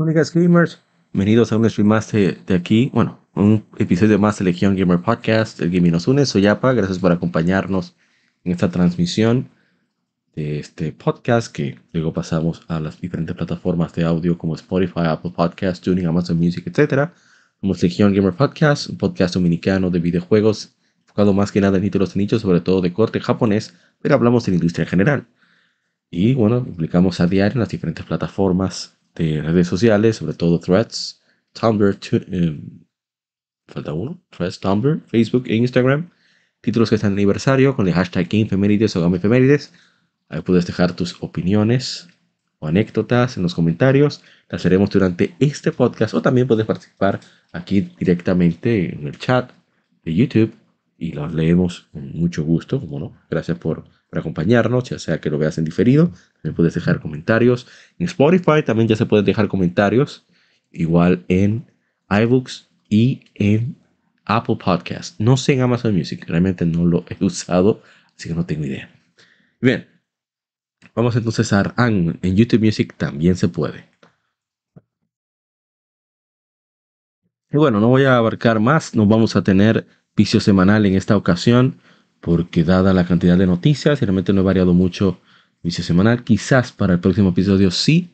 Cónicas Screamers, bienvenidos a un stream más de, aquí, bueno, un episodio más de Legion Gamer Podcast, el Gaming nos une, soy Yapa, gracias por acompañarnos en esta transmisión de este podcast que luego pasamos a las diferentes plataformas de audio como Spotify, Apple Podcasts, Tuning, Amazon Music, etc. Somos Legion Gamer Podcast, un podcast dominicano de videojuegos enfocado más que nada en títulos de nicho, sobre todo de corte japonés, pero hablamos de la industria en general. Y bueno, publicamos a diario en las diferentes plataformas de redes sociales, sobre todo Threads, Tumblr, em, falta uno, Threads, Tumblr, Facebook e Instagram. Títulos que están en aniversario con el hashtag GameFemérides o GameFemérides. Ahí puedes dejar tus opiniones o anécdotas en los comentarios. Las haremos durante este podcast o también puedes participar aquí directamente en el chat de YouTube y los leemos con mucho gusto. Gracias por para acompañarnos, ya sea que lo veas en diferido, también puedes dejar comentarios. En Spotify también ya se pueden dejar comentarios, igual en iBooks y en Apple Podcast. No sé en Amazon Music, realmente no lo he usado, así que no tengo idea. Bien, vamos entonces a en YouTube Music también se puede. Y bueno, no voy a abarcar más, nos vamos a tener vicio semanal en esta ocasión porque dada la cantidad de noticias, realmente no he variado mucho vicio semanal, quizás para el próximo episodio sí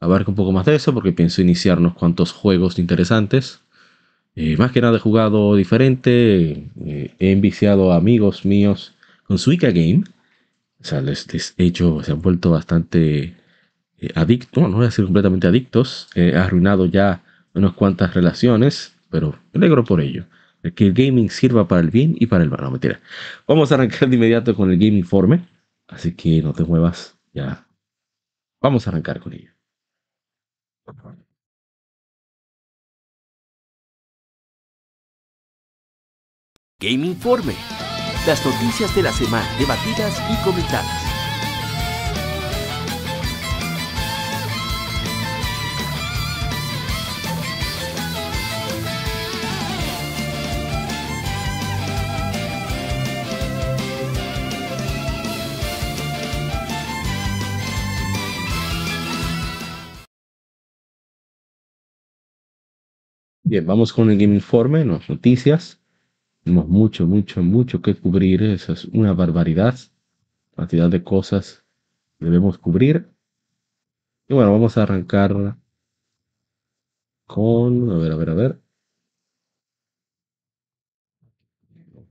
abarque un poco más de eso, porque pienso iniciar unos cuantos juegos interesantes. Eh, más que nada he jugado diferente, eh, he enviciado a amigos míos con Suica Game. O sea, les, he hecho, se han vuelto bastante eh, adictos, no voy a decir completamente adictos. He arruinado ya unas cuantas relaciones, pero me alegro por ello que el gaming sirva para el bien y para el mal. No, mentira. Vamos a arrancar de inmediato con el Game Informe. Así que no te muevas. Ya. Vamos a arrancar con ello. Game Informe. Las noticias de la semana debatidas y comentadas. Bien, vamos con el Informe, las noticias. Tenemos mucho, mucho, mucho que cubrir. Esa es una barbaridad. Cantidad de cosas debemos cubrir. Y bueno, vamos a arrancar con. A ver, a ver, a ver.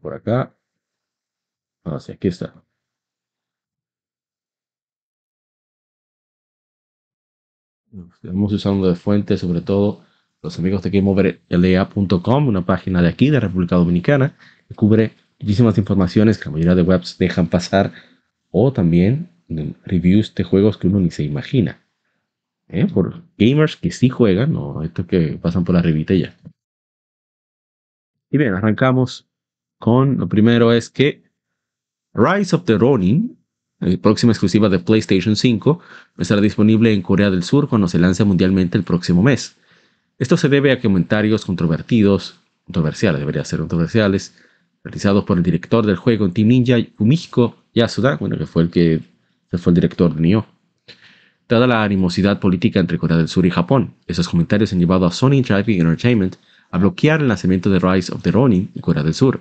Por acá. Ah, sí, aquí está. Estamos usando de fuente, sobre todo los amigos de GameOverLA.com, una página de aquí, de República Dominicana, que cubre muchísimas informaciones que la mayoría de webs dejan pasar, o también reviews de juegos que uno ni se imagina. ¿eh? Por gamers que sí juegan, no estos que pasan por la revista ya. Y bien, arrancamos con lo primero es que Rise of the Ronin, eh, próxima exclusiva de PlayStation 5, estará disponible en Corea del Sur cuando se lance mundialmente el próximo mes. Esto se debe a comentarios controvertidos, controversiales, debería ser controversiales, realizados por el director del juego Team Ninja, Fumihiko Yasuda, bueno, que fue el que fue el director de Nioh. Dada la animosidad política entre Corea del Sur y Japón, esos comentarios han llevado a Sony Interactive Entertainment a bloquear el lanzamiento de Rise of the Ronin en Corea del Sur.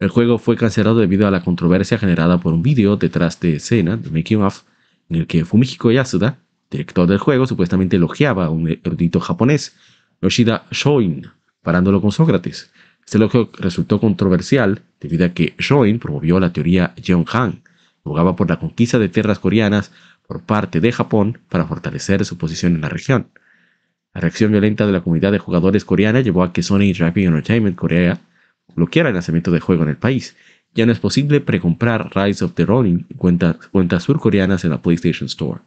El juego fue cancelado debido a la controversia generada por un vídeo detrás de escena, de Making of, en el que Fumihiko Yasuda, director del juego, supuestamente elogiaba a un erudito japonés Yoshida Shoin, parándolo con Sócrates. Este elogio resultó controversial debido a que Shoin promovió la teoría Jeonhan, abogaba por la conquista de tierras coreanas por parte de Japón para fortalecer su posición en la región. La reacción violenta de la comunidad de jugadores coreana llevó a que Sony Interactive Entertainment Corea bloqueara el lanzamiento del juego en el país. Ya no es posible precomprar Rise of the Ronin en cuentas surcoreanas en la PlayStation Store.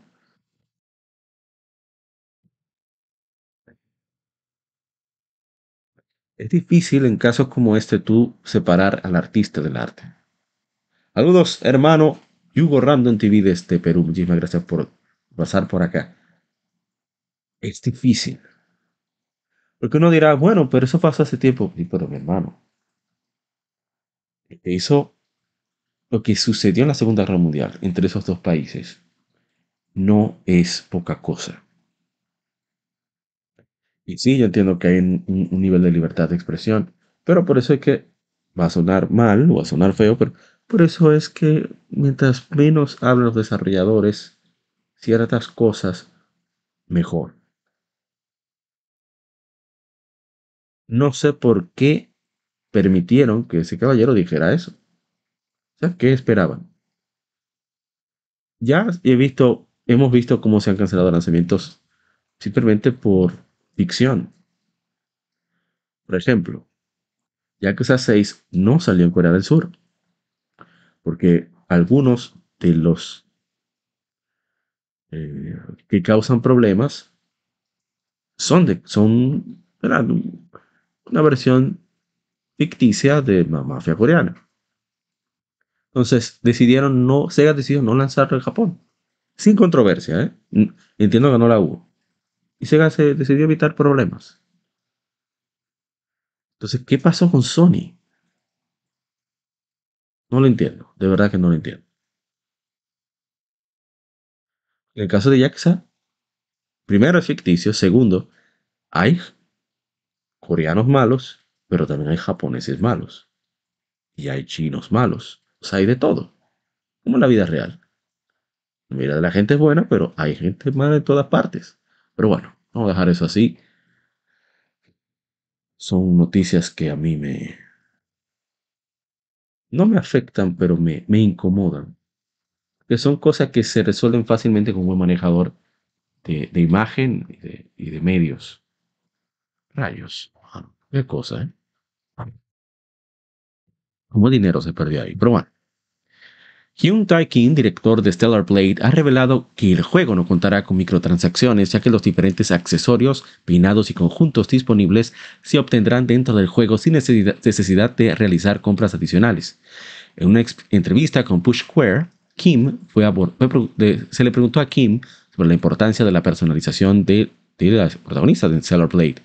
Es difícil en casos como este tú separar al artista del arte. Saludos, hermano Hugo Random TV desde Perú. Muchísimas gracias por pasar por acá. Es difícil. Porque uno dirá, bueno, pero eso pasó hace tiempo. Y pero mi hermano, hizo lo que sucedió en la Segunda Guerra Mundial entre esos dos países no es poca cosa. Y sí, yo entiendo que hay un, nivel de libertad de expresión, pero por eso es que va a sonar mal o va a sonar feo, pero por eso es que mientras menos hablan los desarrolladores ciertas cosas, mejor. No sé por qué permitieron que ese caballero dijera eso. O sea, ¿qué esperaban? Ya he visto, hemos visto cómo se han cancelado lanzamientos simplemente por ficción. Por ejemplo, Yakuza 6 no salió en Corea del Sur, porque algunos de los eh, que causan problemas son, de, son una versión ficticia de la mafia coreana. Entonces decidieron no, Sega decidió no lanzarlo en Japón. Sin controversia, ¿eh? Entiendo que no la hubo. Y Sega se decidió evitar problemas. Entonces, ¿qué pasó con Sony? No lo entiendo. De verdad que no lo entiendo. En el caso de Yakuza, primero es ficticio. Segundo, hay coreanos malos, pero también hay japoneses malos. Y hay chinos malos. O sea, hay de todo. Como en la vida real. Mira, la gente es buena, pero hay gente mala en todas partes. Pero bueno, vamos a dejar eso así. Son noticias que a mí me... No me afectan, pero me, me incomodan. Que son cosas que se resuelven fácilmente con un buen manejador de, de imagen y de, medios. Rayos. Qué cosa, ¿eh? Como dinero se perdió ahí. Pero bueno. Hyun Tae Kim, director de Stellar Blade, ha revelado que el juego no contará con microtransacciones, ya que los diferentes accesorios, peinados y conjuntos disponibles se obtendrán dentro del juego sin necesidad de realizar compras adicionales. En una entrevista con Push Square, Kim fue se le preguntó a Kim sobre la importancia de la personalización de, de las protagonistas de Stellar Blade.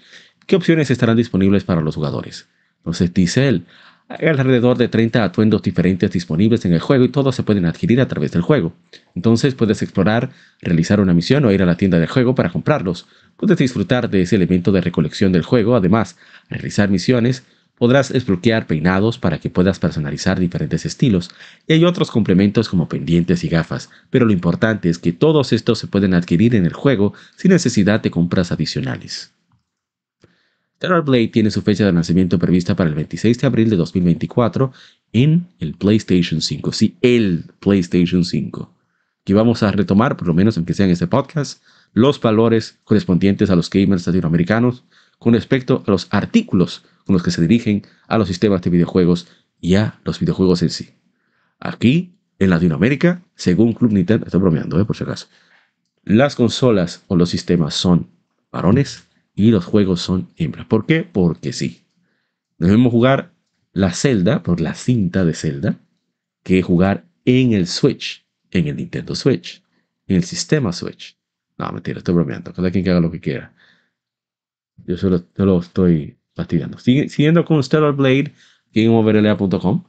¿Qué opciones estarán disponibles para los jugadores? Entonces dice él, hay alrededor de 30 atuendos diferentes disponibles en el juego y todos se pueden adquirir a través del juego. Entonces puedes explorar, realizar una misión o ir a la tienda del juego para comprarlos. Puedes disfrutar de ese elemento de recolección del juego. Además, realizar misiones, podrás desbloquear peinados para que puedas personalizar diferentes estilos. Y hay otros complementos como pendientes y gafas. Pero lo importante es que todos estos se pueden adquirir en el juego sin necesidad de compras adicionales. Stellar Blade tiene su fecha de lanzamiento prevista para el 26 de abril de 2024 en el PlayStation 5. Sí, el PlayStation 5. Que vamos a retomar, por lo menos aunque sea en este podcast, los valores correspondientes a los gamers latinoamericanos con respecto a los artículos con los que se dirigen a los sistemas de videojuegos y a los videojuegos en sí. Aquí, en Latinoamérica, según Club Nintendo, estoy bromeando, eh, por si acaso, las consolas o los sistemas son varones y los juegos son hembras. ¿Por qué? Porque sí. Debemos jugar la Zelda, por la cinta de Zelda, que jugar en el Switch, en el Nintendo Switch, en el sistema Switch. No, mentira, estoy bromeando. Cada quien que haga lo que quiera. Yo solo, lo estoy fastidiando. siguiendo con Stellar Blade, GameOverLA.com.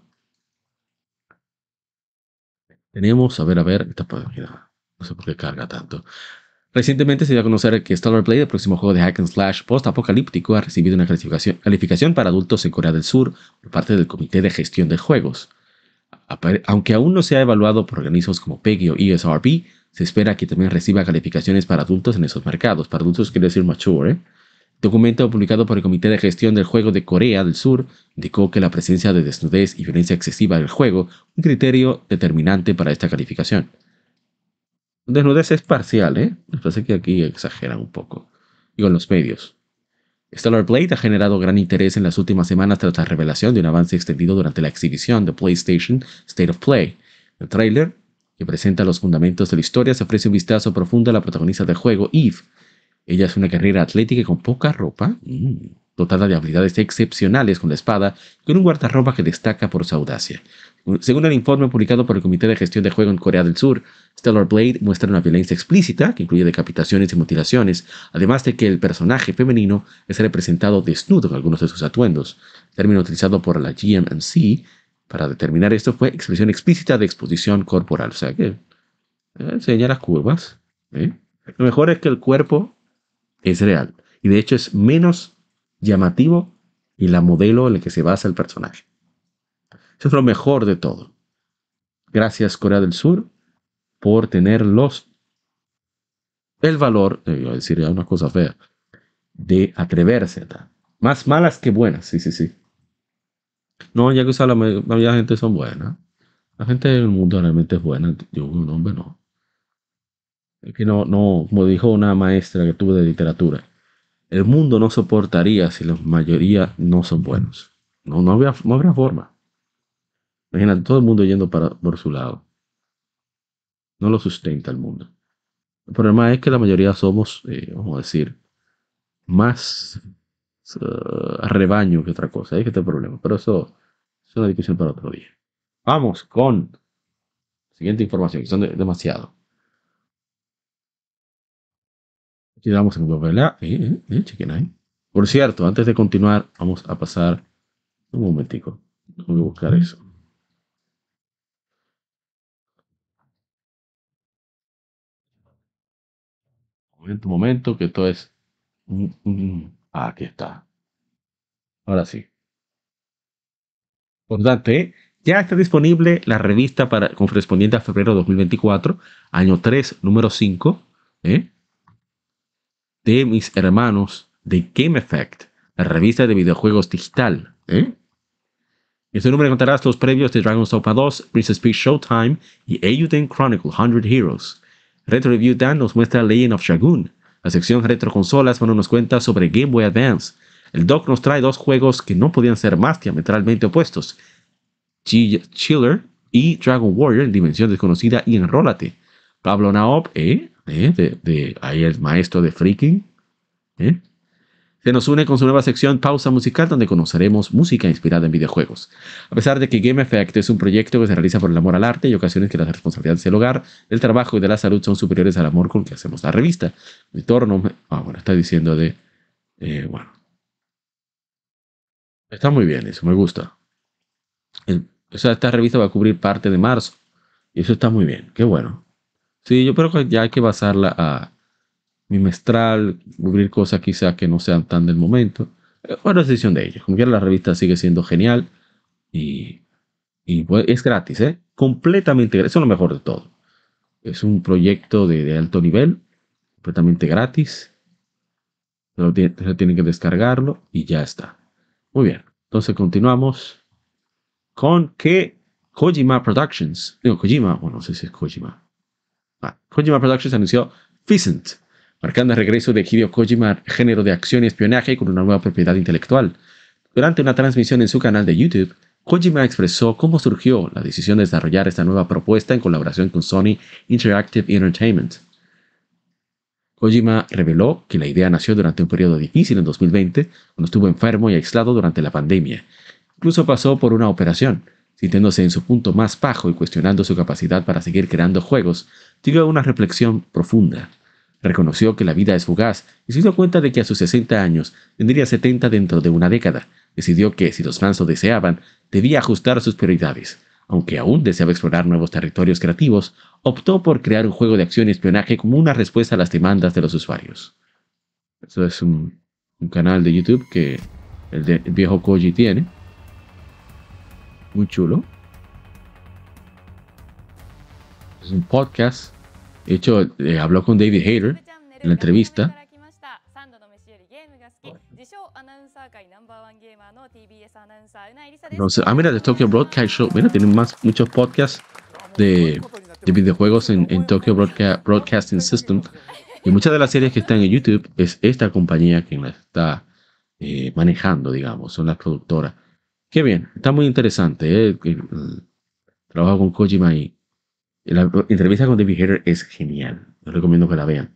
Tenemos, a ver, a ver, esta página. No sé por qué carga tanto. Recientemente se dio a conocer que Stellar Blade, el próximo juego de hack and slash post-apocalíptico, ha recibido una calificación, para adultos en Corea del Sur por parte del Comité de Gestión de Juegos. Aunque aún no se ha evaluado por organismos como PEGI o ESRB, se espera que también reciba calificaciones para adultos en esos mercados. Para adultos quiere decir mature. ¿eh? Documento publicado por el Comité de Gestión del Juego de Corea del Sur indicó que la presencia de desnudez y violencia excesiva en el juego un criterio determinante para esta calificación. Desnudez es parcial, ¿eh? Me parece que aquí exageran un poco. Y con los medios. Stellar Blade ha generado gran interés en las últimas semanas tras la revelación de un avance extendido durante la exhibición de PlayStation State of Play. El trailer, que presenta los fundamentos de la historia, se ofrece un vistazo profundo a la protagonista del juego, Eve. Ella es una guerrera atlética con poca ropa. Mm, dotada de habilidades excepcionales con la espada, con un guardarropa que destaca por su audacia. Según el informe publicado por el Comité de Gestión de Juego en Corea del Sur, Stellar Blade muestra una violencia explícita que incluye decapitaciones y mutilaciones, además de que el personaje femenino es representado desnudo en algunos de sus atuendos. término utilizado por la GMC para determinar esto fue expresión explícita de exposición corporal, o sea que eh, enseña las curvas. ¿eh? Lo mejor es que el cuerpo es real y de hecho es menos llamativo y la modelo en la que se basa el personaje. Eso es lo mejor de todo. Gracias Corea del Sur por tener los el valor, eh, iba a decir una cosa fea, de atreverse a Más malas que buenas, sí, sí, sí. No, ya que la, mayoría de gente son buenas. La gente del mundo realmente es buena. Yo, un hombre, no. Es que no, no, como dijo una maestra que tuve de literatura, el mundo no soportaría si la mayoría no son buenos. No, no, habría, no habría forma. Imagínate todo el mundo yendo para, por su lado. No lo sustenta el mundo. El problema es que la mayoría somos, eh, vamos a decir, más uh, rebaño que otra cosa. Ahí que el problema. Pero eso es una discusión para otro día. Vamos con siguiente información, que son demasiado. Aquí en ¿verdad? Eh, eh, eh. Por cierto, antes de continuar, vamos a pasar un momentico. Voy a buscar eso. Momento, momento, que esto es. Ah, aquí está. Ahora sí. Importante, ya está disponible la revista para, correspondiente a febrero de 2024, año 3, número 5, ¿eh? de mis hermanos de Game Effect, la revista de videojuegos digital. ¿eh? Este número contará los previos de Dragon's Dogma 2, Princess Peach Showtime y Eiyuden Chronicle 100 Heroes. Retro Review Dan nos muestra Legend of Shagun. La sección Retro Consolas bueno, nos cuenta sobre Game Boy Advance. El doc nos trae dos juegos que no podían ser más diametralmente opuestos. Chiller y Dragon Warrior en dimensión desconocida y enrólate. Pablo Naop, ¿eh? ¿Eh? De, ahí el maestro de freaking. ¿eh? Se nos une con su nueva sección Pausa Musical, donde conoceremos música inspirada en videojuegos. A pesar de que Game Effect es un proyecto que se realiza por el amor al arte y ocasiones que las responsabilidades del hogar, del trabajo y de la salud son superiores al amor con que hacemos la revista. Mi torno, ah, bueno, está diciendo de, eh, bueno, está muy bien eso, me gusta. o sea, esta revista va a cubrir parte de marzo y eso está muy bien, qué bueno. Sí, yo creo que ya hay que basarla a bimestral, cubrir cosas quizás que no sean tan del momento. Bueno, es decisión de ellos. Como quiera, la revista sigue siendo genial y, y pues, es gratis, ¿eh? Completamente gratis. Eso es lo mejor de todo. Es un proyecto de, alto nivel, completamente gratis. Pero tienen que descargarlo y ya está. Muy bien. Entonces continuamos con que Kojima Productions, digo Kojima, bueno, no sé si es Kojima. Ah, Kojima Productions anunció Pheasant, marcando el regreso de Hideo Kojima género de acción y espionaje con una nueva propiedad intelectual. Durante una transmisión en su canal de YouTube, Kojima expresó cómo surgió la decisión de desarrollar esta nueva propuesta en colaboración con Sony Interactive Entertainment. Kojima reveló que la idea nació durante un periodo difícil en 2020, cuando estuvo enfermo y aislado durante la pandemia. Incluso pasó por una operación, sintiéndose en su punto más bajo y cuestionando su capacidad para seguir creando juegos, dio una reflexión profunda. Reconoció que la vida es fugaz y se dio cuenta de que a sus 60 años tendría 70 dentro de una década. Decidió que, si los fans lo deseaban, debía ajustar sus prioridades. Aunque aún deseaba explorar nuevos territorios creativos, optó por crear un juego de acción y espionaje como una respuesta a las demandas de los usuarios. Eso es un, canal de YouTube que el, viejo Koji tiene. Muy chulo. Es un podcast de hecho, eh, habló con David Hayter en la entrevista. Entonces, ah, mira, de Tokyo Broadcast Show. Mira, tienen más, muchos podcasts de, de videojuegos en, en Tokyo Broadcasting System. Y muchas de las series que están en YouTube es esta compañía quien la está eh, manejando, digamos, son las productoras. Qué bien, está muy interesante. Eh, trabajo con Kojima y la entrevista con David Hater es genial. Les recomiendo que la vean.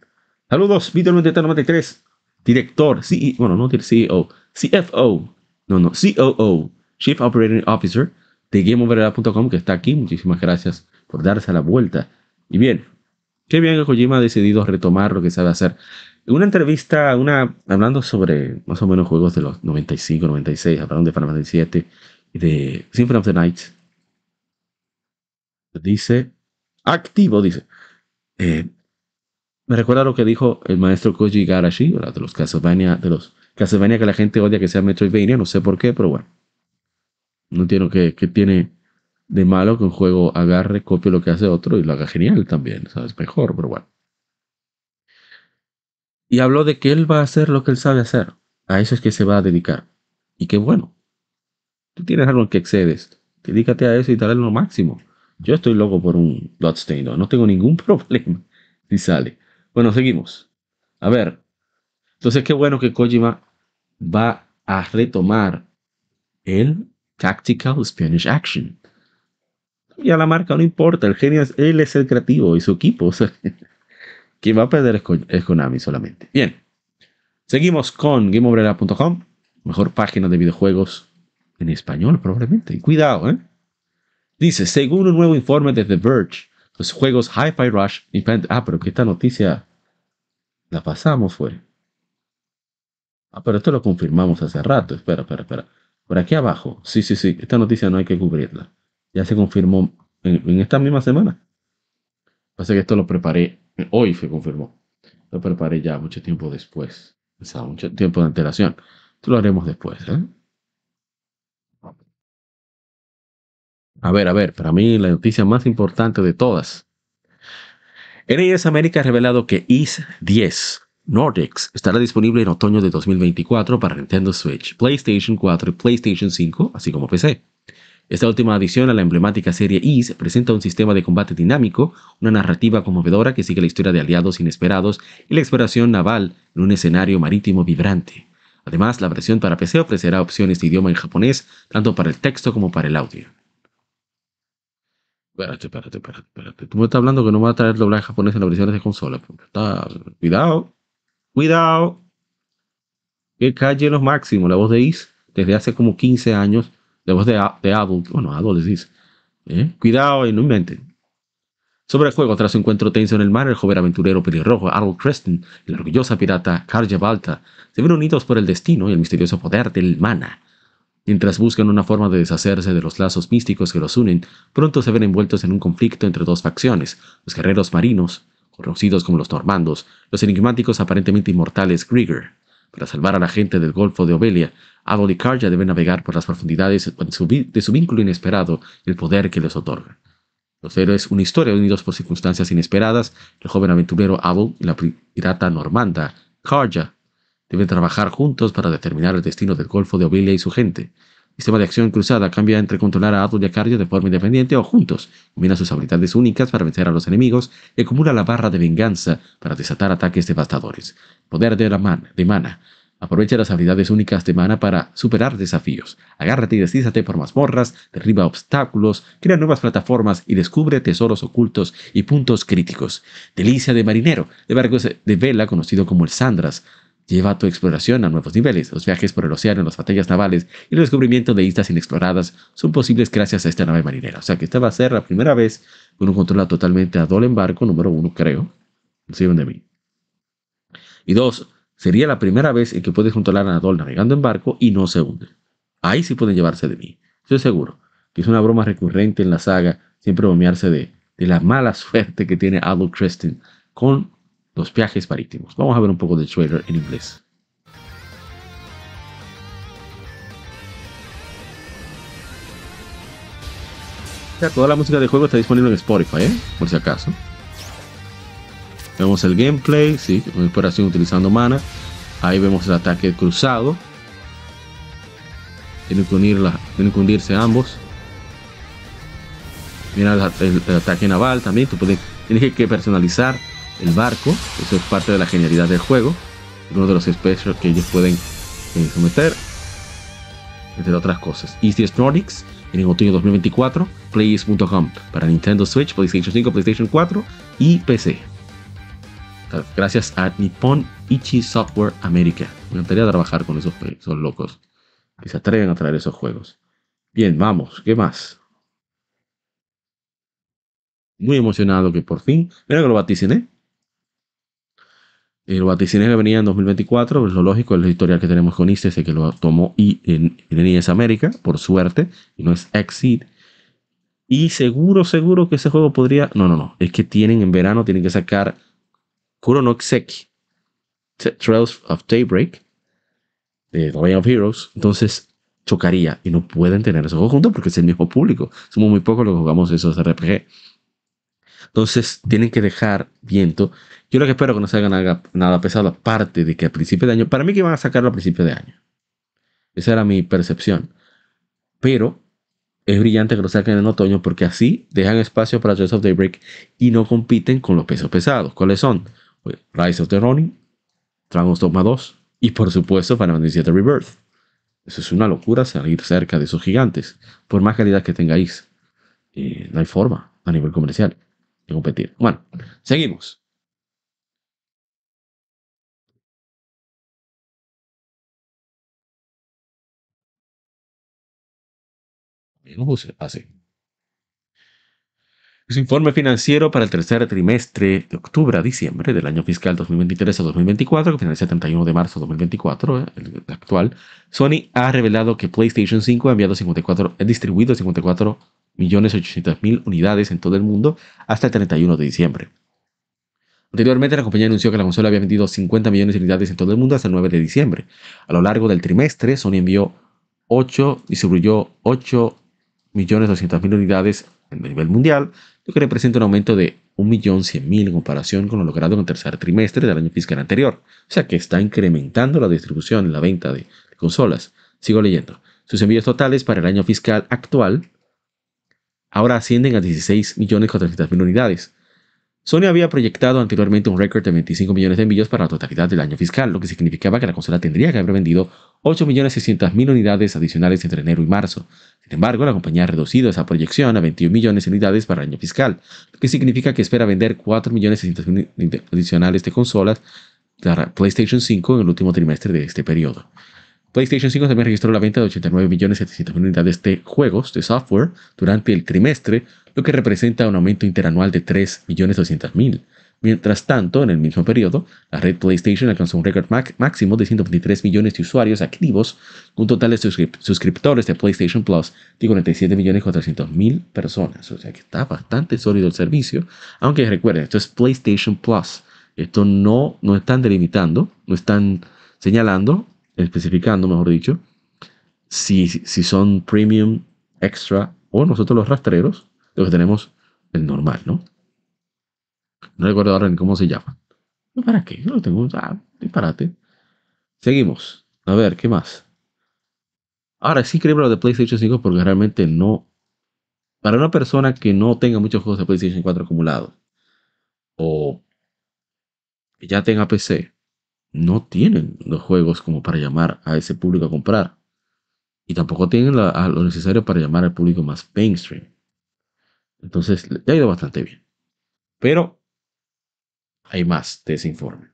Saludos, Víctor 93, director, CEO, bueno, no CEO, CFO, no, no, COO, Chief Operating Officer de GameOverLab.com, que está aquí. Muchísimas gracias por darse la vuelta. Y bien, qué bien que Kojima ha decidido retomar lo que sabe hacer. Una entrevista, una, hablando sobre más o menos juegos de los 95, 96, hablando de Final Fantasy 7 y de Symphony of the Night, dice, activo, dice, eh, me recuerda lo que dijo el maestro Koji Garashi, de los Castlevania, de los Castlevania que la gente odia que sea Metroidvania, no sé por qué, pero bueno. No entiendo qué, tiene de malo que un juego agarre, copie lo que hace otro y lo haga genial también, ¿sabes? Mejor, pero bueno. Y habló de que él va a hacer lo que él sabe hacer. A eso es que se va a dedicar. Y qué bueno. Tú tienes algo en que excedes. Dedícate a eso y dale lo máximo. Yo estoy loco por un Bloodstained, no tengo ningún problema si sale. Bueno, seguimos. A ver. Entonces, qué bueno que Kojima va a retomar el Tactical Spanish Action. Y a la marca no importa, el genio es, él es el creativo y su equipo. O sea, quien va a perder es, Konami solamente. Bien, seguimos con GameOverLab.com, mejor página de videojuegos en español probablemente. Y cuidado, ¿eh? Dice, según un nuevo informe de The Verge, los juegos Hi-Fi Rush y Ah, pero que esta noticia la pasamos fue. Ah, pero esto lo confirmamos hace rato. Espera, espera, espera. Por aquí abajo. Sí, sí, sí. Esta noticia no hay que cubrirla. Ya se confirmó en, esta misma semana. Pasa que esto lo preparé. Hoy se confirmó. Lo preparé ya mucho tiempo después. O sea, mucho tiempo de antelación. Esto lo haremos después. ¿eh? A ver, a ver, para mí la noticia más importante de todas. NES América ha revelado que IS 10 Nordics estará disponible en otoño de 2024 para Nintendo Switch, PlayStation 4 y PlayStation 5, así como PC. Esta última adición a la emblemática serie IS presenta un sistema de combate dinámico, una narrativa conmovedora que sigue la historia de aliados inesperados y la exploración naval en un escenario marítimo vibrante. Además, la versión para PC ofrecerá opciones de idioma en japonés, tanto para el texto como para el audio. Espérate, espérate, espérate, espérate. Tú me estás hablando que no va a traer doblaje japonés en las versiones de consola. Está... Cuidado. Cuidado. Que calle los máximos. La voz de Is, desde hace como 15 años. La voz de, de Adult. Bueno, Adult es ¿Eh? Cuidado y no inventen. Sobre el juego, tras su encuentro tenso en el mar, el joven aventurero pelirrojo Harold Creston y la orgullosa pirata Karja Balta se ven unidos por el destino y el misterioso poder del mana Mientras buscan una forma de deshacerse de los lazos místicos que los unen, pronto se ven envueltos en un conflicto entre dos facciones, los guerreros marinos, conocidos como los normandos, los enigmáticos aparentemente inmortales Grieger. Para salvar a la gente del Golfo de Obelia, Adol y Karja deben navegar por las profundidades de su vínculo inesperado el poder que les otorga. Los héroes, una historia unidos por circunstancias inesperadas, el joven aventurero Adol y la pirata normanda Karja deben trabajar juntos para determinar el destino del Golfo de Obelia y su gente. Sistema de acción cruzada cambia entre controlar a Adol y a Cario de forma independiente o juntos. Combina sus habilidades únicas para vencer a los enemigos y acumula la barra de venganza para desatar ataques devastadores. Poder de, la man de mana. Aprovecha las habilidades únicas de mana para superar desafíos. Agárrate y deslízate por mazmorras, derriba obstáculos, crea nuevas plataformas y descubre tesoros ocultos y puntos críticos. Delicia de marinero, de barcos de vela conocido como el Sandras. Lleva tu exploración a nuevos niveles. Los viajes por el océano, las batallas navales y el descubrimiento de islas inexploradas son posibles gracias a esta nave marinera. O sea que esta va a ser la primera vez que uno controla totalmente a Dol en barco, número uno, creo. No de mí. Y dos, sería la primera vez en que puedes controlar a Dol navegando en barco y no se hunde. Ahí sí pueden llevarse de mí. Estoy seguro que es una broma recurrente en la saga siempre bromearse de, de la mala suerte que tiene Adol Creston con los viajes marítimos. Vamos a ver un poco del trailer en inglés. Toda la música del juego está disponible en Spotify, ¿eh? por si acaso. Vemos el gameplay, sí, operación utilizando mana. Ahí vemos el ataque cruzado. Tienen que, unirla, tienen ambos. Mira el, ataque naval también. Tú tienes que personalizar el barco, eso es parte de la genialidad del juego, uno de los specials que ellos pueden eh, someter, entre otras cosas. Easiest Nordics en el otoño 2024, plays.com para Nintendo Switch, PlayStation 5, PlayStation 4 y PC. Gracias a Nippon Ichi Software America. Me encantaría trabajar con esos, esos locos que se atreven a traer esos juegos. Bien, vamos, ¿qué más? Muy emocionado que por fin, mira que lo vaticiné. El vaticiné que venía en 2024, pues lo lógico es la historia que tenemos con ISTE, que lo tomó y en, en América, por suerte, y no es Exceed. Y seguro, seguro que ese juego podría. No, no, no. Es que tienen en verano, tienen que sacar Kuro no Trails of Daybreak, de The Way of Heroes. Entonces chocaría y no pueden tener esos juegos juntos porque es el mismo público. Somos muy pocos los que jugamos esos RPG. Entonces tienen que dejar viento. Yo lo que espero que no se haga nada, nada pesado, aparte de que a principio de año, para mí que van a sacarlo a principio de año. Esa era mi percepción. Pero es brillante que lo saquen en otoño porque así dejan espacio para Trails of Daybreak y no compiten con los pesos pesados. ¿Cuáles son? Pues, Rise of the Ronin, Dragon's Dogma 2 y por supuesto Final Fantasy VII Rebirth. Eso es una locura salir cerca de esos gigantes. Por más calidad que tengáis, eh, no hay forma a nivel comercial competir. Bueno, seguimos. No. Su informe financiero para el tercer trimestre de octubre a diciembre del año fiscal 2023 a 2024, que finaliza el 31 de marzo de 2024, eh, el actual, Sony ha revelado que PlayStation 5 ha enviado 54, ha distribuido 54 millones unidades en todo el mundo hasta el 31 de diciembre. Anteriormente, la compañía anunció que la consola había vendido 50 millones de unidades en todo el mundo hasta el 9 de diciembre. A lo largo del trimestre, Sony envió 8, distribuyó 8 millones 200 mil unidades a nivel mundial, lo que representa un aumento de 1.100.000 en comparación con lo logrado en el tercer trimestre del año fiscal anterior. O sea que está incrementando la distribución y la venta de consolas. Sigo leyendo. Sus envíos totales para el año fiscal actual ahora ascienden a 16.400.000 unidades, Sony había proyectado anteriormente un récord de 25 millones de envíos para la totalidad del año fiscal, lo que significaba que la consola tendría que haber vendido 8.600.000 unidades adicionales entre enero y marzo. Sin embargo, la compañía ha reducido esa proyección a 21 millones de unidades para el año fiscal, lo que significa que espera vender 4.600.000 adicionales de consolas para PlayStation 5 en el último trimestre de este periodo. PlayStation 5 también registró la venta de 89.700.000 unidades de juegos de software durante el trimestre, lo que representa un aumento interanual de 3.200.000. Mientras tanto, en el mismo periodo, la red PlayStation alcanzó un récord máximo de 123 millones de usuarios activos, un total de suscriptores de PlayStation Plus de 47.400.000 personas. O sea que está bastante sólido el servicio. Aunque recuerden, esto es PlayStation Plus. Esto no, no están delimitando, no están señalando, especificando, mejor dicho, si, si son premium, extra o nosotros los rastreros lo que tenemos el normal, ¿no? No recuerdo ahora ni cómo se llama. ¿Para qué? Yo lo tengo. Ah, disparate. Seguimos. A ver, ¿qué más? Ahora sí creo lo de PlayStation 5 porque realmente no. Para una persona que no tenga muchos juegos de PlayStation 4 acumulados o que ya tenga PC, no tienen los juegos como para llamar a ese público a comprar. Y tampoco tienen lo necesario para llamar al público más mainstream. Entonces, ya ha ido bastante bien. Pero hay más de ese informe.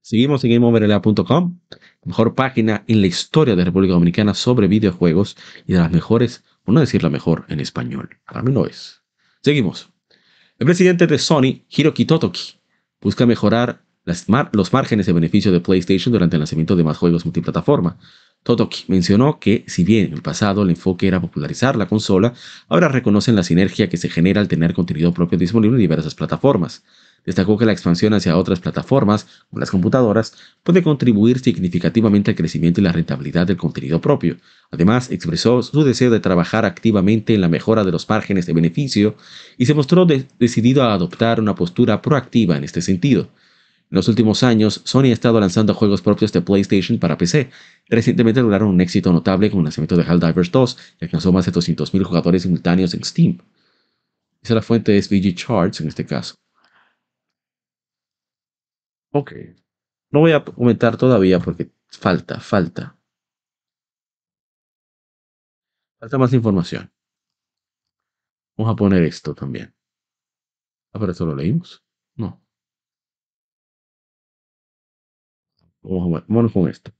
Seguimos en GameOverLA.com, mejor página en la historia de República Dominicana sobre videojuegos y de las mejores, por no decir la mejor, en español. Para mí no es. Seguimos. El presidente de Sony, Hiroki Totoki, busca mejorar los márgenes de beneficio de PlayStation durante el lanzamiento de más juegos multiplataforma. Totoki mencionó que, si bien en el pasado el enfoque era popularizar la consola, ahora reconocen la sinergia que se genera al tener contenido propio disponible en diversas plataformas. Destacó que la expansión hacia otras plataformas, como las computadoras, puede contribuir significativamente al crecimiento y la rentabilidad del contenido propio. Además, expresó su deseo de trabajar activamente en la mejora de los márgenes de beneficio y se mostró decidido a adoptar una postura proactiva en este sentido. En los últimos años, Sony ha estado lanzando juegos propios de PlayStation para PC. Recientemente lograron un éxito notable con el lanzamiento de Helldivers 2, que alcanzó más de 200.000 jugadores simultáneos en Steam. Esa es la fuente de SVG Charts en este caso. Ok. No voy a comentar todavía porque falta, falta. Falta más información. Vamos a poner esto también. Ah, pero esto lo leímos. No. Vamos, a, vamos con esto.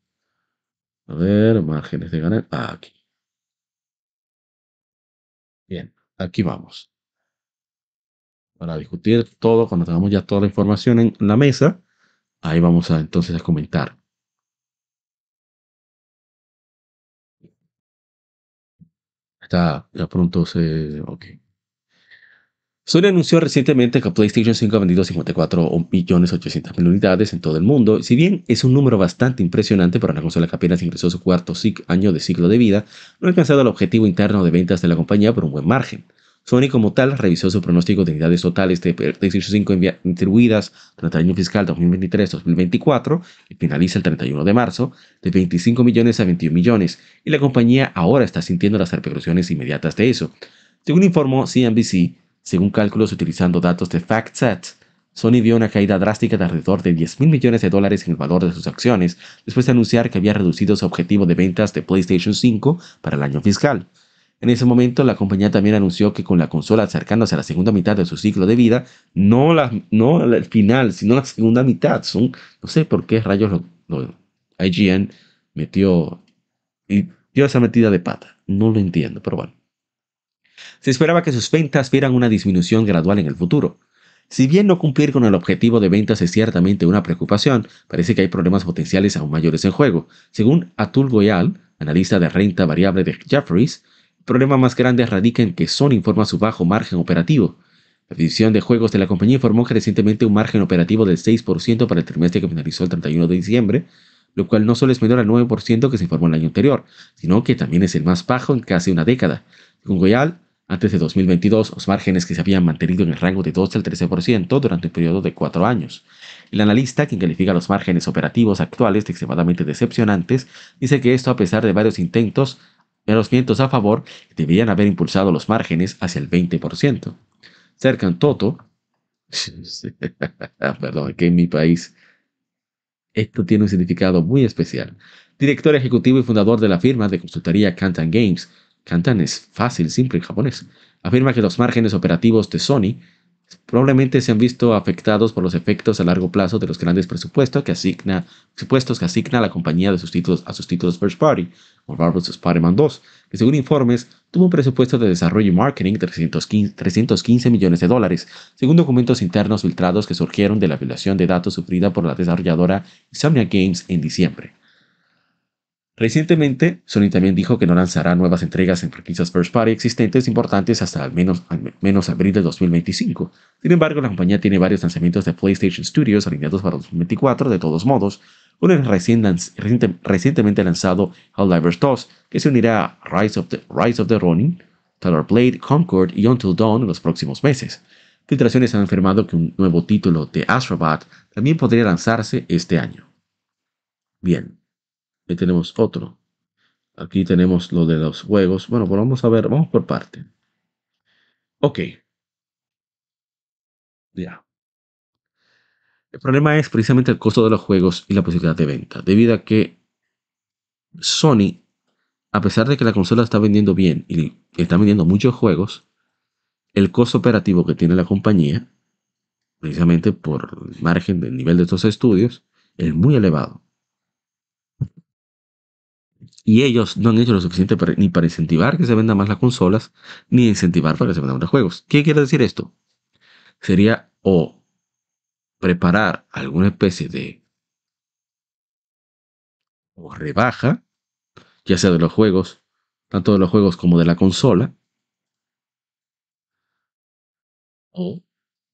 A ver, márgenes de ganar. Ah, aquí. Bien, aquí vamos. Para discutir todo, cuando tengamos ya toda la información en la mesa, ahí vamos a entonces a comentar. Está, ya pronto se... Ok. Sony anunció recientemente que PlayStation 5 ha vendido 54.800.000 unidades en todo el mundo. Si bien es un número bastante impresionante para una consola que apenas ingresó su cuarto año de ciclo de vida, no ha alcanzado el objetivo interno de ventas de la compañía por un buen margen. Sony como tal revisó su pronóstico de unidades totales de PlayStation 5 distribuidas durante el año fiscal 2023-2024, que finaliza el 31 de marzo, de 25 millones a 21 millones, y la compañía ahora está sintiendo las repercusiones inmediatas de eso. Según informó CNBC, según cálculos utilizando datos de FactSet, Sony vio una caída drástica de alrededor de 10 mil millones de dólares en el valor de sus acciones después de anunciar que había reducido su objetivo de ventas de PlayStation 5 para el año fiscal. En ese momento, la compañía también anunció que con la consola acercándose a la segunda mitad de su ciclo de vida, no, la, el final, sino la segunda mitad. No sé por qué rayos IGN metió y dio esa metida de pata. No lo entiendo, pero bueno. Se esperaba que sus ventas vieran una disminución gradual en el futuro. Si bien no cumplir con el objetivo de ventas es ciertamente una preocupación, parece que hay problemas potenciales aún mayores en juego. Según Atul Goyal, analista de renta variable de Jefferies, problema más grande radica en que Sony informa su bajo margen operativo. La división de juegos de la compañía informó que recientemente un margen operativo del 6% para el trimestre que finalizó el 31 de diciembre, lo cual no solo es menor al 9% que se informó el año anterior, sino que también es el más bajo en casi una década. Según Goyal, antes de 2022, los márgenes que se habían mantenido en el rango de 12 al 13% durante un periodo de cuatro años. El analista, quien califica los márgenes operativos actuales de extremadamente decepcionantes, dice que esto, a pesar de varios intentos, los vientos a favor, deberían haber impulsado los márgenes hacia el 20%. Cercan Toto, perdón, que en mi país esto tiene un significado muy especial. Director ejecutivo y fundador de la firma de consultoría Kantan Games, Kantan es fácil, simple en japonés. Afirma que los márgenes operativos de Sony probablemente se han visto afectados por los efectos a largo plazo de los grandes presupuestos que asigna, presupuestos que asigna la compañía de sus títulos, a sus títulos first party, como Marvel's Spider-Man 2, que según informes tuvo un presupuesto de desarrollo y marketing de 315, 315 millones de dólares, según documentos internos filtrados que surgieron de la violación de datos sufrida por la desarrolladora Insomnia Games en diciembre. Recientemente, Sony también dijo que no lanzará nuevas entregas en franquicias first party existentes importantes hasta al menos, menos abril de 2025. Sin embargo, la compañía tiene varios lanzamientos de PlayStation Studios alineados para 2024 de todos modos, el recientemente lanzado Helldivers 2, que se unirá a Rise of the, Rise of Ronin, Blade, Concord y Until Dawn en los próximos meses. Filtraciones han afirmado que un nuevo título de Astrobat también podría lanzarse este año. Bien, Ahí tenemos otro. Aquí tenemos lo de los juegos. Bueno, pues vamos a ver, vamos por parte. Ok. Ya. El problema es precisamente el costo de los juegos y la posibilidad de venta. Debido a que Sony, a pesar de que la consola está vendiendo bien y está vendiendo muchos juegos, el costo operativo que tiene la compañía, precisamente por el margen del nivel de estos estudios, es muy elevado. Y ellos no han hecho lo suficiente ni para incentivar que se vendan más las consolas, ni incentivar para que se vendan más juegos. ¿Qué quiere decir esto? Sería o preparar alguna especie de o rebaja, ya sea de los juegos, tanto de los juegos como de la consola, o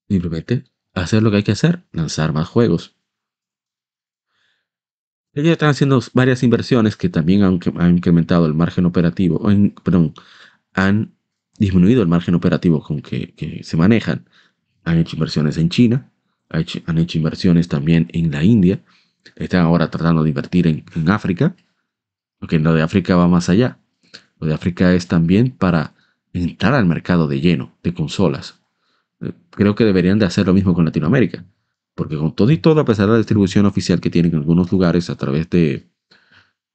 simplemente hacer lo que hay que hacer, lanzar más juegos. Ellos están haciendo varias inversiones que también han, incrementado el margen operativo, perdón, han disminuido el margen operativo con que, se manejan. Han hecho inversiones en China, han hecho, inversiones también en la India, están ahora tratando de invertir en, en África, porque lo de África va más allá. Lo de África es también para entrar al mercado de lleno de consolas. Eh, creo que deberían de hacer lo mismo con Latinoamérica. Porque con todo y todo, a pesar de la distribución oficial que tienen en algunos lugares a través de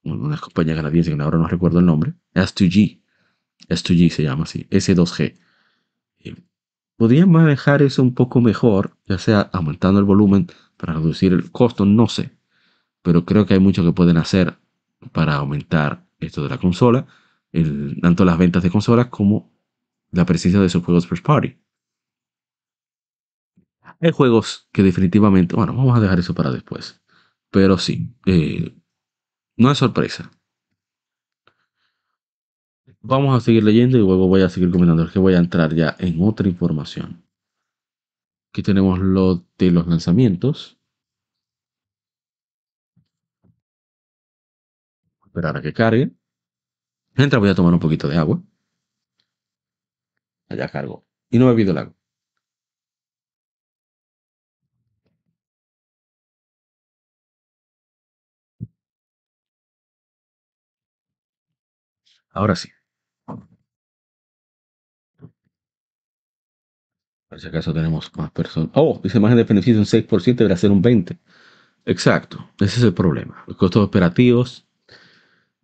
una compañía canadiense, que ahora no recuerdo el nombre, S2G, S2G se llama así, S2G. podrían manejar eso un poco mejor, ya sea aumentando el volumen para reducir el costo, no sé. Pero creo que hay mucho que pueden hacer para aumentar esto de la consola, tanto las ventas de consolas como la presencia de sus juegos first party. Hay juegos que definitivamente, bueno, vamos a dejar eso para después. Pero sí, eh, no es sorpresa. Vamos a seguir leyendo y luego voy a seguir comentando que voy a entrar ya en otra información. Aquí tenemos lo de los lanzamientos. Esperar a que cargue. Mientras voy a tomar un poquito de agua. Allá cargo. Y no he bebido el agua. Ahora sí. Por si acaso tenemos más personas. Oh, esa imagen de beneficio un 6% debería ser un 20%. Exacto, ese es el problema. Los costos operativos,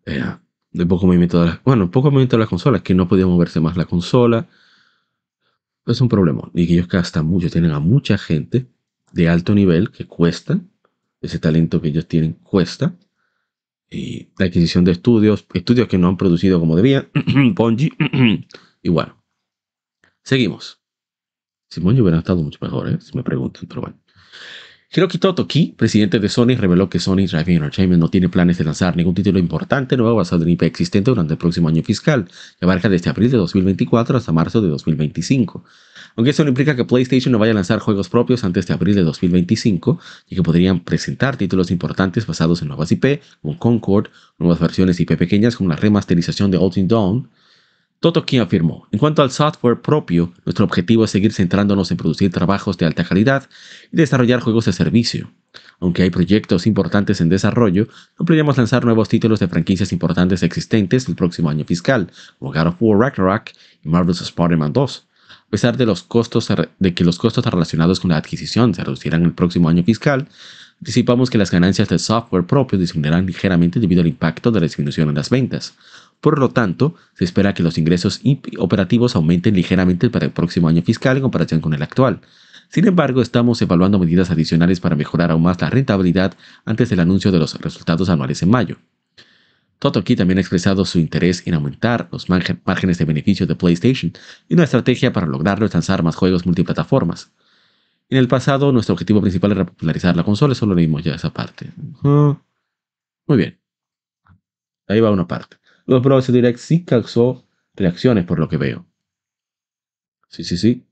eh, de poco movimiento de las, bueno, poco movimiento de las consolas, que no podía moverse más la consola. Es un problema. Y que ellos gastan mucho, tienen a mucha gente de alto nivel que cuesta. Ese talento que ellos tienen cuesta. Y la adquisición de estudios, estudios que no han producido como debían. Ponji. y bueno. Seguimos. Si Ponji hubiera estado mucho mejor, ¿eh? si me preguntan, pero bueno. Hiroki Totoki, presidente de Sony, reveló que Sony Driving Entertainment no tiene planes de lanzar ningún título importante nuevo basado en IP existente durante el próximo año fiscal, que abarca desde abril de 2024 hasta marzo de 2025. Aunque eso no implica que PlayStation no vaya a lanzar juegos propios antes de abril de 2025 y que podrían presentar títulos importantes basados en nuevas IP, como Concord, nuevas versiones IP pequeñas como la remasterización de Ultimate Dawn, Totoki afirmó, en cuanto al software propio, nuestro objetivo es seguir centrándonos en producir trabajos de alta calidad y desarrollar juegos de servicio. Aunque hay proyectos importantes en desarrollo, no planeamos lanzar nuevos títulos de franquicias importantes existentes el próximo año fiscal, como God of War Ragnarok y Marvel's Spider-Man 2. A pesar de, los costos, de que los costos relacionados con la adquisición se reducirán el próximo año fiscal, anticipamos que las ganancias del software propio disminuirán ligeramente debido al impacto de la disminución en las ventas. Por lo tanto, se espera que los ingresos operativos aumenten ligeramente para el próximo año fiscal en comparación con el actual. Sin embargo, estamos evaluando medidas adicionales para mejorar aún más la rentabilidad antes del anuncio de los resultados anuales en mayo. Totoki también ha expresado su interés en aumentar los márgenes de beneficio de PlayStation y una estrategia para lograrlo es lanzar más juegos multiplataformas. En el pasado, nuestro objetivo principal era popularizar la consola, solo leímos ya esa parte. Muy bien. Ahí va una parte. Los Bros. Direct sí causó reacciones por lo que veo. Sí, sí, sí.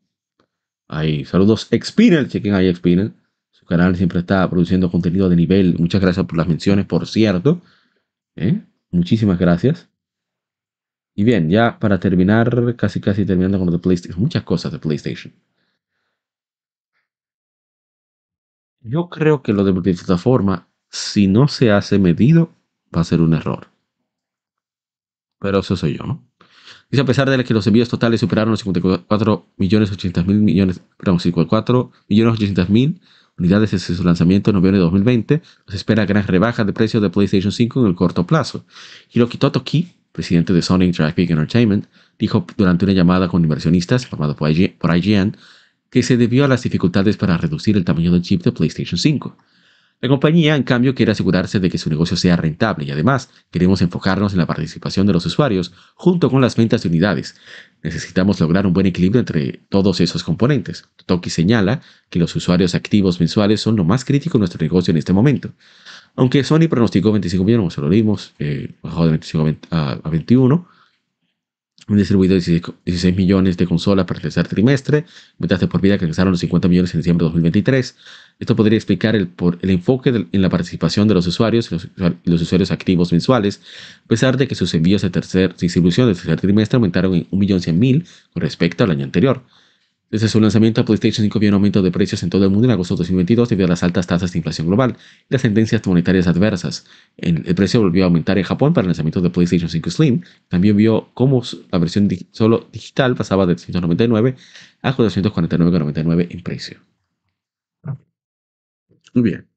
Hay saludos Xpinel, chequen ahí Xpinel. Su canal siempre está produciendo contenido de nivel. Muchas gracias por las menciones, por cierto. ¿Eh? Muchísimas gracias. Y bien, ya para terminar, casi casi terminando con lo de PlayStation. Muchas cosas de PlayStation. Yo creo que lo de plataforma, si no se hace medido, va a ser un error pero eso soy yo, ¿no? Dice, a pesar de que los envíos totales superaron los 54 millones 800 mil millones, perdón, 54 millones 800 mil unidades desde su lanzamiento en noviembre de 2020, se espera gran rebaja de precios de PlayStation 5 en el corto plazo. Hiroki Totoki, presidente de Sony Interactive Entertainment, dijo durante una llamada con inversionistas, informado por IGN, que se debió a las dificultades para reducir el tamaño del chip de PlayStation 5. La compañía, en cambio, quiere asegurarse de que su negocio sea rentable y además queremos enfocarnos en la participación de los usuarios junto con las ventas de unidades. Necesitamos lograr un buen equilibrio entre todos esos componentes. Toki señala que los usuarios activos mensuales son lo más crítico en nuestro negocio en este momento. Aunque Sony pronosticó 25 millones, lo vimos, eh, bajó de 25 a 21, han distribuido 16 millones de consolas para el tercer trimestre, ventas de por vida alcanzaron los 50 millones en diciembre de 2023. Esto podría explicar el, por, el enfoque en la participación de los usuarios y los, usuarios activos mensuales, a pesar de que sus envíos de tercer distribución del tercer trimestre aumentaron en 1.100.000 con respecto al año anterior. Desde su lanzamiento, PlayStation 5 vio un aumento de precios en todo el mundo en agosto de 2022 debido a las altas tasas de inflación global y las tendencias monetarias adversas. El, precio volvió a aumentar en Japón para el lanzamiento de PlayStation 5 Slim. También vio cómo la versión solo digital pasaba de 199 a 449,99 en precio. Muy bien.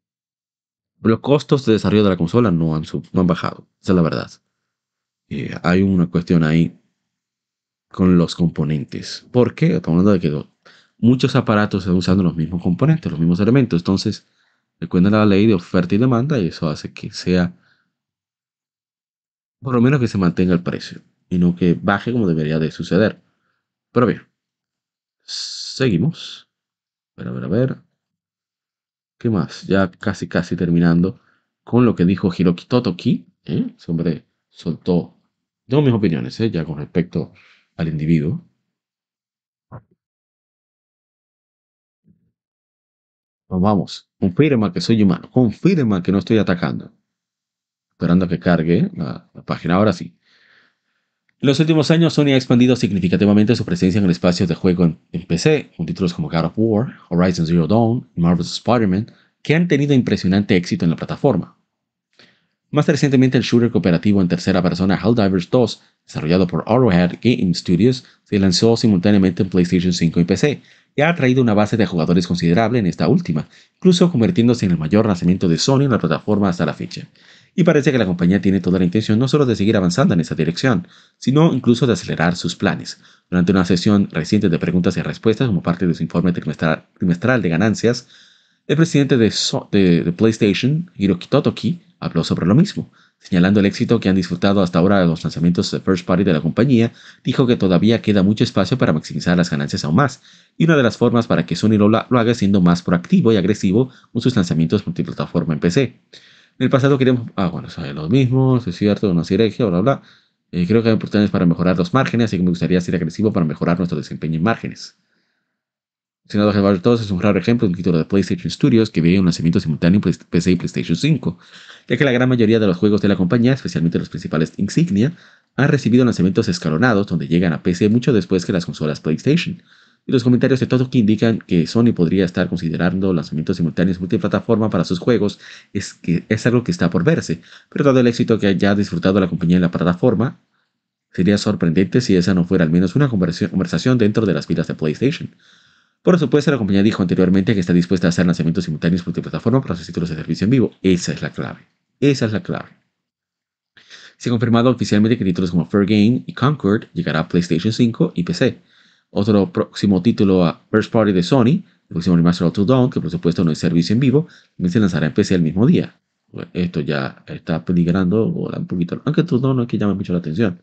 Los costos de desarrollo de la consola no han, no han bajado, esa es la verdad. Eh, hay una cuestión ahí con los componentes. ¿Por qué? Estamos hablando de que muchos aparatos están usando los mismos componentes, los mismos elementos. Entonces, recuerden la ley de oferta y demanda y eso hace que sea, por lo menos que se mantenga el precio y no que baje como debería de suceder. Pero bien, seguimos. A ver, a ver, a ver. ¿Qué más? Ya casi, casi terminando con lo que dijo Hiroki Totoki. ¿eh? Ese hombre soltó. Tengo mis opiniones, ¿eh? ya con respecto al individuo. Pues vamos, confirma que soy humano, confirma que no estoy atacando. Esperando que cargue la, página, ahora sí. En los últimos años, Sony ha expandido significativamente su presencia en el espacio de juego en, PC, con títulos como God of War, Horizon Zero Dawn y Marvel's Spider-Man, que han tenido impresionante éxito en la plataforma. Más recientemente, el shooter cooperativo en tercera persona Helldivers 2, desarrollado por Arrowhead Game Studios, se lanzó simultáneamente en PlayStation 5 y PC, y ha atraído una base de jugadores considerable en esta última, incluso convirtiéndose en el mayor lanzamiento de Sony en la plataforma hasta la fecha. Y parece que la compañía tiene toda la intención no solo de seguir avanzando en esa dirección, sino incluso de acelerar sus planes. Durante una sesión reciente de preguntas y respuestas como parte de su informe trimestral, de ganancias, el presidente de, PlayStation, Hiroki Totoki, habló sobre lo mismo. Señalando el éxito que han disfrutado hasta ahora de los lanzamientos de First Party de la compañía, dijo que todavía queda mucho espacio para maximizar las ganancias aún más, y una de las formas para que Sony lo, haga es siendo más proactivo y agresivo con sus lanzamientos multiplataforma en PC. En el pasado queríamos, ah, bueno, es lo mismo, es cierto, no sinergia, bla, bla. Eh, creo que hay oportunidades para mejorar los márgenes, así que me gustaría ser agresivo para mejorar nuestro desempeño en márgenes. Senado General 2 es un raro ejemplo de un título de PlayStation Studios que vive un lanzamiento simultáneo en PC y PlayStation 5, ya que la gran mayoría de los juegos de la compañía, especialmente los principales insignia, han recibido lanzamientos escalonados donde llegan a PC mucho después que las consolas PlayStation. Y los comentarios de todo que indican que Sony podría estar considerando lanzamientos simultáneos multiplataforma para sus juegos es que es algo que está por verse, pero dado el éxito que haya disfrutado la compañía en la plataforma, sería sorprendente si esa no fuera al menos una conversación dentro de las filas de PlayStation. Por supuesto, la compañía dijo anteriormente que está dispuesta a hacer lanzamientos simultáneos multiplataforma para sus títulos de servicio en vivo. Esa es la clave. Esa es la clave. Se ha confirmado oficialmente que títulos como Fair Game y Concord llegará a PlayStation 5 y PC. Otro próximo título a First Party de Sony, el próximo Remaster of Dawn, que por supuesto no es servicio en vivo, también se lanzará en PC el mismo día. Esto ya está peligrando un poquito, aunque Two Dawn no es que llame mucho la atención.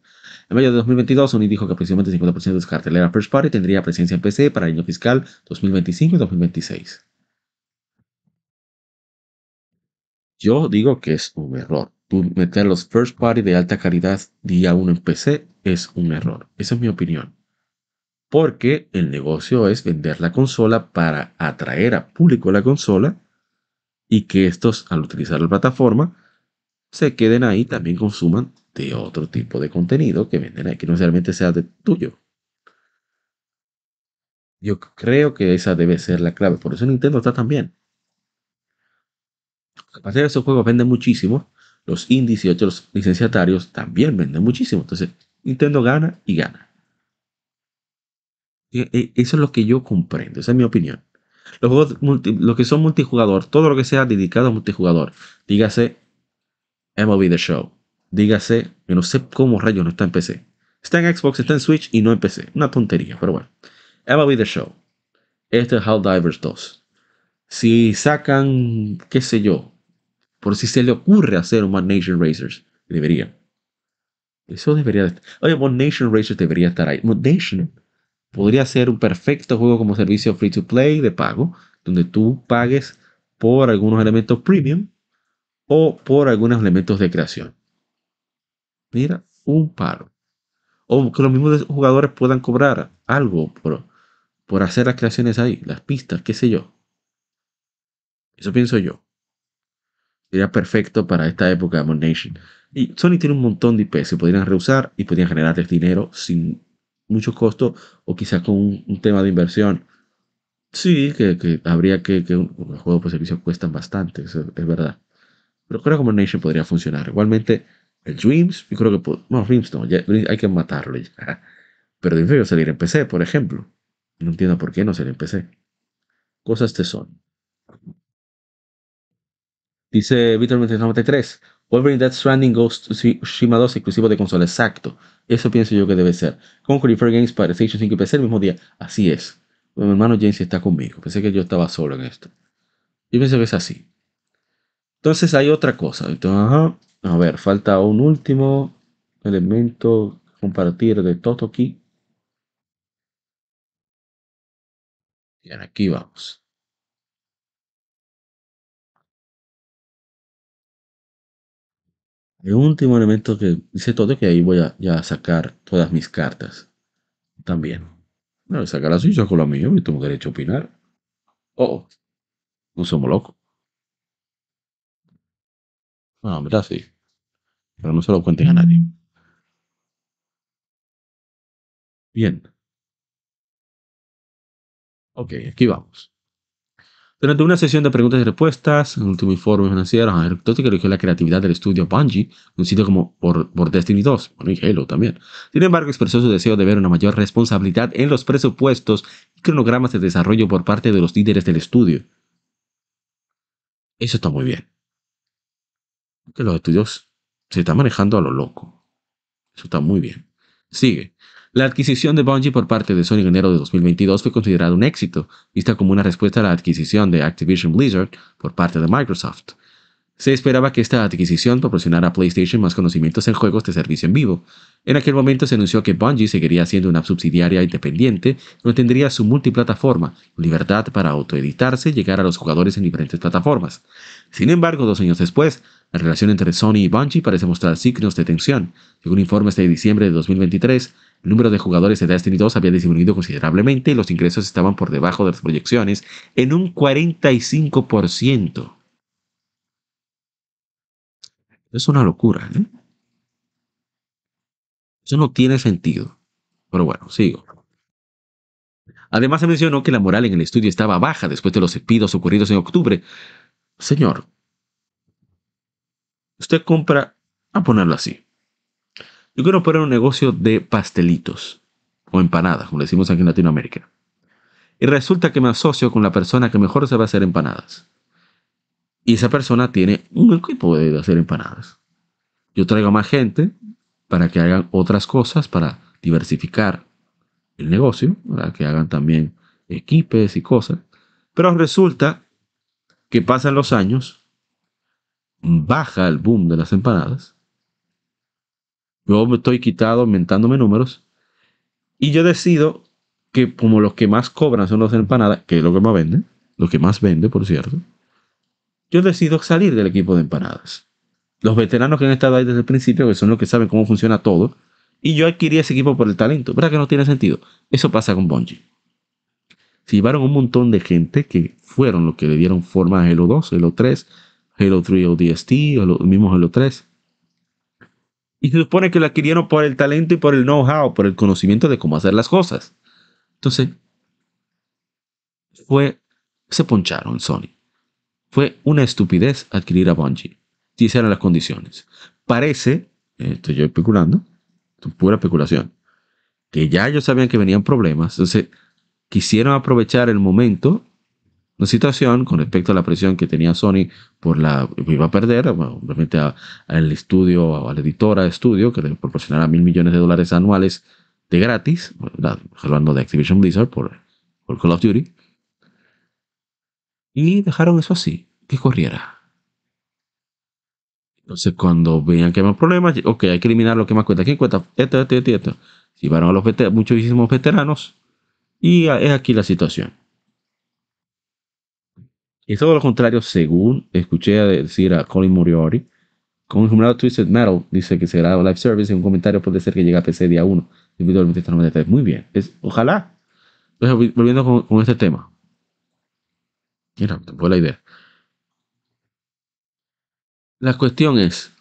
En mayo de 2022, Sony dijo que aproximadamente 50% de su cartelera First Party tendría presencia en PC para el año fiscal 2025 y 2026. Yo digo que es un error. meter los First Party de alta calidad día 1 en PC es un error. Esa es mi opinión. Porque el negocio es vender la consola para atraer a público la consola y que estos, al utilizar la plataforma, se queden ahí, también consuman de otro tipo de contenido que venden ahí, que no necesariamente sea de tuyo. Yo creo que esa debe ser la clave. Por eso Nintendo está tan bien. Aparte de esos juegos venden muchísimo. Los indies y otros licenciatarios también venden muchísimo. Entonces, Nintendo gana y gana. Eso es lo que yo comprendo. Esa es mi opinión. Los juegos lo que son multijugador, todo lo que sea dedicado a multijugador, dígase MLB The Show, dígase, yo no sé cómo rayos no está en PC. Está en Xbox, está en Switch y no en PC. Una tontería, pero bueno. MLB The Show. Este es Divers 2. Si sacan, qué sé yo, por si se le ocurre hacer un Mod Nation Racers, debería. Eso debería. Oye, Mod Nation Racers debería estar ahí. Mod Nation podría ser un perfecto juego como servicio free to play de pago, donde tú pagues por algunos elementos premium o por algunos elementos de creación. Mira, un paro. O que los mismos jugadores puedan cobrar algo por, por hacer las creaciones ahí, las pistas, qué sé yo. Eso pienso yo. Sería perfecto para esta época de Nation. Y Sony tiene un montón de IP, se podrían reusar y podrían generarles dinero sin mucho costo o quizás con un, tema de inversión. Sí, que, habría que, que los juegos por servicio cuestan bastante, es verdad. Pero creo que Mon Nation podría funcionar. Igualmente, el Dreams, yo creo que. No, Dreams no, ya, hay que matarlo. Pero Dreams a salir en PC, por ejemplo. No entiendo por qué no salir en PC. Cosas te son. Dice Víctor 93. Wolverine Death Stranding Ghost Shima 2 exclusivo de consola. Exacto. Eso pienso yo que debe ser. Conquer Free Games para PlayStation 5 y PC el mismo día. Así es. Mi hermano James está conmigo. Pensé que yo estaba solo en esto. Yo pienso que es así. Entonces hay otra cosa. Entonces, A ver, falta un último elemento compartir de Totoki. Bien, aquí vamos. El último elemento que dice todo que ahí voy a ya sacar todas mis cartas. También. No, sacar la suya con la mía, yo tengo derecho a opinar. Oh, no somos locos. No, verdad sí. Pero no se lo cuenten a nadie. Bien. Ok, aquí vamos. Durante una sesión de preguntas y respuestas, en el último informe financiero, Aristóteles eligió la creatividad del estudio Bungie, conocido como por, por, Destiny 2, bueno, y Halo también. Sin embargo, expresó su deseo de ver una mayor responsabilidad en los presupuestos y cronogramas de desarrollo por parte de los líderes del estudio. Eso está muy bien. Que los estudios se están manejando a lo loco. Eso está muy bien. Sigue. La adquisición de Bungie por parte de Sony en enero de 2022 fue considerada un éxito, vista como una respuesta a la adquisición de Activision Blizzard por parte de Microsoft. Se esperaba que esta adquisición proporcionara a PlayStation más conocimientos en juegos de servicio en vivo. En aquel momento se anunció que Bungie seguiría siendo una subsidiaria independiente, no tendría su multiplataforma, libertad para autoeditarse y llegar a los jugadores en diferentes plataformas. Sin embargo, dos años después, la relación entre Sony y Bungie parece mostrar signos de tensión. Según informes de diciembre de 2023, el número de jugadores de Destiny 2 había disminuido considerablemente y los ingresos estaban por debajo de las proyecciones en un 45%. Es una locura, ¿eh? Eso no tiene sentido. Pero bueno, sigo. Además se mencionó que la moral en el estudio estaba baja después de los despidos ocurridos en octubre. Señor, usted compra, a ponerlo así, yo quiero poner un negocio de pastelitos o empanadas, como decimos aquí en Latinoamérica. Y resulta que me asocio con la persona que mejor a hacer empanadas. Y esa persona tiene un equipo de hacer empanadas. Yo traigo más gente para que hagan otras cosas, para diversificar el negocio, para que hagan también equipes y cosas. Pero resulta que pasan los años, baja el boom de las empanadas yo me estoy quitado, aumentándome números. Y yo decido que como los que más cobran son los empanadas, que es lo que más vende, lo que más vende, por cierto, yo decido salir del equipo de empanadas. Los veteranos que han estado ahí desde el principio, que son los que saben cómo funciona todo, y yo adquirí ese equipo por el talento. ¿Verdad que no tiene sentido? Eso pasa con Bungie. Se llevaron un montón de gente que fueron los que le dieron forma a Halo 2, Halo 3, Halo 3 ODST, o los mismos Halo 3. Y se supone que lo adquirieron por el talento y por el know-how, por el conocimiento de cómo hacer las cosas. Entonces, fue, se poncharon Sony. Fue una estupidez adquirir a Bungie. Si eran las condiciones. Parece, estoy yo especulando, pura especulación, que ya ellos sabían que venían problemas, entonces quisieron aprovechar el momento situación con respecto a la presión que tenía Sony por la iba a perder, obviamente al estudio, a la editora de estudio, que le proporcionara mil millones de dólares anuales de gratis, hablando de Activision Blizzard por, por Call of Duty, y dejaron eso así, que corriera. Entonces, cuando veían que había problemas, ok, hay que eliminar lo que más cuenta. ¿Quién cuenta? Esto, esto, esto, esto. Llevaron a los muchísimos veteranos y es aquí la situación. Y todo lo contrario, según escuché decir a Colin Moriarty, con el Twisted Metal dice que será live service en un comentario puede ser que llegue a PC día 1, Muy bien, es, ojalá. volviendo con, este tema. Mira, fue la idea. La cuestión es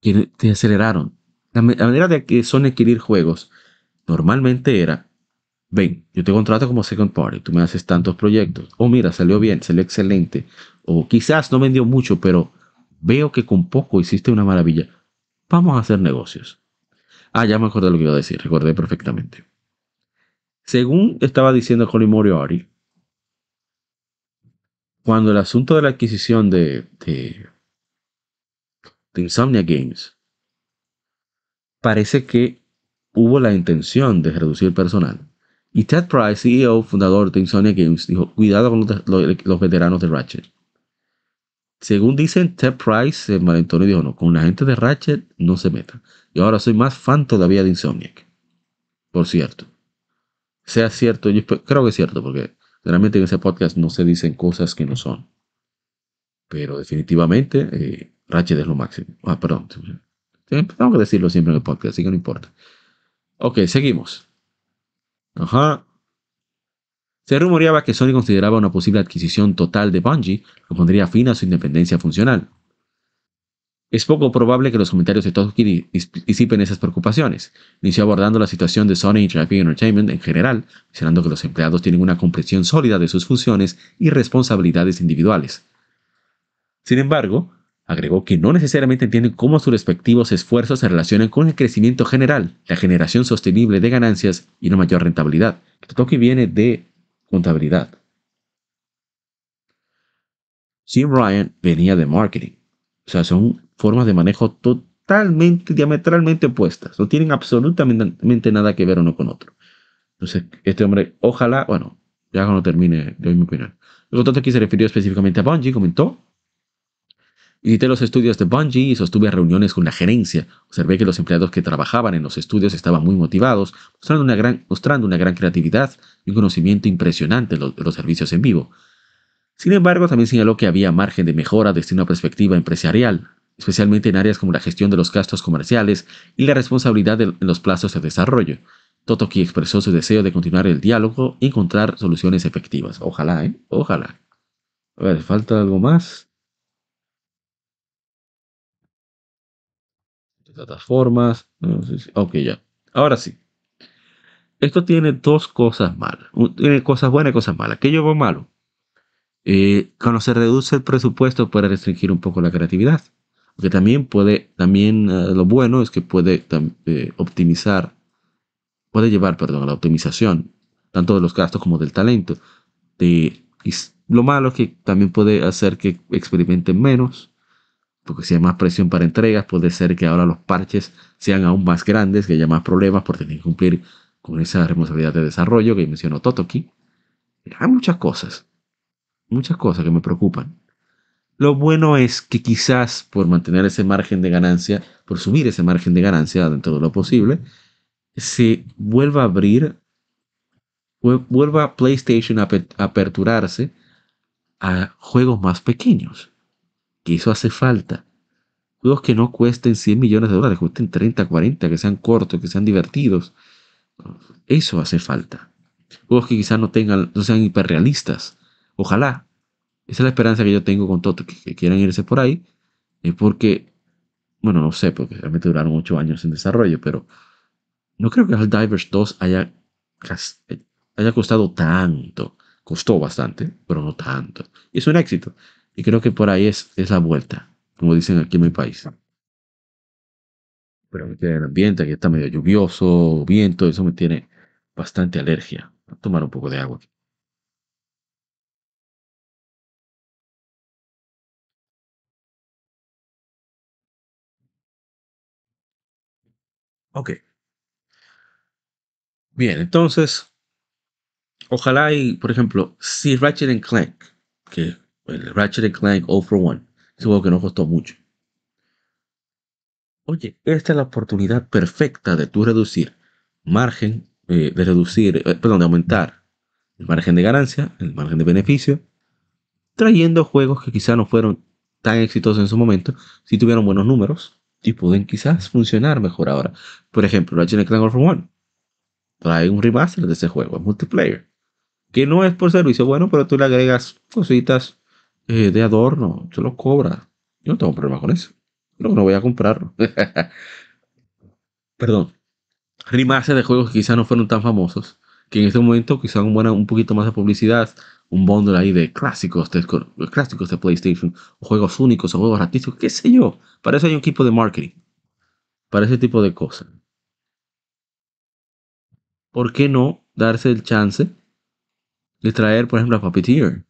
que te aceleraron. La manera de que son adquirir juegos normalmente era ven, yo te contrato como second party, tú me haces tantos proyectos, o mira, salió bien, salió excelente, o quizás no vendió mucho, pero veo que con poco hiciste una maravilla, vamos a hacer negocios. Ah, ya me acordé lo que iba a decir, recordé perfectamente. Según estaba diciendo Colin Moriarty, cuando el asunto de la adquisición de, de, de Insomnia Games, parece que hubo la intención de reducir personal. Y Ted Price, CEO, fundador de Insomnia Games, dijo, cuidado con los, veteranos de Ratchet. Según dicen, Ted Price se malentó y dijo, no, con la gente de Ratchet no se meta. Y ahora soy más fan todavía de Insomniac. Por cierto. Sea cierto, yo creo que es cierto, porque realmente en ese podcast no se dicen cosas que no son. Pero definitivamente, eh, Ratchet es lo máximo. Ah, perdón. Tengo que decirlo siempre en el podcast, así que no importa. Ok, seguimos. Ajá. Se rumoreaba que Sony consideraba una posible adquisición total de Bungie que pondría fin a su independencia funcional. Es poco probable que los comentarios de Toki disipen esas preocupaciones. Inició abordando la situación de Sony Interactive Entertainment en general, mencionando que los empleados tienen una comprensión sólida de sus funciones y responsabilidades individuales. Sin embargo, agregó que no necesariamente entienden cómo sus respectivos esfuerzos se relacionan con el crecimiento general, la generación sostenible de ganancias y una mayor rentabilidad. Toki viene de contabilidad. Jim Ryan venía de marketing. O sea, son formas de manejo totalmente, diametralmente opuestas. No tienen absolutamente nada que ver uno con otro. Entonces, este hombre, ojalá, bueno, ya cuando termine, doy mi opinión. Luego, tanto aquí se refirió específicamente a Bungie, comentó. Visité los estudios de Bungie y sostuve reuniones con la gerencia. Observé que los empleados que trabajaban en los estudios estaban muy motivados, mostrando una gran, mostrando una gran creatividad y un conocimiento impresionante de los servicios en vivo. Sin embargo, también señaló que había margen de mejora desde una perspectiva empresarial, especialmente en áreas como la gestión de los gastos comerciales y la responsabilidad en los plazos de desarrollo. Totoki expresó su deseo de continuar el diálogo y encontrar soluciones efectivas. Ojalá, ¿eh? Ojalá. A ver, ¿falta algo más? Plataformas. Ok, ya. Ahora sí. Esto tiene dos cosas malas. Tiene cosas buenas y cosas malas. ¿Qué veo malo? Eh, cuando se reduce el presupuesto puede restringir un poco la creatividad. Porque también puede, también eh, lo bueno es que puede eh, optimizar, puede llevar, perdón, a la optimización, tanto de los gastos como del talento. y lo malo es que también puede hacer que experimenten menos, porque si hay más presión para entregas, puede ser que ahora los parches sean aún más grandes, que haya más problemas por tener que cumplir con esa responsabilidad de desarrollo que mencionó Totoki. Hay muchas cosas, muchas cosas que me preocupan. Lo bueno es que quizás por mantener ese margen de ganancia, por subir ese margen de ganancia dentro de lo posible, se vuelva a abrir, vuelva PlayStation a aperturarse a juegos más pequeños. Que eso hace falta. Juegos que no cuesten 100 millones de dólares, cuesten 30, 40, que sean cortos, que sean divertidos. Eso hace falta. Juegos que quizás no tengan, no sean hiperrealistas. Ojalá, esa es la esperanza que yo tengo con todos que, quieran irse por ahí. Es porque, bueno, no sé, porque realmente duraron 8 años en desarrollo, pero no creo que Divers 2 haya, haya costado tanto. Costó bastante, pero no tanto. Es un éxito. Y creo que por ahí es, es la vuelta, como dicen aquí en mi país. Pero me tiene el ambiente, aquí está medio lluvioso, viento, eso me tiene bastante alergia. A tomar un poco de agua. Ok. Bien, entonces, ojalá y, por ejemplo, si Ratchet Clank, que el Ratchet Clank All for One, es algo que no costó mucho. Oye, esta es la oportunidad perfecta de tú reducir margen, eh, de reducir, eh, perdón, de aumentar el margen de ganancia, el margen de beneficio, trayendo juegos que quizá no fueron tan exitosos en su momento, si tuvieron buenos números, y pueden quizás funcionar mejor ahora. Por ejemplo, Ratchet Clank for One trae un remaster de ese juego, multiplayer, que no es por servicio bueno, pero tú le agregas cositas eh, de adorno, se lo cobra. Yo no tengo problema con eso. Pero no voy a comprarlo. Perdón. Remaster de juegos que quizás no fueron tan famosos, que en este momento quizás un, buena, un poquito más de publicidad, un bundle ahí de clásicos de, clásicos de PlayStation, juegos únicos o juegos artísticos, qué sé yo. Para eso hay un equipo de marketing. Para ese tipo de cosas. ¿Por qué no darse el chance de traer, por ejemplo, a Puppeteer?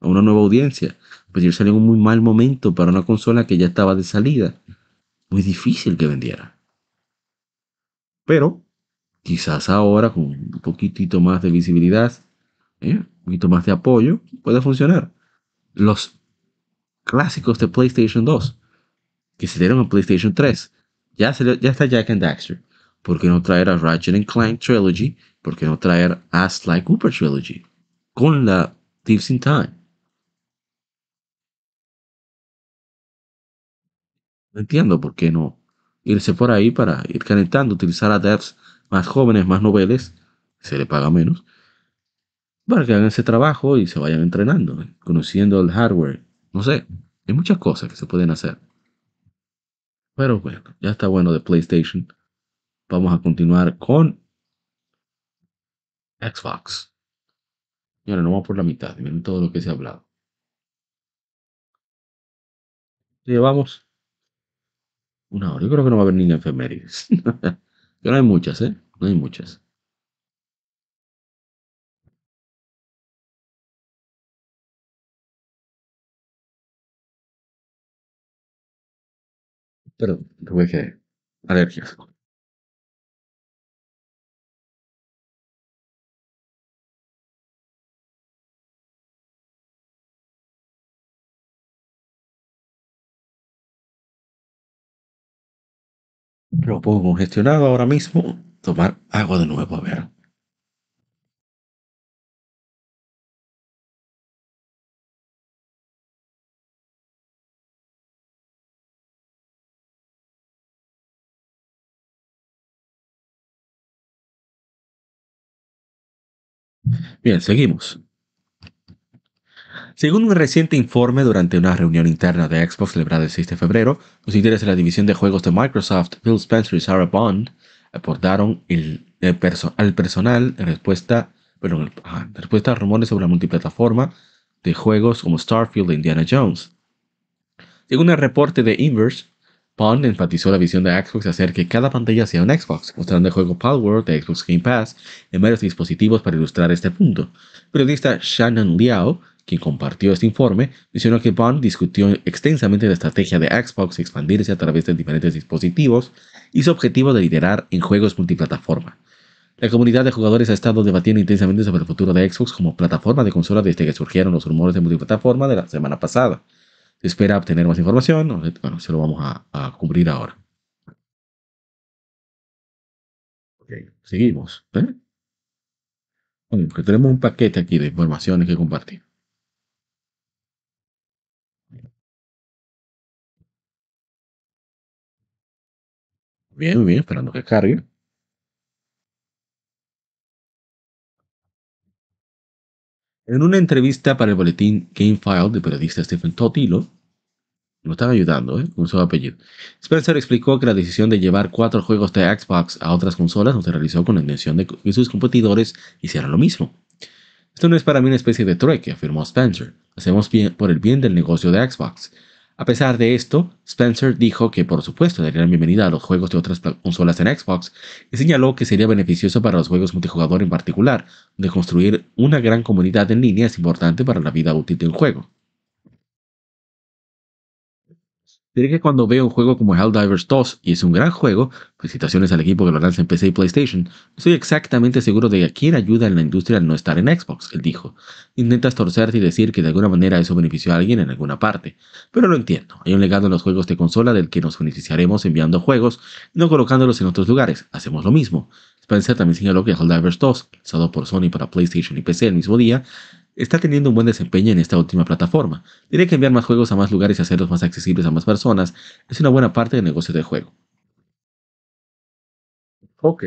A una nueva audiencia. Pues salió en un muy mal momento para una consola que ya estaba de salida. Muy difícil que vendiera. Pero quizás ahora con un poquitito más de visibilidad, ¿eh? un poquito más de apoyo, puede funcionar. Los clásicos de PlayStation 2, que se dieron en PlayStation 3, ya, ya está Jack and Daxter. ¿Por qué no traer a Ratchet Clank Trilogy? ¿Por qué no traer a Sly Cooper Trilogy? Con la Thieves in Time. No entiendo por qué no irse por ahí para ir calentando, utilizar a devs más jóvenes, más noveles, se le paga menos, para que hagan ese trabajo y se vayan entrenando, conociendo el hardware. No sé, hay muchas cosas que se pueden hacer. Pero bueno, ya está bueno de PlayStation. Vamos a continuar con Xbox. Y ahora no vamos por la mitad, miren todo lo que se ha hablado. Llevamos una hora. Yo creo que no va a haber ni enfermerías. Pero no hay muchas, ¿eh? No hay muchas. Perdón, tuve que... Alergias. Lo pongo congestionado ahora mismo. Tomar agua de nuevo, a ver. Bien, seguimos. Según un reciente informe durante una reunión interna de Xbox celebrada el 6 de febrero, los líderes de la división de juegos de Microsoft, Phil Spencer y Sarah Bond, aportaron el, al personal en respuesta, respuesta a rumores sobre la multiplataforma de juegos como Starfield e Indiana Jones. Según el reporte de Inverse, Bond enfatizó la visión de Xbox de hacer que cada pantalla sea un Xbox, mostrando el juego Palworld de Xbox Game Pass en varios dispositivos para ilustrar este punto. El periodista Shannon Liao, quien compartió este informe, mencionó que Bond discutió extensamente la estrategia de Xbox expandirse a través de diferentes dispositivos y su objetivo de liderar en juegos multiplataforma. La comunidad de jugadores ha estado debatiendo intensamente sobre el futuro de Xbox como plataforma de consola desde que surgieron los rumores de multiplataforma de la semana pasada espera obtener más información. Bueno, se lo vamos a, cubrir ahora. Ok, seguimos. ¿eh? Bueno, tenemos un paquete aquí de informaciones que compartir. Bien, muy bien, esperando que cargue. En una entrevista para el boletín GameFile del periodista Stephen Totilo, no están ayudando, ¿eh? Con su apellido. Spencer explicó que la decisión de llevar cuatro juegos de Xbox a otras consolas no se realizó con la intención de que sus competidores hicieran lo mismo. Esto no es para mí una especie de trueque, afirmó Spencer. hacemos bien por el bien del negocio de Xbox. A pesar de esto, Spencer dijo que por supuesto darían bienvenida a los juegos de otras consolas en Xbox y señaló que sería beneficioso para los juegos multijugador en particular, de construir una gran comunidad en línea es importante para la vida útil de un juego. Diré que cuando veo un juego como Helldivers 2 y es un gran juego, felicitaciones al equipo que lo lanza en PC y PlayStation, estoy exactamente seguro de que quién ayuda en la industria al no estar en Xbox, él dijo. Intentas torcerte y decir que de alguna manera eso benefició a alguien en alguna parte, pero lo entiendo. Hay un legado en los juegos de consola del que nos beneficiaremos enviando juegos, no colocándolos en otros lugares. Hacemos lo mismo. Spencer también señaló que Helldivers 2, lanzado por Sony para PlayStation y PC el mismo día, está teniendo un buen desempeño en esta última plataforma. Diré que enviar más juegos a más lugares y hacerlos más accesibles a más personas es una buena parte del negocio del juego. Ok.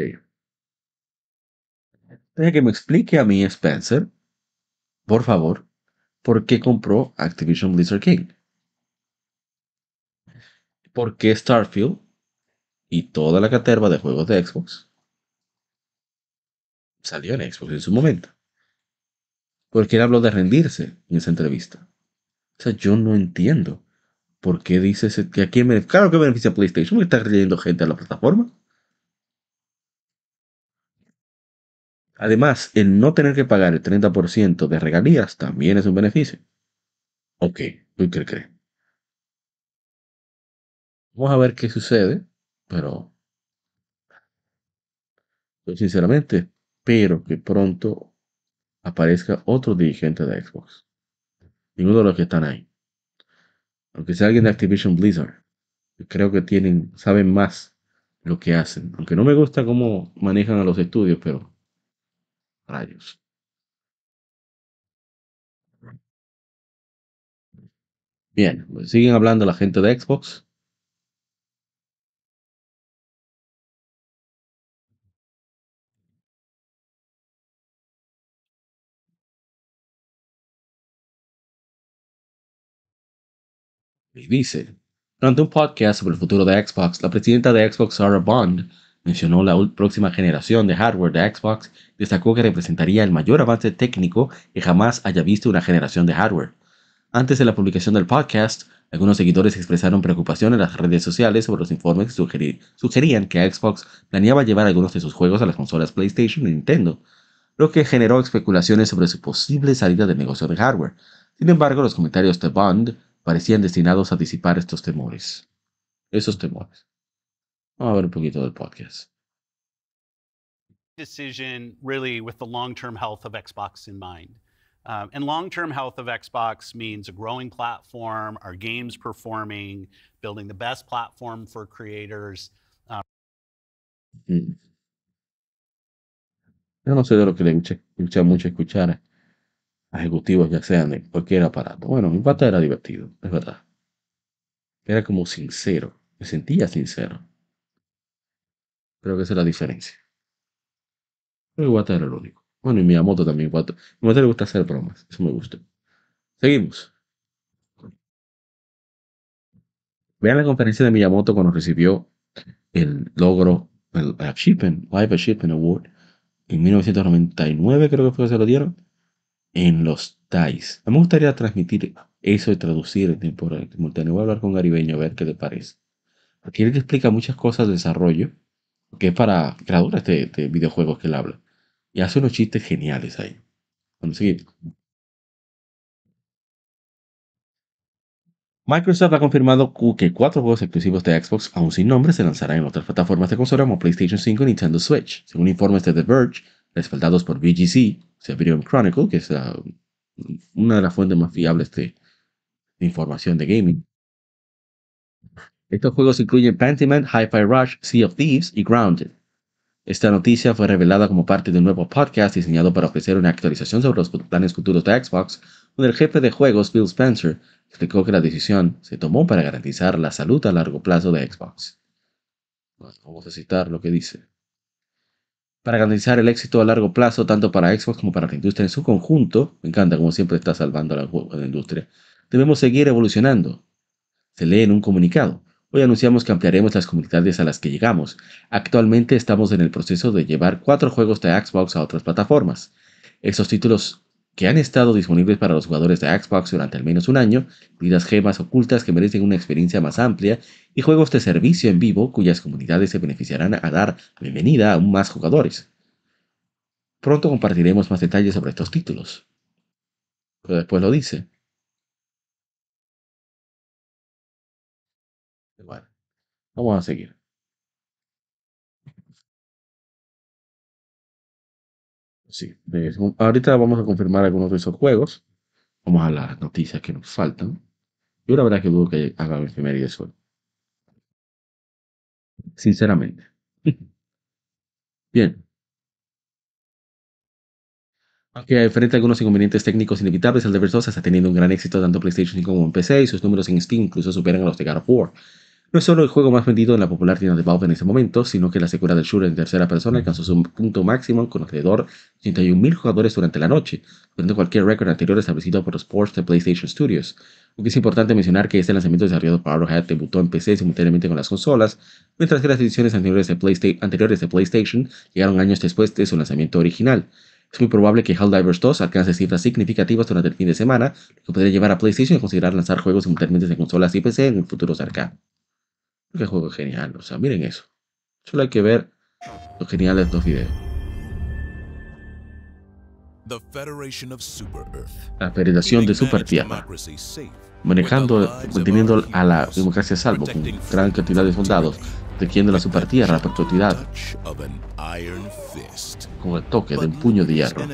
Deja que me explique a mí, Spencer, por favor, por qué compró Activision Blizzard King. ¿Por qué Starfield y toda la caterva de juegos de Xbox salió en Xbox en su momento? Porque él habló de rendirse en esa entrevista. O sea, yo no entiendo por qué dices que aquí. Claro que beneficia a PlayStation, me está trayendo gente a la plataforma. Además, el no tener que pagar el 30% de regalías también es un beneficio. Ok, ¿tú qué crees? Vamos a ver qué sucede, pero yo sinceramente espero que pronto aparezca otro dirigente de Xbox. Ninguno de los que están ahí. Aunque sea alguien de Activision Blizzard. Creo que tienen, saben más lo que hacen. Aunque no me gusta cómo manejan a los estudios, pero rayos. Bien, pues siguen hablando la gente de Xbox. Y dice, durante un podcast sobre el futuro de Xbox, la presidenta de Xbox, Sarah Bond, mencionó la próxima generación de hardware de Xbox y destacó que representaría el mayor avance técnico que jamás haya visto una generación de hardware. Antes de la publicación del podcast, algunos seguidores expresaron preocupación en las redes sociales sobre los informes que sugerían que Xbox planeaba llevar algunos de sus juegos a las consolas PlayStation y Nintendo, lo que generó especulaciones sobre su posible salida del negocio de hardware. Sin embargo, los comentarios de Bond parecían destinados a disipar estos temores. Esos temores. Vamos a ver un poquito del podcast. Decision really with the long-term health of Xbox in mind. Um, and long-term health of Xbox means a growing platform, our games performing, building the best platform for creators. Um, mm. Yo no sé de lo que le gusta mucho escuchar ejecutivos ya sean de cualquier aparato. Bueno, mi pata era divertido, es verdad. Era como sincero, me sentía sincero. Creo que esa es la diferencia. Pero Iwata era el único. Bueno, y Miyamoto también. Iwata. Miyamoto le gusta hacer bromas, eso me gusta. Seguimos. Vean la conferencia de Miyamoto cuando recibió el logro, el Achievement, Live Achievement Award, en 1999 creo que fue que se lo dieron en los TAIs. Me gustaría transmitir eso y traducir en tiempo simultáneo. Voy a hablar con Garibeño a ver qué le parece. Porque él explica muchas cosas de desarrollo, que es para creadores de, de videojuegos que él habla. Y hace unos chistes geniales ahí. Vamos a seguir. Microsoft ha confirmado que cuatro juegos exclusivos de Xbox, aún sin nombre, se lanzarán en otras plataformas de consola como PlayStation 5 y Nintendo Switch. Según informes de The Verge, respaldados por VGC, Video Chronicle, que es una de las fuentes más fiables de, información de gaming. Estos juegos incluyen Pentiment, Hi-Fi Rush, Sea of Thieves y Grounded. Esta noticia fue revelada como parte de un nuevo podcast diseñado para ofrecer una actualización sobre los planes futuros de Xbox, donde el jefe de juegos, Phil Spencer, explicó que la decisión se tomó para garantizar la salud a largo plazo de Xbox. vamos a citar lo que dice para garantizar el éxito a largo plazo tanto para Xbox como para la industria en su conjunto, me encanta como siempre está salvando a la, industria, debemos seguir evolucionando. Se lee en un comunicado. Hoy anunciamos que ampliaremos las comunidades a las que llegamos. Actualmente estamos en el proceso de llevar cuatro juegos de Xbox a otras plataformas. Estos títulos que han estado disponibles para los jugadores de Xbox durante al menos un año, vidas gemas ocultas que merecen una experiencia más amplia y juegos de servicio en vivo cuyas comunidades se beneficiarán a dar bienvenida a aún más jugadores. Pronto compartiremos más detalles sobre estos títulos. Pero después lo dice. Vamos a seguir. Sí, ahorita vamos a confirmar algunos de esos juegos. Vamos a las noticias que nos faltan. Yo la verdad que dudo que haga efeméride eso. Sinceramente. Bien. Aunque enfrenta algunos inconvenientes técnicos inevitables, el Dever 2 está teniendo un gran éxito tanto en PlayStation 5 como en PC y sus números en Steam incluso superan a los de God of War. No es solo el juego más vendido en la popular tienda de Valve en ese momento, sino que la secuela del shooter en tercera persona alcanzó su punto máximo con alrededor de 81.000 jugadores durante la noche, superando cualquier récord anterior establecido por los ports de PlayStation Studios. Aunque es importante mencionar que este lanzamiento desarrollado por Arrowhead debutó en PC simultáneamente con las consolas, mientras que las ediciones anteriores de, PlayStation llegaron años después de su lanzamiento original. Es muy probable que Helldivers 2 alcance cifras significativas durante el fin de semana, lo que podría llevar a PlayStation a considerar lanzar juegos simultáneamente de consolas y PC en el futuro cercano. Qué juego genial, o sea, miren eso. Solo hay que ver lo genial de estos videos. la Federación de Super Tierra, manejando, manteniendo a la democracia a salvo con gran cantidad de soldados, protegiendo la Super Tierra a perpetuidad. con el toque de un puño de hierro.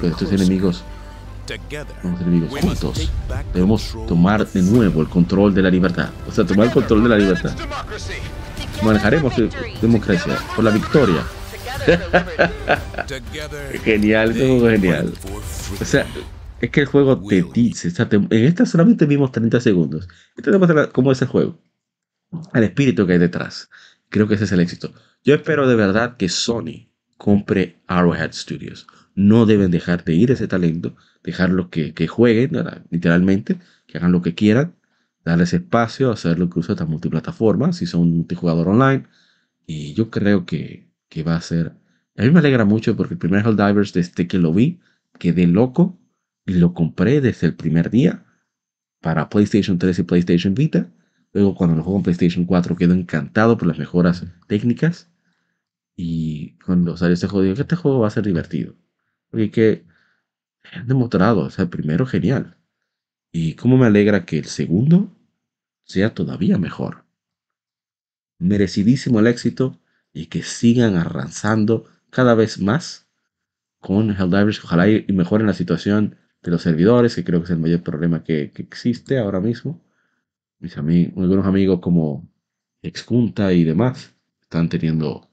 Pero estos enemigos, los enemigos juntos, debemos tomar de nuevo el control de la libertad. O sea, tomar el control de la libertad. Manejaremos la democracia por la victoria. genial, es un genial. O sea, es que el juego te dice, en esta solamente vimos 30 segundos. Entendemos cómo es el juego, el espíritu que hay detrás. Creo que ese es el éxito. Yo espero de verdad que Sony compre Arrowhead Studios. No deben dejar de ir ese talento, dejarlo que, que jueguen, literalmente, que hagan lo que quieran, darles espacio, hacerlo incluso hasta multiplataforma, si son multijugador online. Y yo creo que, que va a ser a mí me alegra mucho porque el primer Helldivers, desde que lo vi, quedé loco y lo compré desde el primer día para PlayStation 3 y PlayStation Vita. Luego, cuando lo juego en PlayStation 4, quedé encantado por las mejoras técnicas. Y cuando salió este juego, dije que este juego va a ser divertido. Porque que han demostrado, o sea, el primero genial. Y cómo me alegra que el segundo sea todavía mejor. Merecidísimo el éxito y que sigan arrasando cada vez más con Helldivers. Ojalá y mejoren la situación de los servidores, que creo que es el mayor problema que, existe ahora mismo. Mis amigos, algunos amigos como Exjunta y demás están teniendo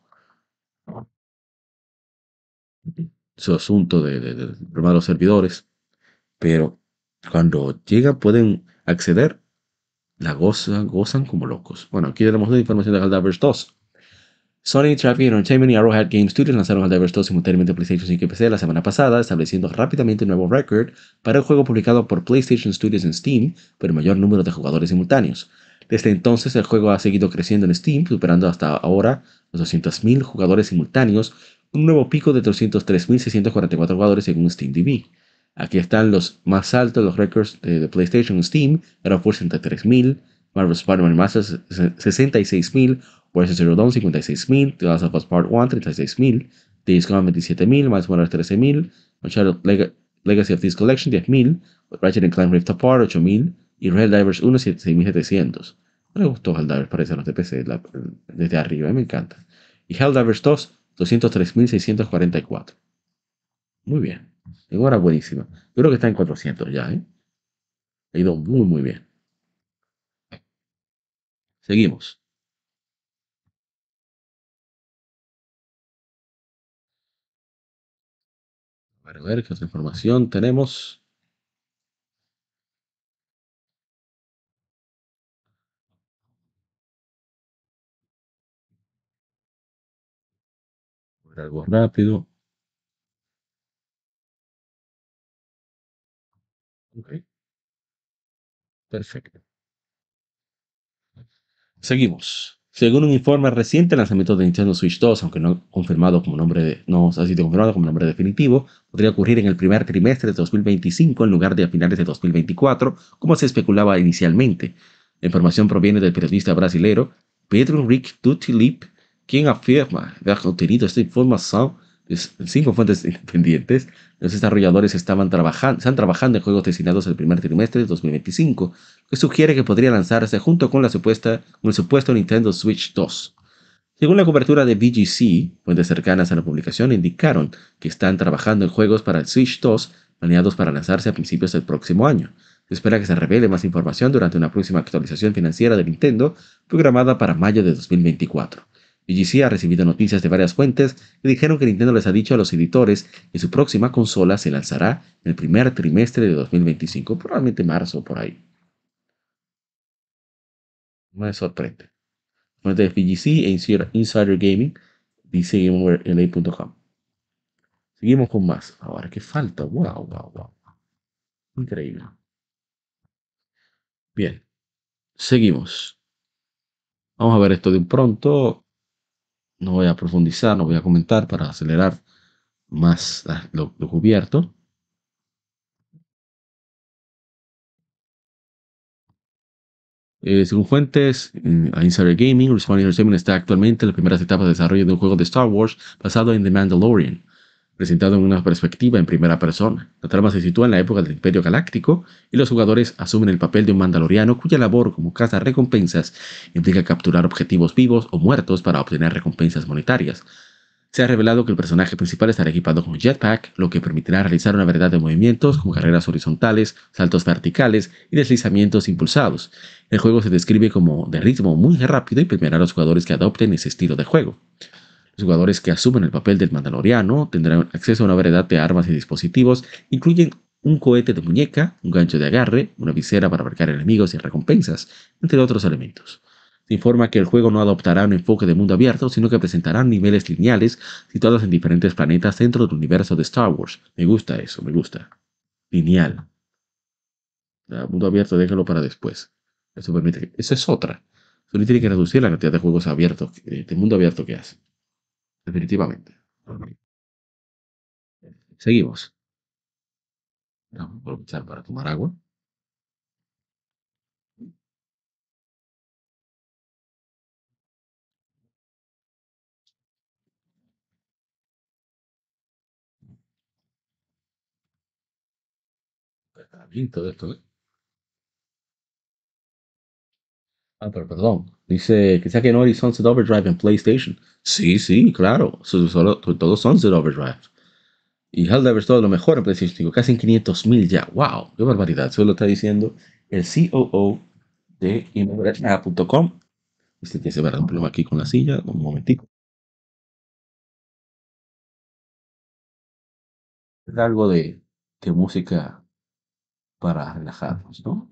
su asunto de, de, los servidores, pero cuando llegan pueden acceder, la gozan, gozan como locos. Bueno, aquí tenemos la información de Helldivers 2. Sony Traffic Entertainment y Arrowhead Game Studios lanzaron Helldivers 2 simultáneamente en PlayStation 5 y PC la semana pasada, estableciendo rápidamente un nuevo récord para el juego publicado por PlayStation Studios en Steam por el mayor número de jugadores simultáneos. Desde entonces, el juego ha seguido creciendo en Steam, superando hasta ahora los 200.000 jugadores simultáneos, un nuevo pico de 303.644 jugadores según SteamDB. Aquí están los más altos, los récords de, PlayStation Steam, Era por 63.000, Marvel Spider-Man Masters 66.000, Horizon Zero Dawn 56.000, The Last of Us Part 1 36.000, Days Gone 27.000, Miles Morales 13.000, Uncharted Leg Legacy of this Collection 10.000, Ratchet Clank Rift Apart 8.000 y Red Divers 1 6.700. Me gustó Helldivers, parece los de PC la, desde arriba, me encanta. Y Helldivers 2 203.644. Muy bien. Ahora buenísima. Creo que está en 400 ya, ¿eh? Ha ido muy, muy bien. Seguimos. Para ver qué otra información tenemos. Algo rápido. Perfecto. Seguimos. Según un informe reciente, el lanzamiento de Nintendo Switch 2, aunque no confirmado como nombre no ha sido confirmado como nombre definitivo, podría ocurrir en el primer trimestre de 2025 en lugar de a finales de 2024, como se especulaba inicialmente. La información proviene del periodista brasilero Pedro Rick Dutilip, quien afirma haber obtenido esta información cinco fuentes independientes, los desarrolladores estaban trabajando, están trabajando en juegos destinados al primer trimestre de 2025, que sugiere que podría lanzarse junto con, la supuesta, con el supuesto Nintendo Switch 2. Según la cobertura de VGC, fuentes cercanas a la publicación indicaron que están trabajando en juegos para el Switch 2 planeados para lanzarse a principios del próximo año. Se espera que se revele más información durante una próxima actualización financiera de Nintendo programada para mayo de 2024. VGC ha recibido noticias de varias fuentes que dijeron que Nintendo les ha dicho a los editores que su próxima consola se lanzará en el primer trimestre de 2025, probablemente marzo por ahí. No me sorprende. Fuente de VGC e Insider Gaming dice GameWareLA.com. Seguimos con más. Ahora, ¿qué falta? Wow, wow, wow. Increíble. Bien. Seguimos. Vamos a ver esto de un pronto. No voy a profundizar, no voy a comentar para acelerar más lo, cubierto. Eh, según fuentes, eh, Insider Gaming, Respawn Entertainment está actualmente en las primeras etapas de desarrollo de un juego de Star Wars basado en The Mandalorian. Presentado en una perspectiva en primera persona. La trama se sitúa en la época del Imperio Galáctico y los jugadores asumen el papel de un mandaloriano cuya labor como caza recompensas implica capturar objetivos vivos o muertos para obtener recompensas monetarias. Se ha revelado que el personaje principal estará equipado con jetpack, lo que permitirá realizar una variedad de movimientos como carreras horizontales, saltos verticales y deslizamientos impulsados. El juego se describe como de ritmo muy rápido y premiará a los jugadores que adopten ese estilo de juego. Los jugadores que asumen el papel del Mandaloriano tendrán acceso a una variedad de armas y dispositivos, incluyen un cohete de muñeca, un gancho de agarre, una visera para marcar enemigos y recompensas, entre otros elementos. Se informa que el juego no adoptará un enfoque de mundo abierto, sino que presentará niveles lineales situados en diferentes planetas dentro del universo de Star Wars. Me gusta eso, me gusta. Lineal. Mundo abierto, déjalo para después. Eso permite. Eso es otra. Solo tiene que reducir la cantidad de juegos abiertos, de mundo abierto que hace definitivamente. Seguimos. Vamos a aprovechar para tomar agua. Está bien todo esto, ¿eh? Ah, pero perdón. Dice que que no hay Sunset Overdrive en PlayStation. Sí, sí, claro. Solo, todos Sunset Overdrive. Y Helldivers todo lo mejor en PlayStation 5. Casi en 500 mil ya. ¡Wow! ¡Qué barbaridad! Eso lo está diciendo el COO de Innovatia.com. Este tiene un problema aquí con la silla. Un momentico. Algo de, de música para relajarnos, ¿no?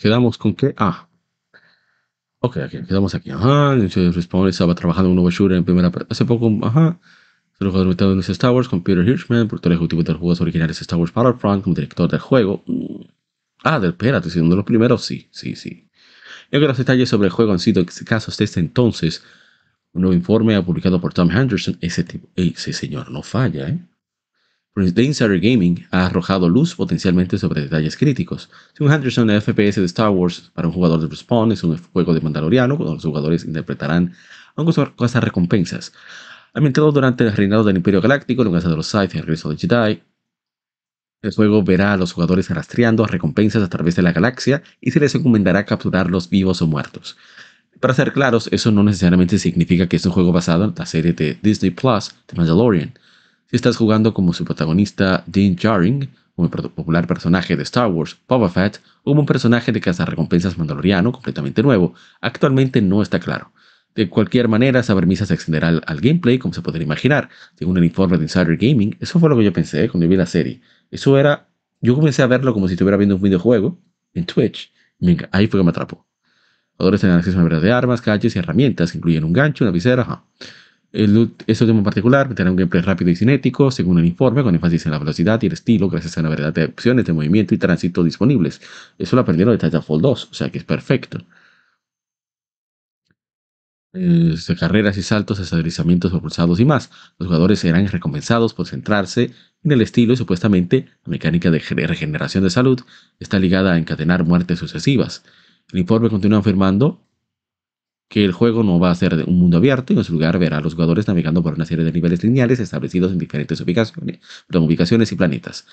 quedamos con que, ah, ok, aquí, quedamos aquí, ajá, Respawn estaba trabajando en un nuevo shooter en primera, hace poco, ajá, se lo en Star Wars con Peter Hirschman, productor ejecutivo de los juegos originales Star Wars Battlefront, como director del juego. Mm. Ah, del espérate, siendo uno de los primeros, sí, sí, sí. Y que los detalles sobre el juego han sido casos desde entonces. Un nuevo informe publicado por Tom Henderson, ese tipo, ese señor no falla, ¿eh? The Insider Gaming ha arrojado luz potencialmente sobre detalles críticos. Según Henderson, el FPS de Star Wars para un jugador de Respawn es un juego de Mandaloriano, donde los jugadores interpretarán a recompensas. Ambientado durante el reinado del Imperio Galáctico, casa de los Sith y el regreso de Jedi, el juego verá a los jugadores rastreando recompensas a través de la galaxia y se les encomendará capturarlos vivos o muertos. Para ser claros, eso no necesariamente significa que es un juego basado en la serie de Disney Plus, The Mandalorian. Si estás jugando como su protagonista Dean Jaring, como el popular personaje de Star Wars, Boba Fett, o como un personaje de recompensas mandaloriano completamente nuevo, actualmente no está claro. De cualquier manera, esa premisa se extenderá al, gameplay, como se podría imaginar. Según el informe de Insider Gaming, eso fue lo que yo pensé cuando vi la serie. Eso era, yo comencé a verlo como si estuviera viendo un videojuego en Twitch. venga, ahí fue que me atrapó. Jugadores tendrán acceso a una de armas, gadgets y herramientas, que incluyen un gancho, una visera, ajá. El, este último en particular tendrá un gameplay rápido y cinético, según el informe, con énfasis en la velocidad y el estilo, gracias a una variedad de opciones de movimiento y tránsito disponibles. Eso lo aprendieron de Titanfall 2, o sea que es perfecto. Carreras y saltos, deslizamientos propulsados y más. Los jugadores serán recompensados por centrarse en el estilo y supuestamente la mecánica de regeneración de salud está ligada a encadenar muertes sucesivas. El informe continúa afirmando que el juego no va a ser un mundo abierto y en su lugar verá a los jugadores navegando por una serie de niveles lineales establecidos en diferentes ubicaciones, ubicaciones y planetas.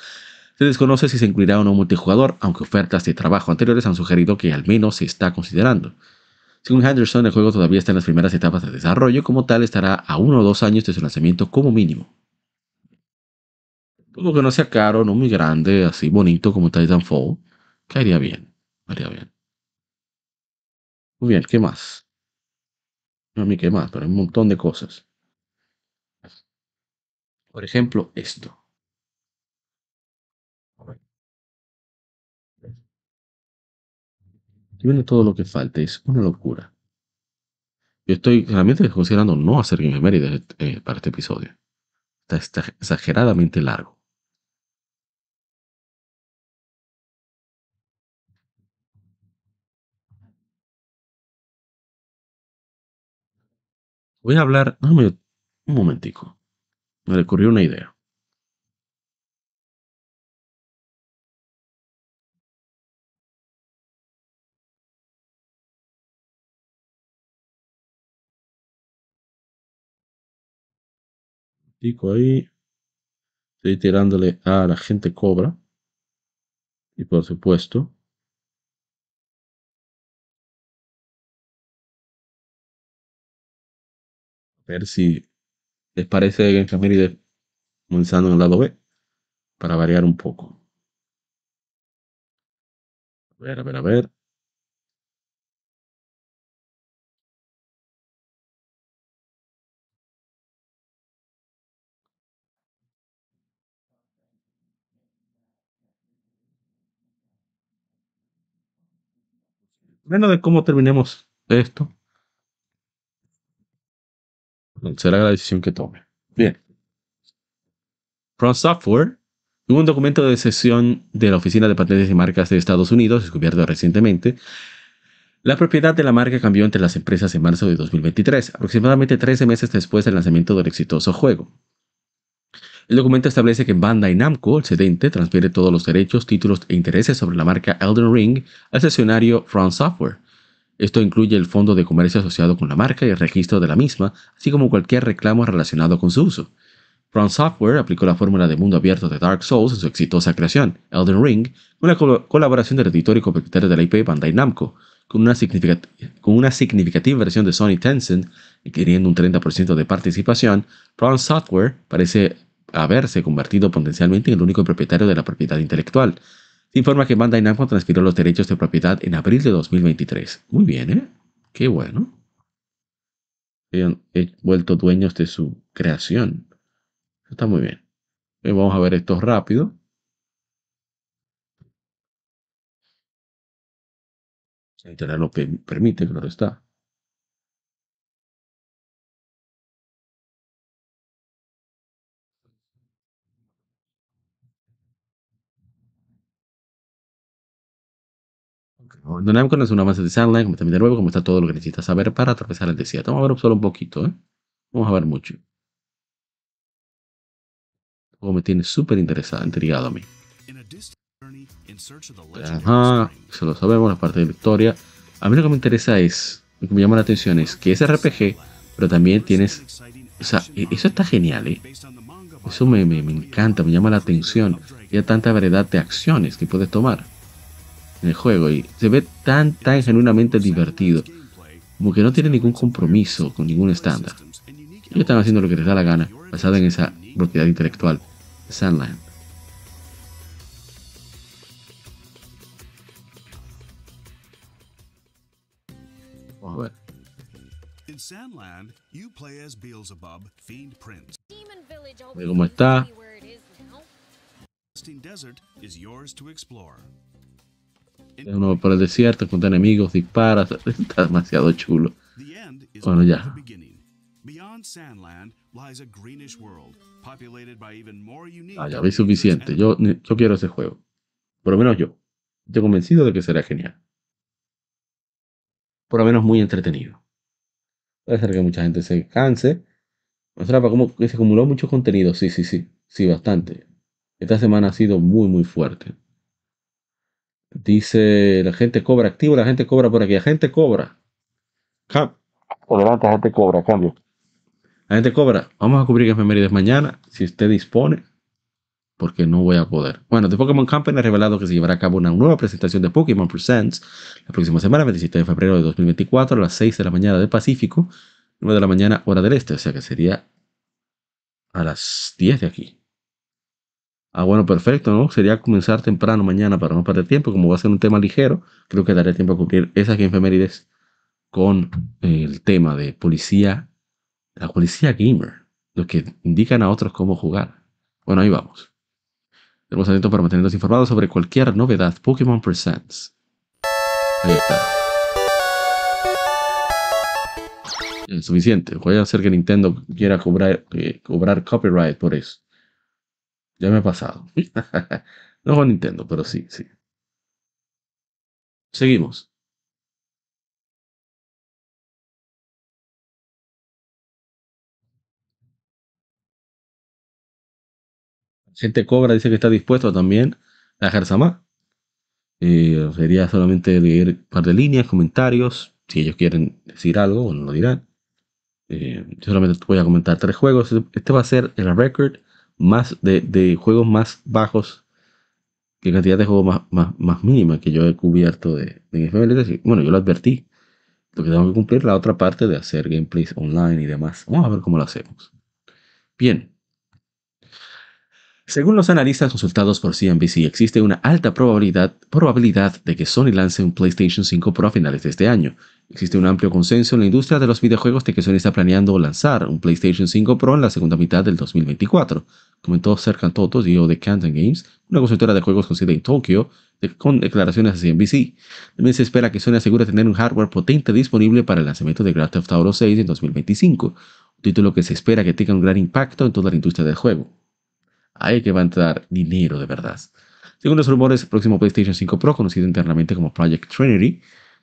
Se desconoce si se incluirá o no multijugador, aunque ofertas de trabajo anteriores han sugerido que al menos se está considerando. Según Henderson, el juego todavía está en las primeras etapas de desarrollo, como tal estará a uno o dos años de su lanzamiento como mínimo. Todo que no sea caro, no muy grande, así bonito como Titanfall, caería bien, haría bien. Muy bien, ¿qué más? No a mí qué más, pero hay un montón de cosas. Por ejemplo, esto. Aquí viene todo lo que falta, es una locura. Yo estoy realmente considerando no hacer Game eh, para este episodio. Está exageradamente largo. Voy a hablar. un momentico. Me ocurrió una idea. Digo ahí. Estoy tirándole a la gente cobra. Y por supuesto. Ver si les parece que Mérida comenzando en el lado B para variar un poco. A ver, a ver, a ver. Menos de cómo terminemos esto. Será la decisión que tome. Bien. From Software, un documento de sesión de la Oficina de Patentes y Marcas de Estados Unidos, descubierto recientemente, la propiedad de la marca cambió entre las empresas en marzo de 2023, aproximadamente 13 meses después del lanzamiento del exitoso juego. El documento establece que Bandai Namco, el cedente, transfiere todos los derechos, títulos e intereses sobre la marca Elden Ring al sesionario From Software, esto incluye el fondo de comercio asociado con la marca y el registro de la misma, así como cualquier reclamo relacionado con su uso. From Software aplicó la fórmula de mundo abierto de Dark Souls en su exitosa creación, Elden Ring, con la colaboración del editor y copropietario de la IP Bandai Namco, con una, significativa inversión de Sony Tencent, adquiriendo un 30% de participación, From Software parece haberse convertido potencialmente en el único propietario de la propiedad intelectual, se informa que Bandai Namco transfirió los derechos de propiedad en abril de 2023. Muy bien, ¿eh? Qué bueno. Han vuelto dueños de su creación. Está muy bien. Vamos a ver esto rápido. Internet lo permite, claro está. No es una base de Sandline, como también de nuevo, como está todo lo que necesitas saber para atravesar el desierto. Vamos a ver solo un poquito, ¿eh? Vamos a ver mucho. juego me tiene súper interesado, intrigado a mí. Ajá, eso lo sabemos, la parte de la historia. A mí lo que me interesa es, lo que me llama la atención es que es RPG, pero también tienes, o sea, e, eso está genial, ¿eh? Eso me, me, me encanta, me llama la atención. Hay tanta variedad de acciones que puedes tomar en el juego y se ve tan, tan genuinamente divertido, como que no tiene ningún compromiso con ningún estándar. Ellos están haciendo lo que les da la gana, basada en esa propiedad intelectual Sandland. Vamos a ver. In Sandland, you play as Beelzebub, Fiend Prince. Ve cómo está. Uno por el desierto, contra enemigos, dispara, está demasiado chulo. Bueno, ya. Ah, ya veis suficiente. Yo, yo quiero ese juego. Por lo menos yo. Estoy convencido de que será genial. Por lo menos muy entretenido. Puede ser que mucha gente se canse. O sea, para que se acumuló mucho contenido. Sí, sí, sí. Sí, bastante. Esta semana ha sido muy, muy fuerte. Dice, la gente cobra activo, la gente cobra por aquí. La gente cobra. Cam- Adelante, la gente cobra, cambio. La gente cobra. Vamos a cubrir efemérides mañana, si usted dispone, porque no voy a poder. Bueno, The Pokémon Company ha revelado que se llevará a cabo una nueva presentación de Pokémon Presents la próxima semana, 27 de febrero de 2024, a las 6 de la mañana del Pacífico, 9 de la mañana, hora del este, o sea que sería a las 10 de aquí. Ah, bueno, perfecto, ¿no? Sería comenzar temprano mañana para no perder tiempo. Como va a ser un tema ligero, creo que daré tiempo a cubrir esas efemérides con el tema de policía, la policía gamer, los que indican a otros cómo jugar. Bueno, ahí vamos. Estamos atentos para mantenernos informados sobre cualquier novedad Pokémon Presents. Ahí está. Bien, suficiente. Voy a hacer que Nintendo quiera cobrar, eh, cobrar copyright por eso. Ya me ha pasado. no con Nintendo, pero sí, sí. Seguimos. Gente Cobra dice que está dispuesto también a dejarse más. Eh, sería solamente leer un par de líneas, comentarios. Si ellos quieren decir algo, bueno, lo dirán. Eh, yo solamente voy a comentar tres juegos. Este va a ser el record más de, de juegos más bajos, que cantidad de juegos más, más, más mínima que yo he cubierto de, de efemérides. Y, Bueno, yo lo advertí. Porque tengo que cumplir la otra parte de hacer gameplays online y demás. Vamos a ver cómo lo hacemos. Bien. Según los analistas consultados por CNBC, existe una alta probabilidad, de que Sony lance un PlayStation 5 Pro a finales de este año. Existe un amplio consenso en la industria de los videojuegos de que Sony está planeando lanzar un PlayStation 5 Pro en la segunda mitad del 2024, comentó Serkan Toto, CEO de Canton Games, una consultora de juegos con sede en Tokio, con declaraciones a CNBC. También se espera que Sony asegure tener un hardware potente disponible para el lanzamiento de Grand Theft Auto 6 en 2025, un título que se espera que tenga un gran impacto en toda la industria del juego. Ahí que va a entrar dinero de verdad. Según los rumores, el próximo PlayStation 5 Pro, conocido internamente como Project Trinity,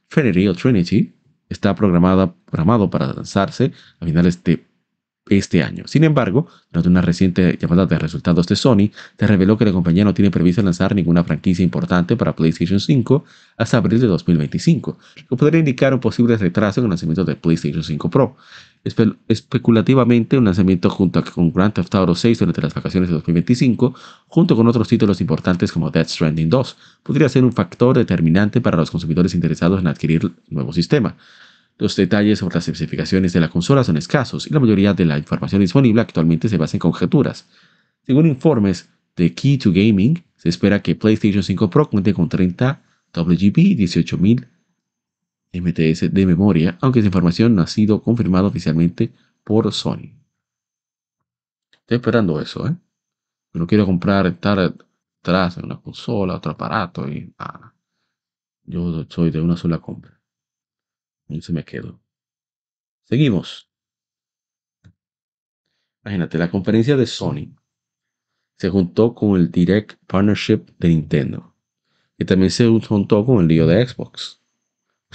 Trinity o Trinity, está programada- programado para lanzarse a finales de este año. Sin embargo, durante una reciente llamada de resultados de Sony, se reveló que la compañía no tiene previsto lanzar ninguna franquicia importante para PlayStation 5 hasta abril de 2025, lo que podría indicar un posible retraso en el lanzamiento de PlayStation 5 Pro. Espe- especulativamente, un lanzamiento junto con Grand Theft Auto 6 durante las vacaciones de 2025, junto con otros títulos importantes como Death Stranding 2, podría ser un factor determinante para los consumidores interesados en adquirir el nuevo sistema. Los detalles sobre las especificaciones de la consola son escasos y la mayoría de la información disponible actualmente se basa en conjeturas. Según informes de Key to Gaming, se espera que PlayStation 5 Pro cuente con 30 WGB y 18000 MTS de memoria, aunque esa información no ha sido confirmada oficialmente por Sony. Estoy esperando eso, ¿eh? No quiero comprar, estar atrás en una consola, otro aparato y ah, yo soy de una sola compra. Y se me quedo. Seguimos. Imagínate, la conferencia de Sony se juntó con el Direct Partnership de Nintendo. Y también se juntó con el lío de Xbox.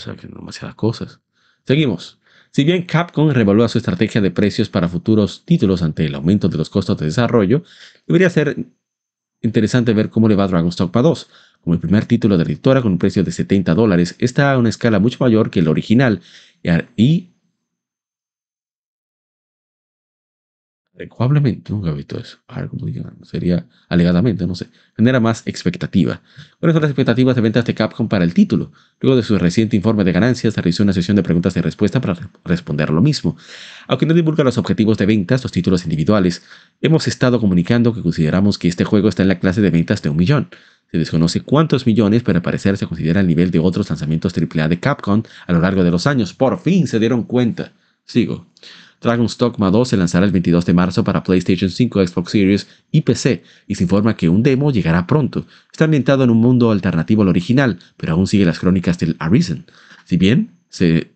Sea que demasiadas cosas. Seguimos. Si bien Capcom revalúa su estrategia de precios para futuros títulos ante el aumento de los costos de desarrollo, debería ser interesante ver cómo le va Dragon's Dogma 2. Como el primer título de la editora con un precio de 70 dólares, está a una escala mucho mayor que el original y Probablemente, nunca he visto eso. sería alegadamente, no sé. Genera más expectativa. ¿Cuáles son las expectativas de ventas de Capcom para el título? Luego de su reciente informe de ganancias, realizó una sesión de preguntas y respuestas para responder lo mismo. Aunque no divulga los objetivos de ventas, los títulos individuales, hemos estado comunicando que consideramos que este juego está en la clase de ventas de un millón. Se desconoce cuántos millones, pero al parecer se considera el nivel de otros lanzamientos AAA de Capcom a lo largo de los años. Por fin se dieron cuenta. Sigo. Dragon's Dogma 2 se lanzará el 22 de marzo para PlayStation 5, Xbox Series y PC, y se informa que un demo llegará pronto. Está ambientado en un mundo alternativo al original, pero aún sigue las crónicas del Arisen. Si bien se,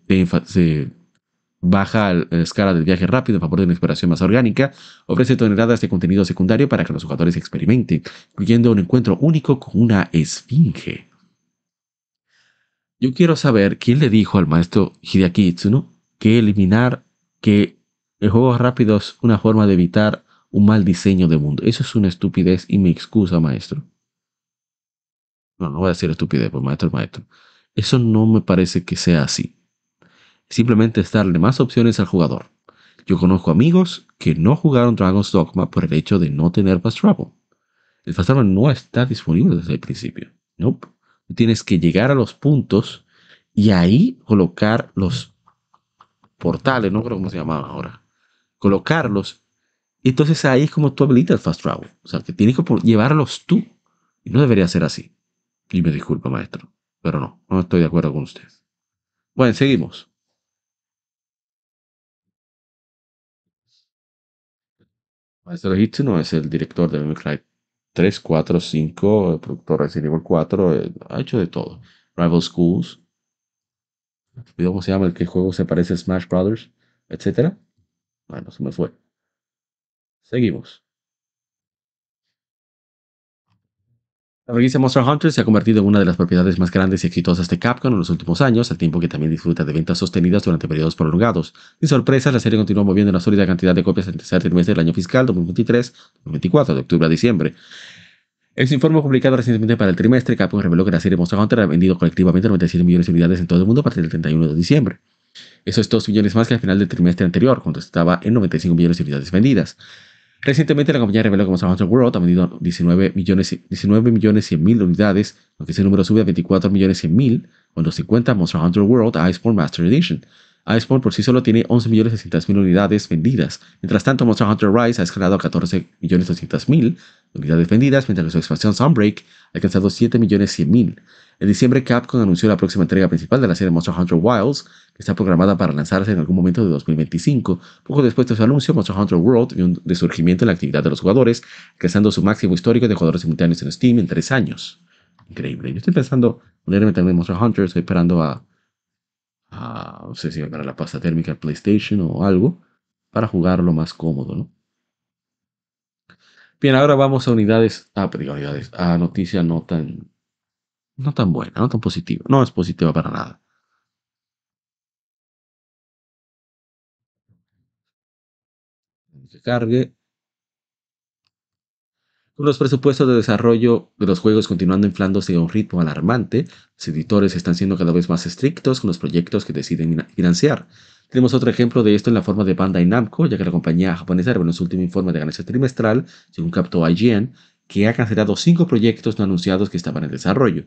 baja la escala del viaje rápido a favor de una exploración más orgánica, ofrece toneladas de contenido secundario para que los jugadores experimenten, incluyendo un encuentro único con una esfinge. Yo quiero saber quién le dijo al maestro Hideaki Itsuno que eliminar que el juego rápido es una forma de evitar un mal diseño de mundo. Eso es una estupidez y me excusa, maestro. No, no voy a decir estupidez, pues maestro, maestro. Eso no me parece que sea así. Simplemente es darle más opciones al jugador. Yo conozco amigos que no jugaron Dragon's Dogma por el hecho de no tener Fast Travel. El Fast Travel no está disponible desde el principio. No. Tienes que llegar a los puntos y ahí colocar los portales, no creo cómo se llamaban ahora colocarlos. Y entonces ahí es como tú habilitas el fast travel. O sea, que tienes que llevarlos tú. Y no debería ser así. Y me disculpa, maestro. Pero no, no estoy de acuerdo con usted. Bueno, seguimos. Maestro no es el director de Cry 3, 4, 5, el productor de Resident Evil 4, eh, ha hecho de todo. Rival Schools. ¿Cómo se llama el que juego se parece a Smash Brothers? Etcétera. Bueno, se me fue. Seguimos. La franquicia Monster Hunter se ha convertido en una de las propiedades más grandes y exitosas de Capcom en los últimos años, al tiempo que también disfruta de ventas sostenidas durante periodos prolongados. Sin sorpresas, la serie continuó moviendo una sólida cantidad de copias en el tercer trimestre del año fiscal 2023-2024, de octubre a diciembre. En su informe publicado recientemente para el trimestre, Capcom reveló que la serie Monster Hunter ha vendido colectivamente 97 millones de unidades en todo el mundo a partir del 31 de diciembre. Eso es 2 millones más que al final del trimestre anterior, cuando estaba en 95 millones de unidades vendidas. Recientemente la compañía reveló que Monster Hunter World ha vendido 19 millones, 19 millones 100 mil unidades, aunque ese número sube a 24 millones 100 mil cuando se cuenta Monster Hunter World Iceborne Master Edition. Iceborne por sí solo tiene 11 millones 600 mil unidades vendidas. Mientras tanto, Monster Hunter Rise ha escalado a 14 millones 200 mil unidades vendidas, mientras que su expansión Sunbreak ha alcanzado 7 millones 100 mil. En diciembre, Capcom anunció la próxima entrega principal de la serie Monster Hunter Wilds, que está programada para lanzarse en algún momento de 2025. Poco después de su anuncio, Monster Hunter World vio un resurgimiento en la actividad de los jugadores, alcanzando su máximo histórico de jugadores simultáneos en Steam en tres años. Increíble. Yo estoy pensando ponerme también Monster Hunter, estoy esperando a, no sé si para la pasta térmica PlayStation o algo, para jugarlo más cómodo, ¿no? Bien, ahora vamos a unidades, ah, unidades, a noticias no tan no tan buena, no tan positiva. No es positiva para nada. Que cargue. Con los presupuestos de desarrollo de los juegos continuando inflándose a un ritmo alarmante, los editores están siendo cada vez más estrictos con los proyectos que deciden financiar. Tenemos otro ejemplo de esto en la forma de Bandai Namco, ya que la compañía japonesa reveló en su último informe de ganancias trimestral, según captó IGN, que ha cancelado cinco proyectos no anunciados que estaban en desarrollo.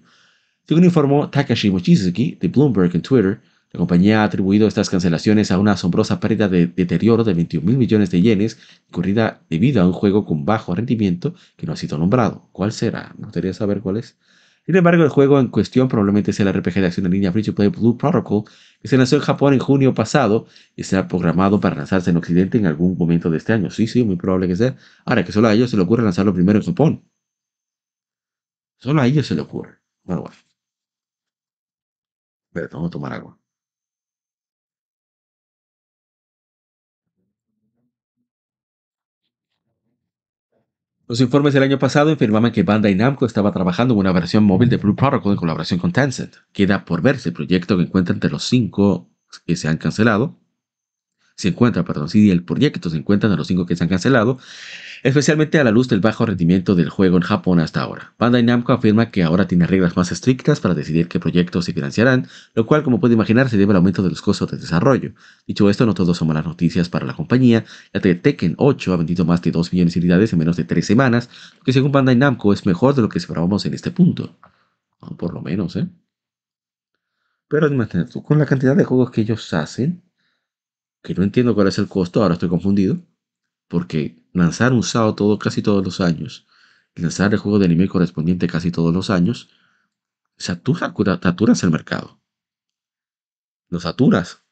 Según informó Takashi Mochizuki de Bloomberg en Twitter, la compañía ha atribuido estas cancelaciones a una asombrosa pérdida de deterioro de 21 mil millones de yenes ocurrida debido a un juego con bajo rendimiento que no ha sido nombrado. ¿Cuál será? Me gustaría saber cuál es. Sin embargo, el juego en cuestión probablemente sea el RPG de acción en línea Free to Play Blue Protocol, que se lanzó en Japón en junio pasado y está programado para lanzarse en Occidente en algún momento de este año. Sí, sí, muy probable que sea. Ahora, que solo a ellos se le ocurre lanzarlo primero en Japón. Solo a ellos se le ocurre. Bueno, bueno. Pero tengo que tomar agua. Los informes del año pasado afirmaban que Bandai Namco estaba trabajando en una versión móvil de Blue Protocol en colaboración con Tencent. Queda por verse el proyecto que encuentra entre los cinco que se han cancelado. Se encuentra, perdón, si el proyecto se encuentra en los cinco que se han cancelado, especialmente a la luz del bajo rendimiento del juego en Japón hasta ahora. Bandai Namco afirma que ahora tiene reglas más estrictas para decidir qué proyectos se financiarán, lo cual, como puede imaginar, se debe al aumento de los costos de desarrollo. Dicho esto, no todos son malas noticias para la compañía, ya que Tekken 8 ha vendido más de 2 millones de unidades en menos de 3 semanas, que según Bandai Namco es mejor de lo que esperábamos en este punto. por lo menos, ¿eh? Pero imagínate tú, con la cantidad de juegos que ellos hacen, que no entiendo cuál es el costo, ahora estoy confundido, porque lanzar un SAO todo, casi todos los años, lanzar el juego de anime correspondiente casi todos los años, saturas el mercado. Lo saturas.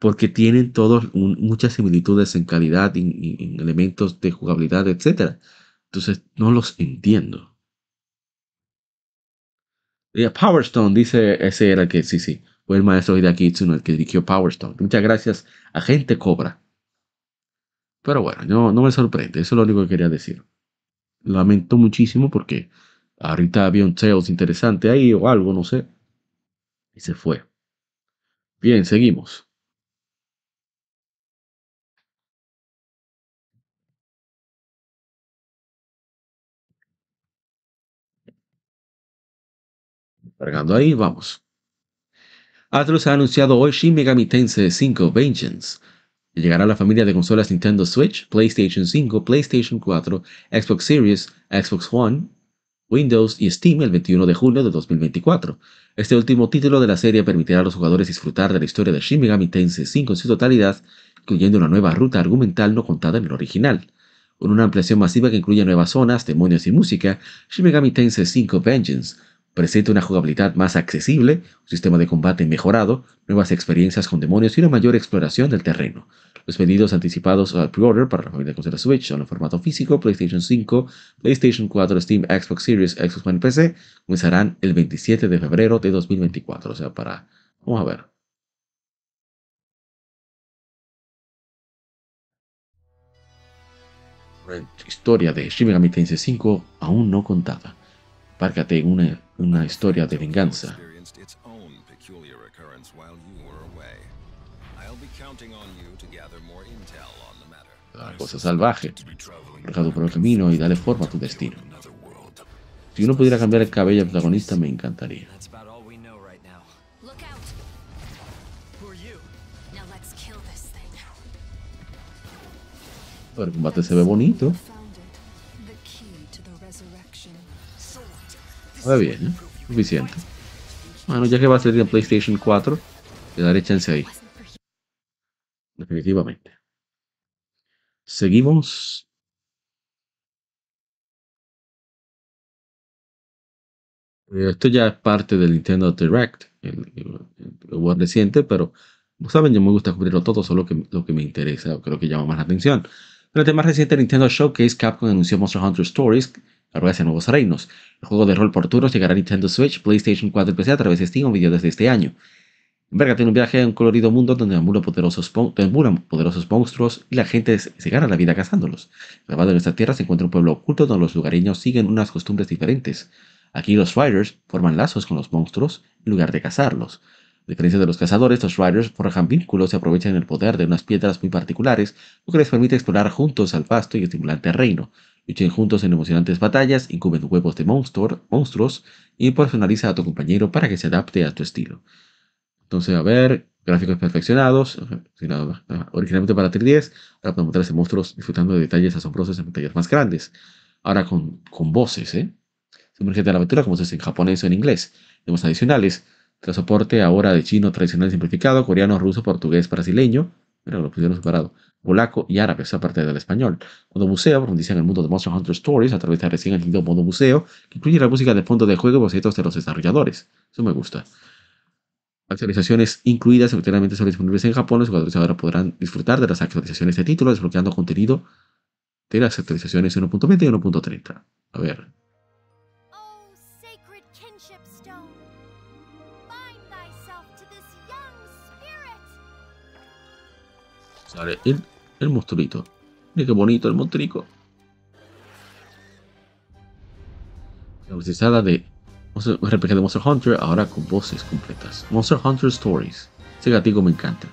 Porque tienen todos muchas similitudes en calidad, en, en elementos de jugabilidad, etc. Entonces, no los entiendo. Power Stone, dice ese era que sí, sí. Fue el maestro Hideaki Itsuno el que dirigió Power Stone. Muchas gracias a gente Cobra. Pero bueno, no, me sorprende, eso es lo único que quería decir. Lamento muchísimo porque ahorita había un Tails interesante ahí o algo, no sé. Y se fue. Bien, seguimos. Cargando ahí, vamos. Atlus ha anunciado hoy Shin Megami Tensei 5 Vengeance. Llegará a la familia de consolas Nintendo Switch, PlayStation 5, PlayStation 4, Xbox Series, Xbox One, Windows y Steam el 21 de julio de 2024. Este último título de la serie permitirá a los jugadores disfrutar de la historia de Shin Megami Tensei 5 en su totalidad, incluyendo una nueva ruta argumental no contada en el original. Con una ampliación masiva que incluye nuevas zonas, demonios y música, Shin Megami Tensei 5 Vengeance presenta una jugabilidad más accesible, un sistema de combate mejorado, nuevas experiencias con demonios y una mayor exploración del terreno. Los pedidos anticipados al pre-order para la familia de consolas Switch son en formato físico, PlayStation 5, PlayStation 4, Steam, Xbox Series, Xbox One y PC, comenzarán el 27 de febrero de 2024. O sea, para... Vamos a ver. historia de Shin Megami Tensei 5 aún no contada. Párcate en una una historia de venganza. La cosa salvaje, marcado por el camino y dale forma a tu destino. Si uno pudiera cambiar el cabello al protagonista, me encantaría. El combate se ve bonito. Va bien, ¿eh? Suficiente. Bueno, ya que va a salir en PlayStation 4, le daré chance ahí. Definitivamente. Seguimos. Eh, esto ya es parte del Nintendo Direct, el, el, reciente, pero como saben, yo me gusta cubrirlo todo, solo que, lo que me interesa, creo que llama más la atención. Pero el tema reciente Nintendo Showcase, Capcom anunció Monster Hunter Stories, la hacia nuevos reinos. El juego de rol por turnos llegará a Nintendo Switch, PlayStation 4 y PC a través de Steam o video desde este año. Verga tiene un viaje a un colorido mundo donde ambulan poderosos, monstruos y la gente se gana la vida cazándolos. Grabado en esta tierra se encuentra un pueblo oculto donde los lugareños siguen unas costumbres diferentes. Aquí los Riders forman lazos con los monstruos en lugar de cazarlos. A diferencia de los cazadores, los Riders forjan vínculos y aprovechan el poder de unas piedras muy particulares, lo que les permite explorar juntos al pasto y estimular el terreno, Luchen juntos en emocionantes batallas, incuben huevos de monstruos y personaliza a tu compañero para que se adapte a tu estilo. Entonces, a ver, gráficos perfeccionados, originalmente para 3DS, ahora podemos mostrarse monstruos disfrutando de detalles asombrosos en pantallas más grandes. Ahora con, con voces, ¿eh? Sumergete de la aventura como se hace en japonés o en inglés. Tenemos adicionales, tras soporte ahora de chino tradicional simplificado, coreano, ruso, portugués, brasileño, pero lo pusieron separado, polaco y árabe, aparte del español. Modo museo profundiza en el mundo de Monster Hunter Stories a través de recién añadido modo museo, que incluye la música de fondo del juego y bocetos de los desarrolladores. Eso me gusta. Actualizaciones incluidas simultáneamente son disponibles en Japón. Los jugadores ahora podrán disfrutar de las actualizaciones de título desbloqueando contenido de las actualizaciones 1.20 y 1.30. A ver. Sale el, el monstruito. Mira qué bonito el monstruico. La de RPG de Monster Hunter ahora con voces completas. Monster Hunter Stories. Ese gatico me encanta.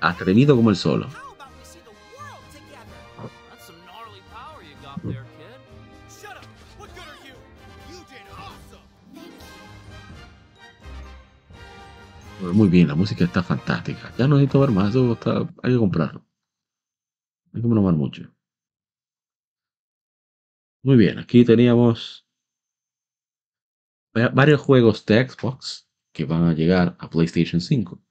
atrevido como el solo. Muy bien, la música está fantástica. Ya no necesito ver más, eso está, hay que comprarlo. Hay que probar mucho. Muy bien, aquí teníamos va- varios juegos de Xbox que van a llegar a PlayStation 5.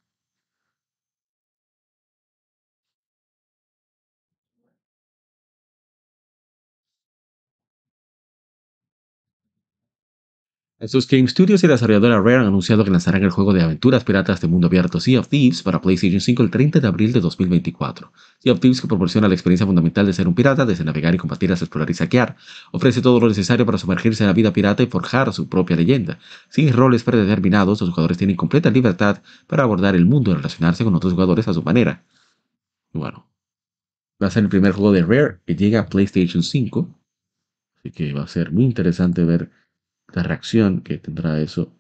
Estos Game Studios y la desarrolladora Rare han anunciado que lanzarán el juego de aventuras piratas de mundo abierto Sea of Thieves para PlayStation 5 el 30 de abril de 2024. Sea of Thieves, que proporciona la experiencia fundamental de ser un pirata, desde navegar y combatir hasta explorar y saquear, ofrece todo lo necesario para sumergirse en la vida pirata y forjar su propia leyenda. Sin roles predeterminados, los jugadores tienen completa libertad para abordar el mundo y relacionarse con otros jugadores a su manera. Y bueno, va a ser el primer juego de Rare que llega a PlayStation 5, así que va a ser muy interesante ver la reacción que tendrá eso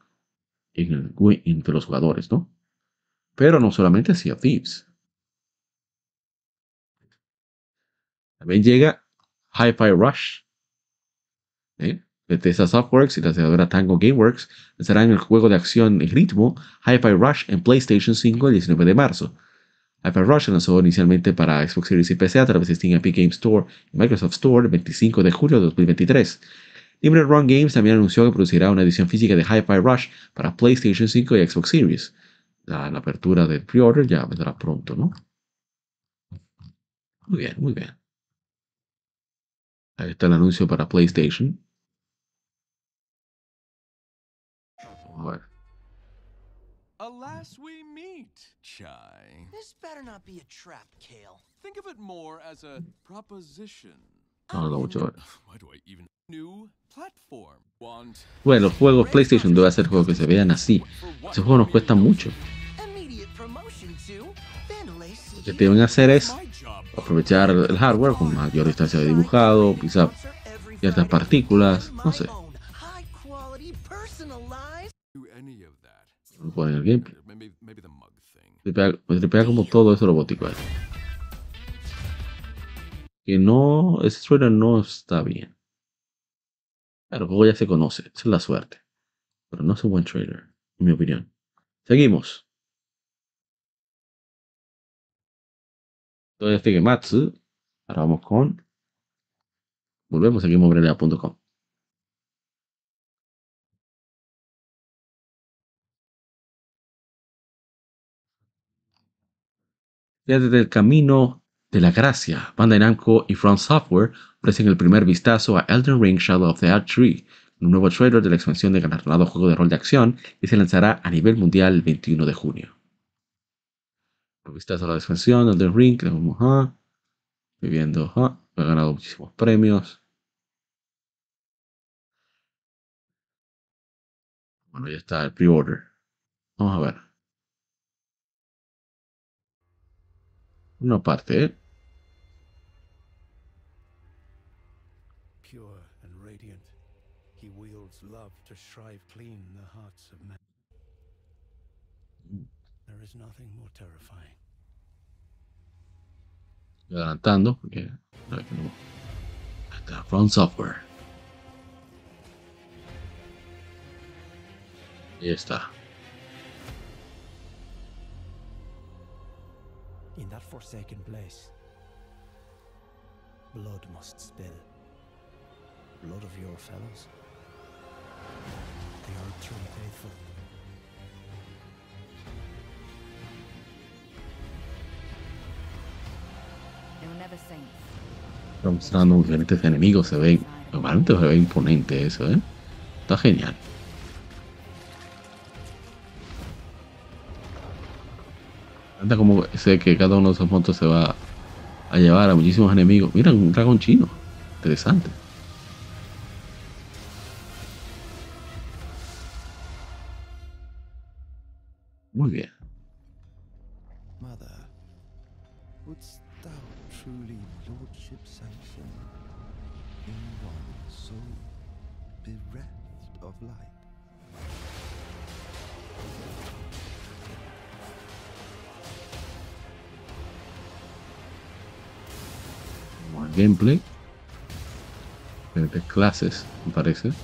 en el, entre los jugadores, ¿no? Pero no solamente Sea Thieves. También llega Hi-Fi Rush. ¿eh? Bethesda Softworks y la desarrolladora Tango Gameworks lanzarán el juego de acción y ritmo Hi-Fi Rush en PlayStation 5 el 19 de marzo. Hi-Fi Rush lanzó inicialmente para Xbox Series y PC a través de Steam Epic Game Store y Microsoft Store el 25 de julio de 2023. Libre Run Games también anunció que producirá una edición física de Hi-Fi Rush para PlayStation 5 y Xbox Series. La, la apertura del pre-order ya vendrá pronto, ¿no? Muy bien, muy bien. Ahí está el anuncio para PlayStation. Vamos a ver. Alas, we meet, Chai. This better not be a trap, Kale. Think of it more as a proposition. Bueno, los juegos PlayStation debe hacer juegos que se vean así. Esos juegos nos cuestan mucho. Lo que deben hacer es aprovechar el hardware con mayor distancia de dibujado, quizá ciertas partículas, no sé. No el gameplay. Tripea- tripea como todo eso robótico ahí. Que no, ese trailer no está bien. Claro, el juego ya se conoce, es la suerte. Pero no es un buen trailer, en mi opinión. Seguimos. Todavía sigue Matsu. Ahora vamos con. Volvemos, seguimos brelea.com. Desde el camino de la gracia, Bandai Namco y Front Software ofrecen el primer vistazo a Elden Ring Shadow of the Art Tree, un nuevo trailer de la expansión del galardonado juego de rol de acción que se lanzará a nivel mundial el 21 de junio. Un vistazo a la expansión Elden Ring, que vamos a viviendo, ha ganado muchísimos premios. Bueno, ya está el pre-order. Vamos a ver. Una parte, ¿eh? Love to shrive clean the hearts of men. There is nothing more terrifying. Estoy adelantando porque a ver que no. Ahí está Front Software. Ahí está. In that forsaken place, blood must spill. Blood of your fellows. Faithful. They. Está mostrando diferentes enemigos. Se ve. Normalmente se ve imponente eso, ¿eh? Está genial. Encanta como sé que cada uno de esos montos se va a llevar a muchísimos enemigos. Mira, un dragón chino. Interesante. Clases, me parece.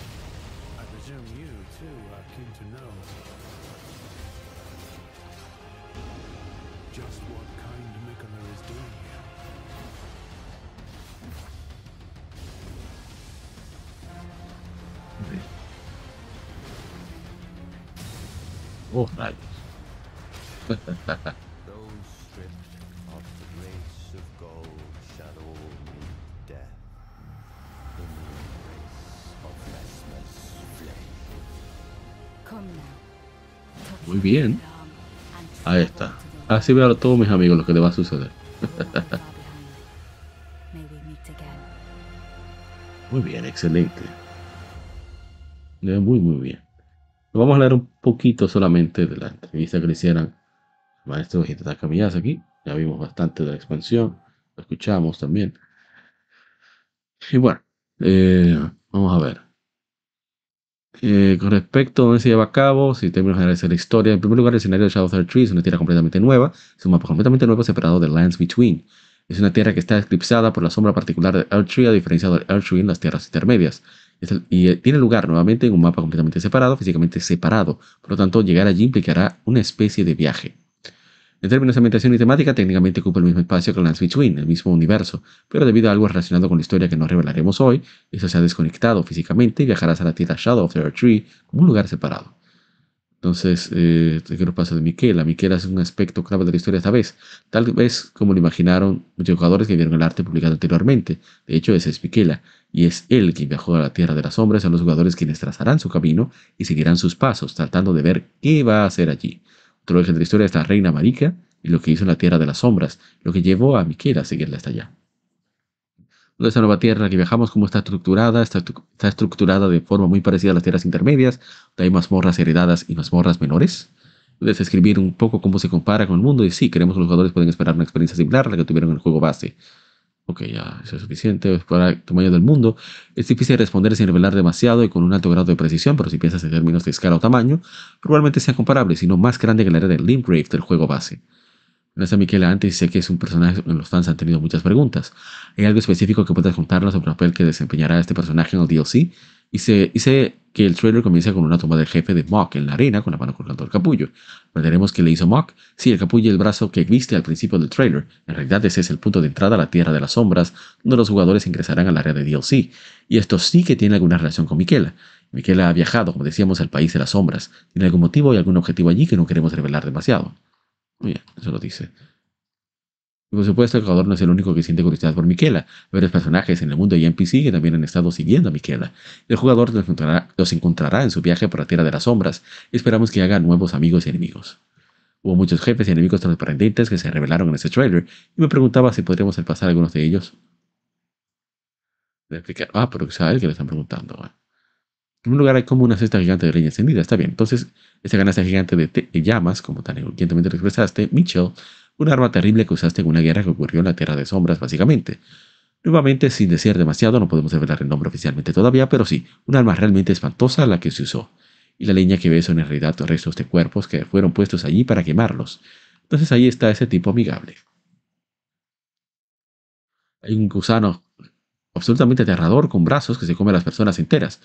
Así veo a todos mis amigos lo que le va a suceder. Muy bien, excelente. Le va Muy, muy bien. Vamos a leer un poquito solamente de la entrevista que le hicieron al maestro Hidetaka Miyazaki. Ya vimos bastante de la expansión, lo escuchamos también. Y bueno, eh, vamos a ver. Eh, con respecto a dónde se lleva a cabo, si términos generales de la historia, en primer lugar, el escenario de Shadow of the Tree es una tierra completamente nueva, es un mapa completamente nuevo separado de Lands Between. Es una tierra que está eclipsada por la sombra particular de Earthtree, a diferencia de Earthtree en las tierras intermedias. Y eh, tiene lugar nuevamente en un mapa completamente separado, físicamente separado. Por lo tanto, llegar allí implicará una especie de viaje. En términos de ambientación y temática, técnicamente ocupa el mismo espacio que Lands Between, el mismo universo, pero debido a algo relacionado con la historia que no revelaremos hoy, eso se ha desconectado físicamente y viajarás a la tierra Shadow of the Earth Tree como un lugar separado. Entonces, eh, te quiero pasar de Miquela. Miquela es un aspecto clave de la historia esta vez, tal vez como lo imaginaron muchos jugadores que vieron el arte publicado anteriormente. De hecho, ese es Miquela, y es él quien viajó a la Tierra de las Sombras, son los jugadores quienes trazarán su camino y seguirán sus pasos, tratando de ver qué va a hacer allí. De la historia es la Reina Marica y lo que hizo en la Tierra de las Sombras, lo que llevó a Miquela a seguirla hasta allá. Toda esta nueva tierra que viajamos, cómo está estructurada, está, estru- está estructurada de forma muy parecida a las tierras intermedias, donde hay mazmorras heredadas y mazmorras menores. Puedes escribir un poco cómo se compara con el mundo y sí, queremos que los jugadores pueden esperar una experiencia similar a la que tuvieron en el juego base. Ok, ya, eso es suficiente. Para tamaño del mundo, es difícil responder sin revelar demasiado y con un alto grado de precisión, pero si piensas en términos de escala o tamaño, probablemente sean comparables, sino más grande que la era de Limgrave del juego base. Gracias a Miquela antes sé que es un personaje en los fans han tenido muchas preguntas. ¿Hay algo específico que puedas contarnos sobre el papel que desempeñará este personaje en el DLC? Y sé que el trailer comienza con una toma del jefe de Mock en la arena con la mano colgando el capullo. ¿Veremos qué le hizo Mock? Sí, el capullo y el brazo que viste al principio del trailer. En realidad ese es el punto de entrada a la Tierra de las Sombras, donde los jugadores ingresarán al área de DLC. Y esto sí que tiene alguna relación con Miquela. Miquela ha viajado, como decíamos, al país de las sombras. Tiene algún motivo y algún objetivo allí que no queremos revelar demasiado. Muy bien, eso lo dice. Y por supuesto, el jugador no es el único que siente curiosidad por Miquela. Varios personajes en el mundo y NPC que también han estado siguiendo a Miquela. El jugador los encontrará, los encontrará en su viaje por la Tierra de las Sombras esperamos que haga nuevos amigos y enemigos. Hubo muchos jefes y enemigos sorprendentes que se revelaron en este trailer y me preguntaba si podríamos pasar algunos de ellos. Ah, pero es a él que le están preguntando. ah. En un lugar hay como una cesta gigante de leña encendida, está bien. Entonces, esta canasta gigante de, te- de llamas, como tan elocuentemente lo expresaste, Mitchell, un arma terrible que usaste en una guerra que ocurrió en la Tierra de Sombras, básicamente. Nuevamente, sin decir demasiado, no podemos revelar el nombre oficialmente todavía, pero sí, un arma realmente espantosa la que se usó. Y la leña que ves son en realidad restos de cuerpos que fueron puestos allí para quemarlos. Entonces ahí está ese tipo amigable. Hay un gusano absolutamente aterrador con brazos que se come a las personas enteras.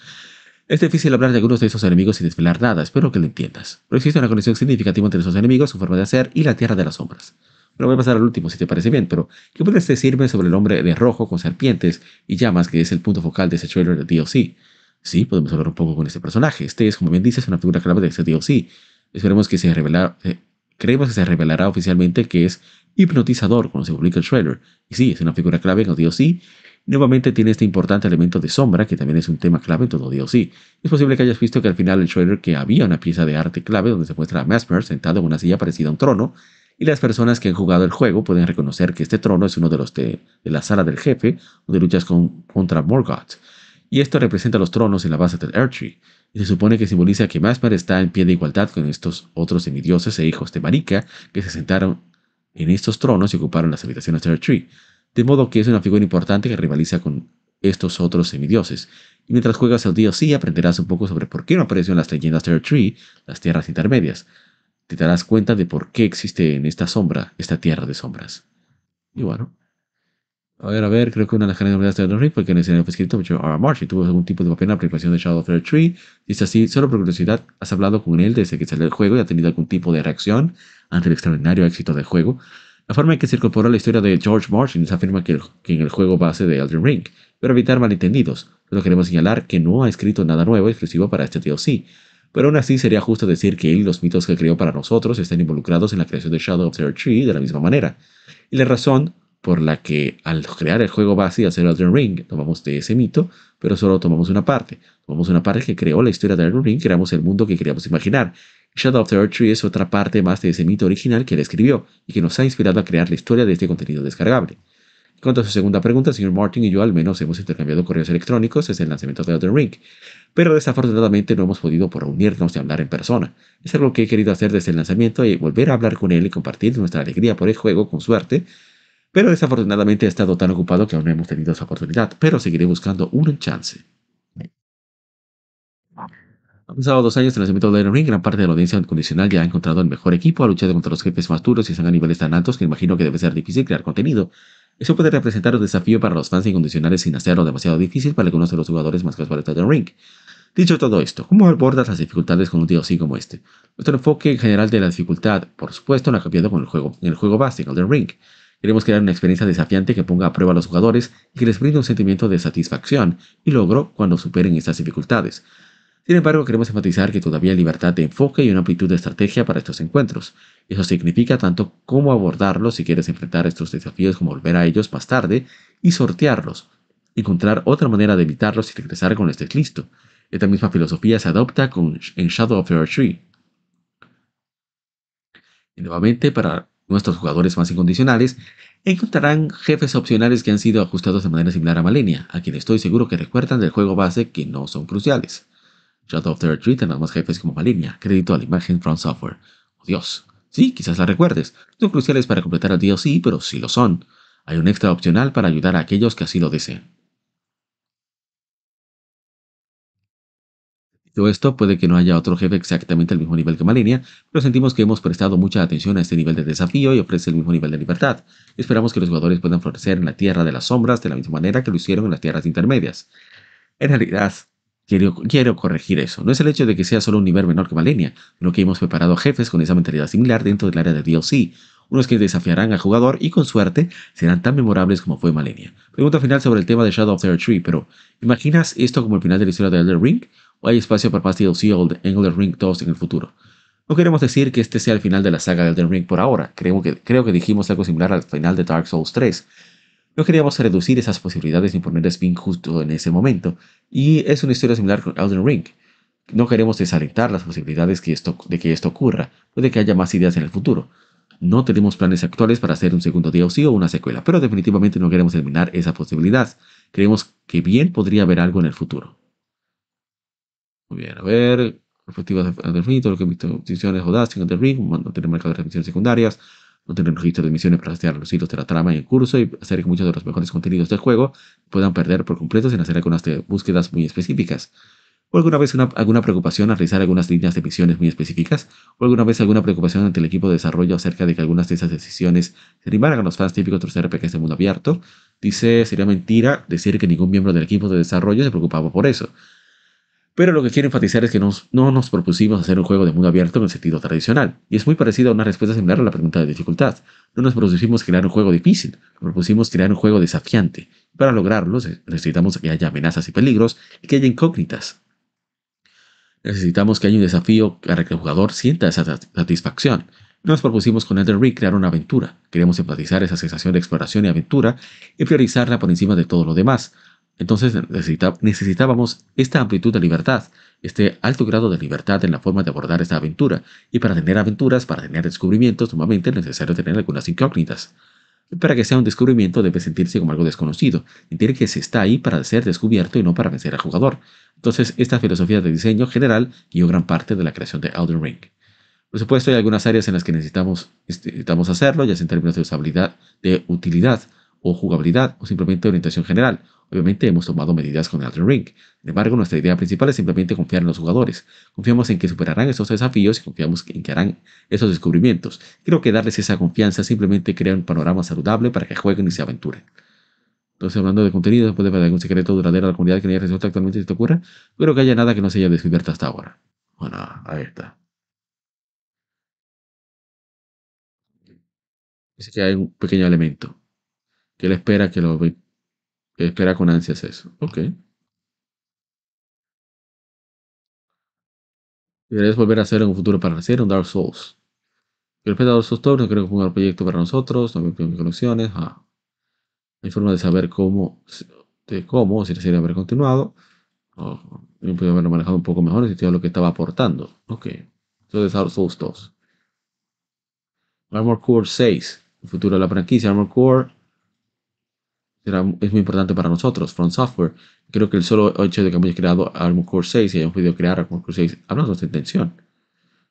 Es difícil hablar de algunos de esos enemigos sin desvelar nada, espero que lo entiendas. Pero existe una conexión significativa entre esos enemigos, su forma de hacer y la Tierra de las Sombras. Pero voy a pasar al último, si te parece bien, pero ¿qué puedes decirme sobre el hombre de rojo con serpientes y llamas que es el punto focal de ese trailer de DLC? Sí, podemos hablar un poco con este personaje. Este es, como bien dices, una figura clave de este DLC. Esperemos que se revelara, eh, creemos que se revelará oficialmente que es hipnotizador cuando se publique el trailer. Y sí, es una figura clave en el DLC. Nuevamente tiene este importante elemento de sombra, que también es un tema clave en todo DLC. Es posible que hayas visto que al final del trailer que había una pieza de arte clave donde se muestra a Mesmer sentado en una silla parecida a un trono, y las personas que han jugado el juego pueden reconocer que este trono es uno de los de, la sala del jefe, donde luchas con, contra Morgoth. Y esto representa los tronos en la base del Earthtree. Y se supone que simboliza que Mesmer está en pie de igualdad con estos otros semidioses e hijos de Marika que se sentaron en estos tronos y ocuparon las habitaciones del Earthtree. De modo que es una figura importante que rivaliza con estos otros semidioses. Y mientras juegas el DLC aprenderás un poco sobre por qué no apareció en las leyendas del Tree, las tierras intermedias. Te darás cuenta de por qué existe en esta sombra, esta tierra de sombras. Y bueno, A ver, a ver, creo que una de las grandes novedades de Elden Ring fue que en el escenario fue escrito por R. Marsh tuvo algún tipo de papel en la preparación de Shadow of the Tree. Dice así, solo por curiosidad, ¿has hablado con él desde que salió el juego y ha tenido algún tipo de reacción ante el extraordinario éxito del juego? La forma en que se incorporó la historia de George Martin se afirma que, en el juego base de Elden Ring, pero evitar malentendidos, solo queremos señalar que no ha escrito nada nuevo exclusivo para este DLC. Pero aún así sería justo decir que él y los mitos que creó para nosotros están involucrados en la creación de Shadow of the Tree de la misma manera. Y la razón por la que al crear el juego base y hacer Elden Ring tomamos de ese mito, pero solo tomamos una parte. Tomamos una parte que creó la historia de Elden Ring, creamos el mundo que queríamos imaginar. Shadow of the Earth Tree es otra parte más de ese mito original que él escribió y que nos ha inspirado a crear la historia de este contenido descargable. En cuanto a su segunda pregunta, señor Martin y yo al menos hemos intercambiado correos electrónicos desde el lanzamiento de Elden Ring, pero desafortunadamente no hemos podido por reunirnos y hablar en persona. Es algo que he querido hacer desde el lanzamiento y volver a hablar con él y compartir nuestra alegría por el juego con suerte, pero desafortunadamente he estado tan ocupado que aún no hemos tenido esa oportunidad, pero seguiré buscando un chance. Han pasado dos años del lanzamiento de Elden Ring, gran parte de la audiencia incondicional ya ha encontrado el mejor equipo, ha luchado contra los jefes más duros y están a niveles tan altos que imagino que debe ser difícil crear contenido. Eso puede representar un desafío para los fans incondicionales sin hacerlo demasiado difícil para algunos de los jugadores más casuales de Elden Ring. Dicho todo esto, ¿cómo abordas las dificultades con un DLC como este? Nuestro enfoque en general de la dificultad, por supuesto, no ha cambiado con el juego, en el juego en Elden Ring. Queremos crear una experiencia desafiante que ponga a prueba a los jugadores y que les brinde un sentimiento de satisfacción y logro cuando superen estas dificultades. Sin embargo, queremos enfatizar que todavía hay libertad de enfoque y una amplitud de estrategia para estos encuentros. Eso significa tanto cómo abordarlos si quieres enfrentar estos desafíos como volver a ellos más tarde y sortearlos, encontrar otra manera de evitarlos y regresar cuando estés listo. Esta misma filosofía se adopta con, en Shadow of the Tree. Nuevamente, para nuestros jugadores más incondicionales, encontrarán jefes opcionales que han sido ajustados de manera similar a Malenia, a quien estoy seguro que recuerdan del juego base que no son cruciales. Shadow of the Tree tendrá más jefes como Malenia, crédito a la imagen From Software. Oh Dios. Sí, quizás la recuerdes. Son cruciales para completar el DLC, pero sí lo son. Hay un extra opcional para ayudar a aquellos que así lo deseen. Dicho esto, puede que no haya otro jefe exactamente al mismo nivel que Malenia, pero sentimos que hemos prestado mucha atención a este nivel de desafío y ofrece el mismo nivel de libertad. Esperamos que los jugadores puedan florecer en la Tierra de las Sombras de la misma manera que lo hicieron en las Tierras Intermedias. En realidad, quiero, quiero corregir eso. No es el hecho de que sea solo un nivel menor que Malenia, sino que hemos preparado jefes con esa mentalidad similar dentro del área de DLC, unos que desafiarán al jugador y con suerte serán tan memorables como fue Malenia. Pregunta final sobre el tema de Shadow of the Tree, pero ¿imaginas esto como el final de la historia de Elder Ring? ¿O hay espacio para más DLC o Elder Ring 2 en el futuro? No queremos decir que este sea el final de la saga de Elden Ring por ahora. Creo que, creo que dijimos algo similar al final de Dark Souls 3. No queríamos reducir esas posibilidades ni poner spin justo en ese momento. Y es una historia similar con Elden Ring. No queremos desalentar las posibilidades que esto, de que esto ocurra. Puede que haya más ideas en el futuro. No tenemos planes actuales para hacer un segundo DLC o una secuela, pero definitivamente no queremos eliminar esa posibilidad. Creemos que bien podría haber algo en el futuro. Muy bien, a ver. Perspectivas de Elden Ring, todo lo que he visto, decisiones o en Elden Ring, no tener marcadores de misiones secundarias, no tener registro de misiones para rastrear los hilos de la trama en el curso y hacer que muchos de los mejores contenidos del juego puedan perder por completo sin hacer algunas búsquedas muy específicas. ¿O alguna vez una- alguna preocupación al realizar algunas líneas de misiones muy específicas? ¿O alguna vez alguna preocupación ante el equipo de desarrollo acerca de que algunas de esas decisiones se animaran a los fans típicos de los RPGs de mundo abierto? Dice, sería mentira decir que ningún miembro del equipo de desarrollo se preocupaba por eso. Pero lo que quiero enfatizar es que no nos propusimos hacer un juego de mundo abierto en el sentido tradicional, y es muy parecido a una respuesta similar a la pregunta de dificultad. No nos propusimos crear un juego difícil, nos propusimos crear un juego desafiante. Para lograrlo, necesitamos que haya amenazas y peligros y que haya incógnitas. Necesitamos que haya un desafío para que el jugador sienta esa sat- satisfacción. Nos propusimos con Elden Ring crear una aventura. Queremos enfatizar esa sensación de exploración y aventura y priorizarla por encima de todo lo demás. Entonces necesitábamos esta amplitud de libertad, este alto grado de libertad en la forma de abordar esta aventura. Y para tener aventuras, para tener descubrimientos, normalmente es necesario tener algunas incógnitas. Para que sea un descubrimiento debe sentirse como algo desconocido, sentir que se está ahí para ser descubierto y no para vencer al jugador. Entonces, esta filosofía de diseño general guió gran parte de la creación de Elden Ring. Por supuesto, hay algunas áreas en las que necesitamos, este, necesitamos hacerlo, ya sea en términos de usabilidad, de utilidad o jugabilidad o simplemente orientación general. Obviamente hemos tomado medidas con Elden Ring. Sin embargo, nuestra idea principal es simplemente confiar en los jugadores. Confiamos en que superarán estos desafíos y confiamos en que harán esos descubrimientos. Creo que darles esa confianza simplemente crea un panorama saludable para que jueguen y se aventuren. Entonces, hablando de contenido, después de algún secreto duradero de la comunidad que no haya resuelto actualmente si te ocurre, creo que haya nada que no se haya descubierto hasta ahora. Bueno, ahí está. Dice que hay un pequeño elemento. Que él espera que lo que espera con ansias eso. Ok. Deberías volver a hacer en un futuro para hacer un Dark Souls. A Dark Souls 2, no creo que fue un proyecto para nosotros, no veo mis conexiones. Ah. Hay forma de saber cómo, de cómo, si desearía haber continuado. O podría haberlo manejado un poco mejor el de lo que estaba aportando. Ok. Entonces Dark Souls 2. Armor Core 6. El futuro de la franquicia. Armor Core es muy importante para nosotros, From Software. Creo que el solo hecho de que hayamos creado Armor Core 6 y hayamos podido crear Armor Core 6 habla de nuestra intención.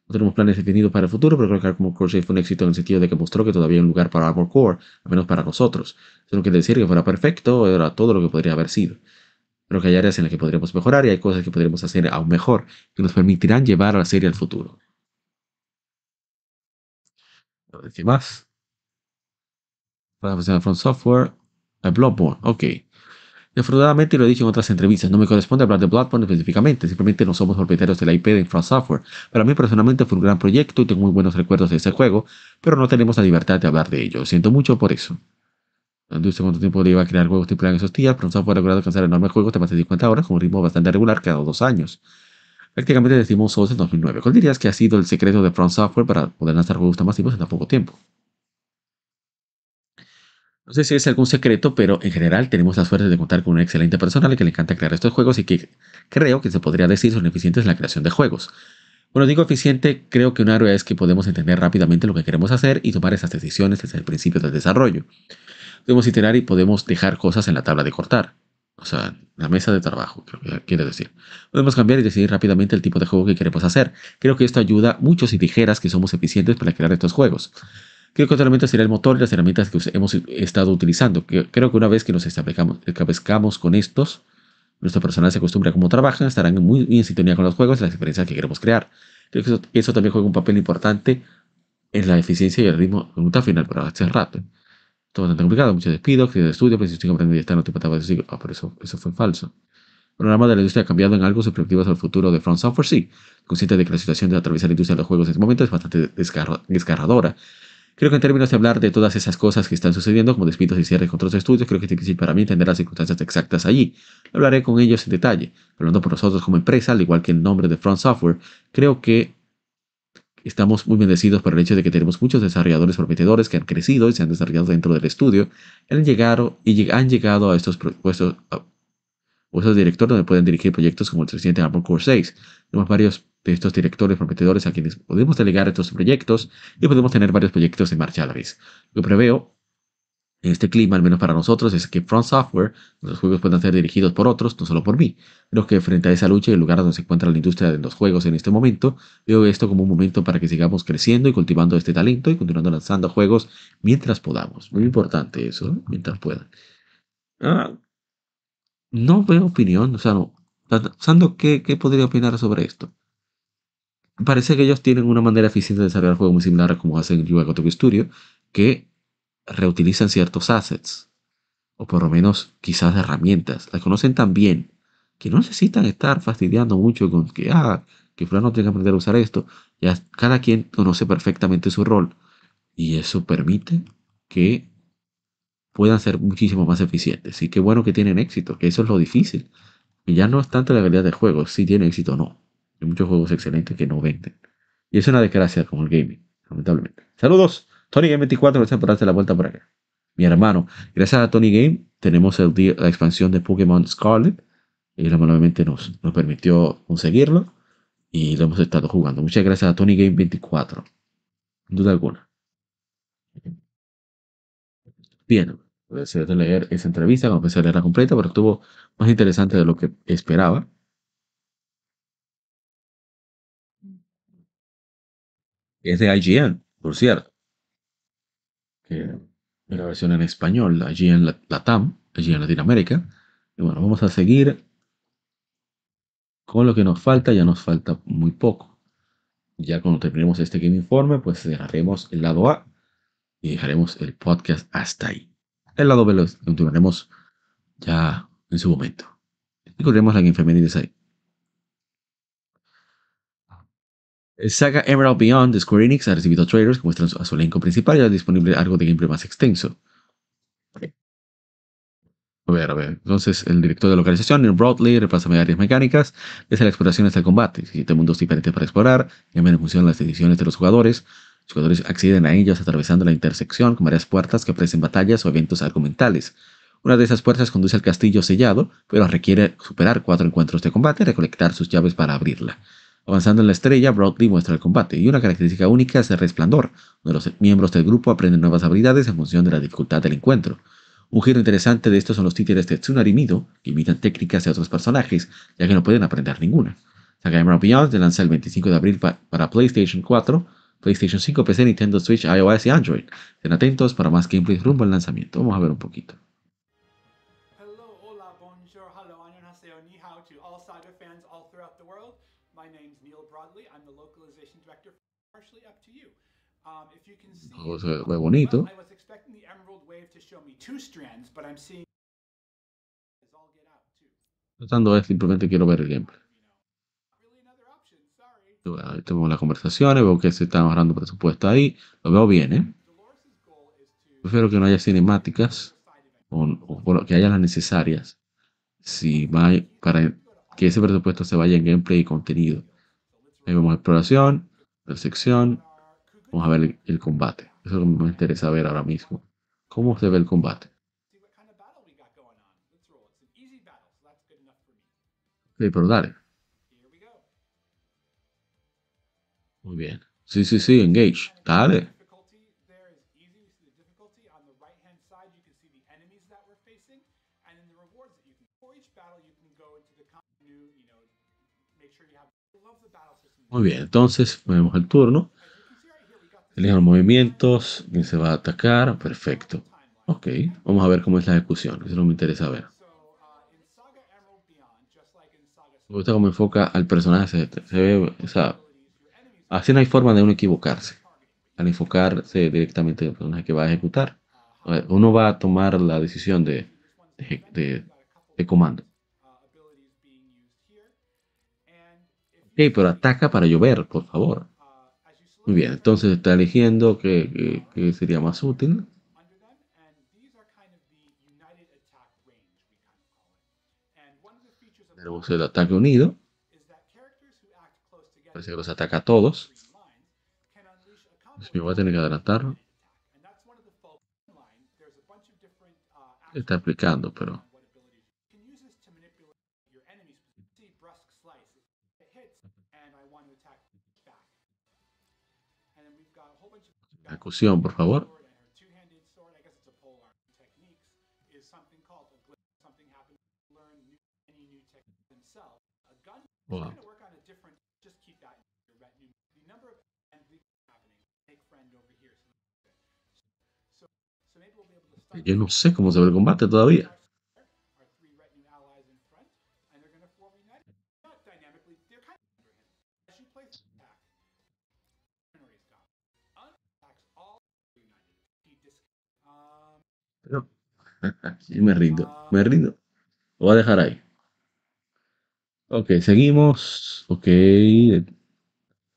No tenemos planes definidos para el futuro, pero creo que Armor Core 6 fue un éxito en el sentido de que mostró que todavía hay un lugar para Armor Core, al menos para nosotros. Eso no quiere decir que fuera perfecto, era todo lo que podría haber sido. Creo que hay áreas en las que podríamos mejorar y hay cosas que podríamos hacer aún mejor que nos permitirán llevar a la serie al futuro. ¿Qué más? Para la From Software, Bloodborne, ok. Desafortunadamente, lo he dicho en otras entrevistas, no me corresponde hablar de Bloodborne específicamente, simplemente no somos propietarios de la IP de From Software. Para mí personalmente fue un gran proyecto y tengo muy buenos recuerdos de ese juego, pero no tenemos la libertad de hablar de ello. Lo siento mucho por eso. La industria cuánto tiempo lleva a crear juegos AAA en esos días, From Software ha logrado alcanzar enormes juegos de más de 50 horas con un ritmo bastante regular cada dos años. Prácticamente decimos Souls en 2009. ¿Cuál dirías que ha sido el secreto de From Software para poder lanzar juegos tan masivos en tan poco tiempo? No sé si es algún secreto, pero en general tenemos la suerte de contar con un excelente personal que le encanta crear estos juegos y que creo que se podría decir son eficientes en la creación de juegos. Cuando digo eficiente, creo que un área es que podemos entender rápidamente lo que queremos hacer y tomar esas decisiones desde el principio del desarrollo. Podemos iterar y podemos dejar cosas en la tabla de cortar. O sea, la mesa de trabajo, creo que quiere decir. Podemos cambiar y decidir rápidamente el tipo de juego que queremos hacer. Creo que esto ayuda mucho si dijeras que somos eficientes para crear estos juegos. Creo que otra herramienta será el motor y las herramientas que hemos estado utilizando. Creo que una vez que nos establezcamos con estos, nuestro personal se acostumbra a cómo trabajan, estarán muy, en sintonía con los juegos y las experiencias que queremos crear. Creo que eso, eso también juega un papel importante en la eficiencia y el ritmo pregunta final, pero hace rato. Todo bastante complicado, muchos despidos, críos de estudio, pues si estoy aprendiendo y está no te pasaba eso. Ah, pero eso, eso fue falso. El panorama de la industria ha cambiado en algo sus perspectivas al futuro de From Software, sí. Consciente de que la situación de atravesar la industria de los juegos en este momento es bastante desgarra- desgarradora. Creo que en términos de hablar de todas esas cosas que están sucediendo, como despidos y cierres con otros estudios, creo que es difícil para mí entender las circunstancias exactas allí. Hablaré con ellos en detalle. Hablando por nosotros como empresa, al igual que el nombre de Front Software, creo que estamos muy bendecidos por el hecho de que tenemos muchos desarrolladores prometedores que han crecido y se han desarrollado dentro del estudio han llegado, y han llegado a estos puestos, a de director donde pueden dirigir proyectos como el reciente Armor Core 6. Tenemos varios de estos directores prometedores a quienes podemos delegar estos proyectos y podemos tener varios proyectos en marcha a la vez. Lo que preveo en este clima, al menos para nosotros, es que Front Software, los juegos puedan ser dirigidos por otros, no solo por mí. Creo que frente a esa lucha y el lugar donde se encuentra la industria de los juegos en este momento, veo esto como un momento para que sigamos creciendo y cultivando este talento y continuando lanzando juegos mientras podamos. Muy importante eso, ¿eh? mientras puedan. Ah, no veo opinión, o sea, no. Pensando qué, qué podría opinar sobre esto. Parece que ellos tienen una manera eficiente de desarrollar juegos muy similar a como hacen UI Gotoku Studio, que reutilizan ciertos assets, o por lo menos quizás herramientas, las conocen tan bien que no necesitan estar fastidiando mucho con que, ah, que fulano tiene que aprender a usar esto. Ya cada quien conoce perfectamente su rol y eso permite que puedan ser muchísimo más eficientes. Y qué bueno que tienen éxito, que eso es lo difícil. Y ya no es tanto la calidad del juego, si tiene éxito o no. Hay muchos juegos excelentes que no venden. Y es una desgracia como el gaming, lamentablemente. Saludos, Tony Game 24, gracias por darte la vuelta por acá. Mi hermano, gracias a Tony Game tenemos el la expansión de Pokémon Scarlet. Y nuevamente nos, nos permitió conseguirlo. Y lo hemos estado jugando. Muchas gracias a Tony Game 24. Sin duda alguna. Bien, de leer esa entrevista, no pensé leerla completa, pero estuvo más interesante de lo que esperaba. Es de IGN, por cierto. Que es la versión en español, IGN La- Latam, IGN Latinoamérica. Y bueno, vamos a seguir con lo que nos falta, ya nos falta muy poco. Ya cuando terminemos este Game Informe, pues cerraremos el lado A y dejaremos el podcast hasta ahí. El lado B lo continuaremos ya en su momento. Recordemos la Game Femenil ahí. Saga Emerald Beyond de Square Enix ha recibido trailers que muestran a su elenco principal y ya disponible algo de gameplay más extenso. A ver, a ver. Entonces, el director de localización, Neil Broadley, reemplaza áreas mecánicas desde la exploración hasta el combate. Siete mundos diferentes para explorar, cambian en función las decisiones de los jugadores. Los jugadores acceden a ellos atravesando la intersección con varias puertas que ofrecen batallas o eventos argumentales. Una de esas puertas conduce al castillo sellado, pero requiere superar cuatro encuentros de combate y recolectar sus llaves para abrirla. Avanzando en la estrella, Broadley muestra el combate, y una característica única es el resplandor, donde los miembros del grupo aprenden nuevas habilidades en función de la dificultad del encuentro. Un giro interesante de estos son los títeres de Tsunari Mido, que imitan técnicas de otros personajes, ya que no pueden aprender ninguna. Saga Emerald Beyond se lanza el 25 de abril para PlayStation 4, PlayStation 5, PC, Nintendo Switch, iOS y Android. Estén atentos para más gameplay rumbo al lanzamiento. Vamos a ver un poquito. You. Um, bonito. Tratando es simplemente quiero ver el gameplay. Tenemos las conversaciones, veo que se está ahorrando presupuesto ahí. Lo veo bien, ¿eh? Prefiero que no haya cinemáticas o, o que haya las necesarias si va, para que ese presupuesto se vaya en gameplay y contenido. Ahí vemos exploración, percepción. Vamos a ver el, el combate. Eso es lo que me interesa ver ahora mismo. ¿Cómo se ve el combate? Ok, pero dale. Muy bien. Sí, sí, sí, engage. Dale. Muy bien, entonces vemos el turno. Elijan los movimientos. ¿Quién se va a atacar? Perfecto. Ok, vamos a ver cómo es la ejecución. Eso no me interesa ver. Me gusta cómo enfoca al personaje. Se, se ve, o sea, así no hay forma de uno equivocarse. Al enfocarse directamente en el personaje que va a ejecutar. Uno va a tomar la decisión de, de, comando. Ok, pero ataca para llover, por favor. Muy bien, entonces está eligiendo qué, qué- qué sería más útil. Tenemos el ataque unido. Parece que los ataca a todos. Pues me voy a tener que adelantarlo. Está explicando, pero ejecución, por favor. Wow. Yo no sé cómo se ve el combate todavía. Pero sí me rindo, me rindo. Lo voy a dejar ahí. Ok, seguimos. Ok.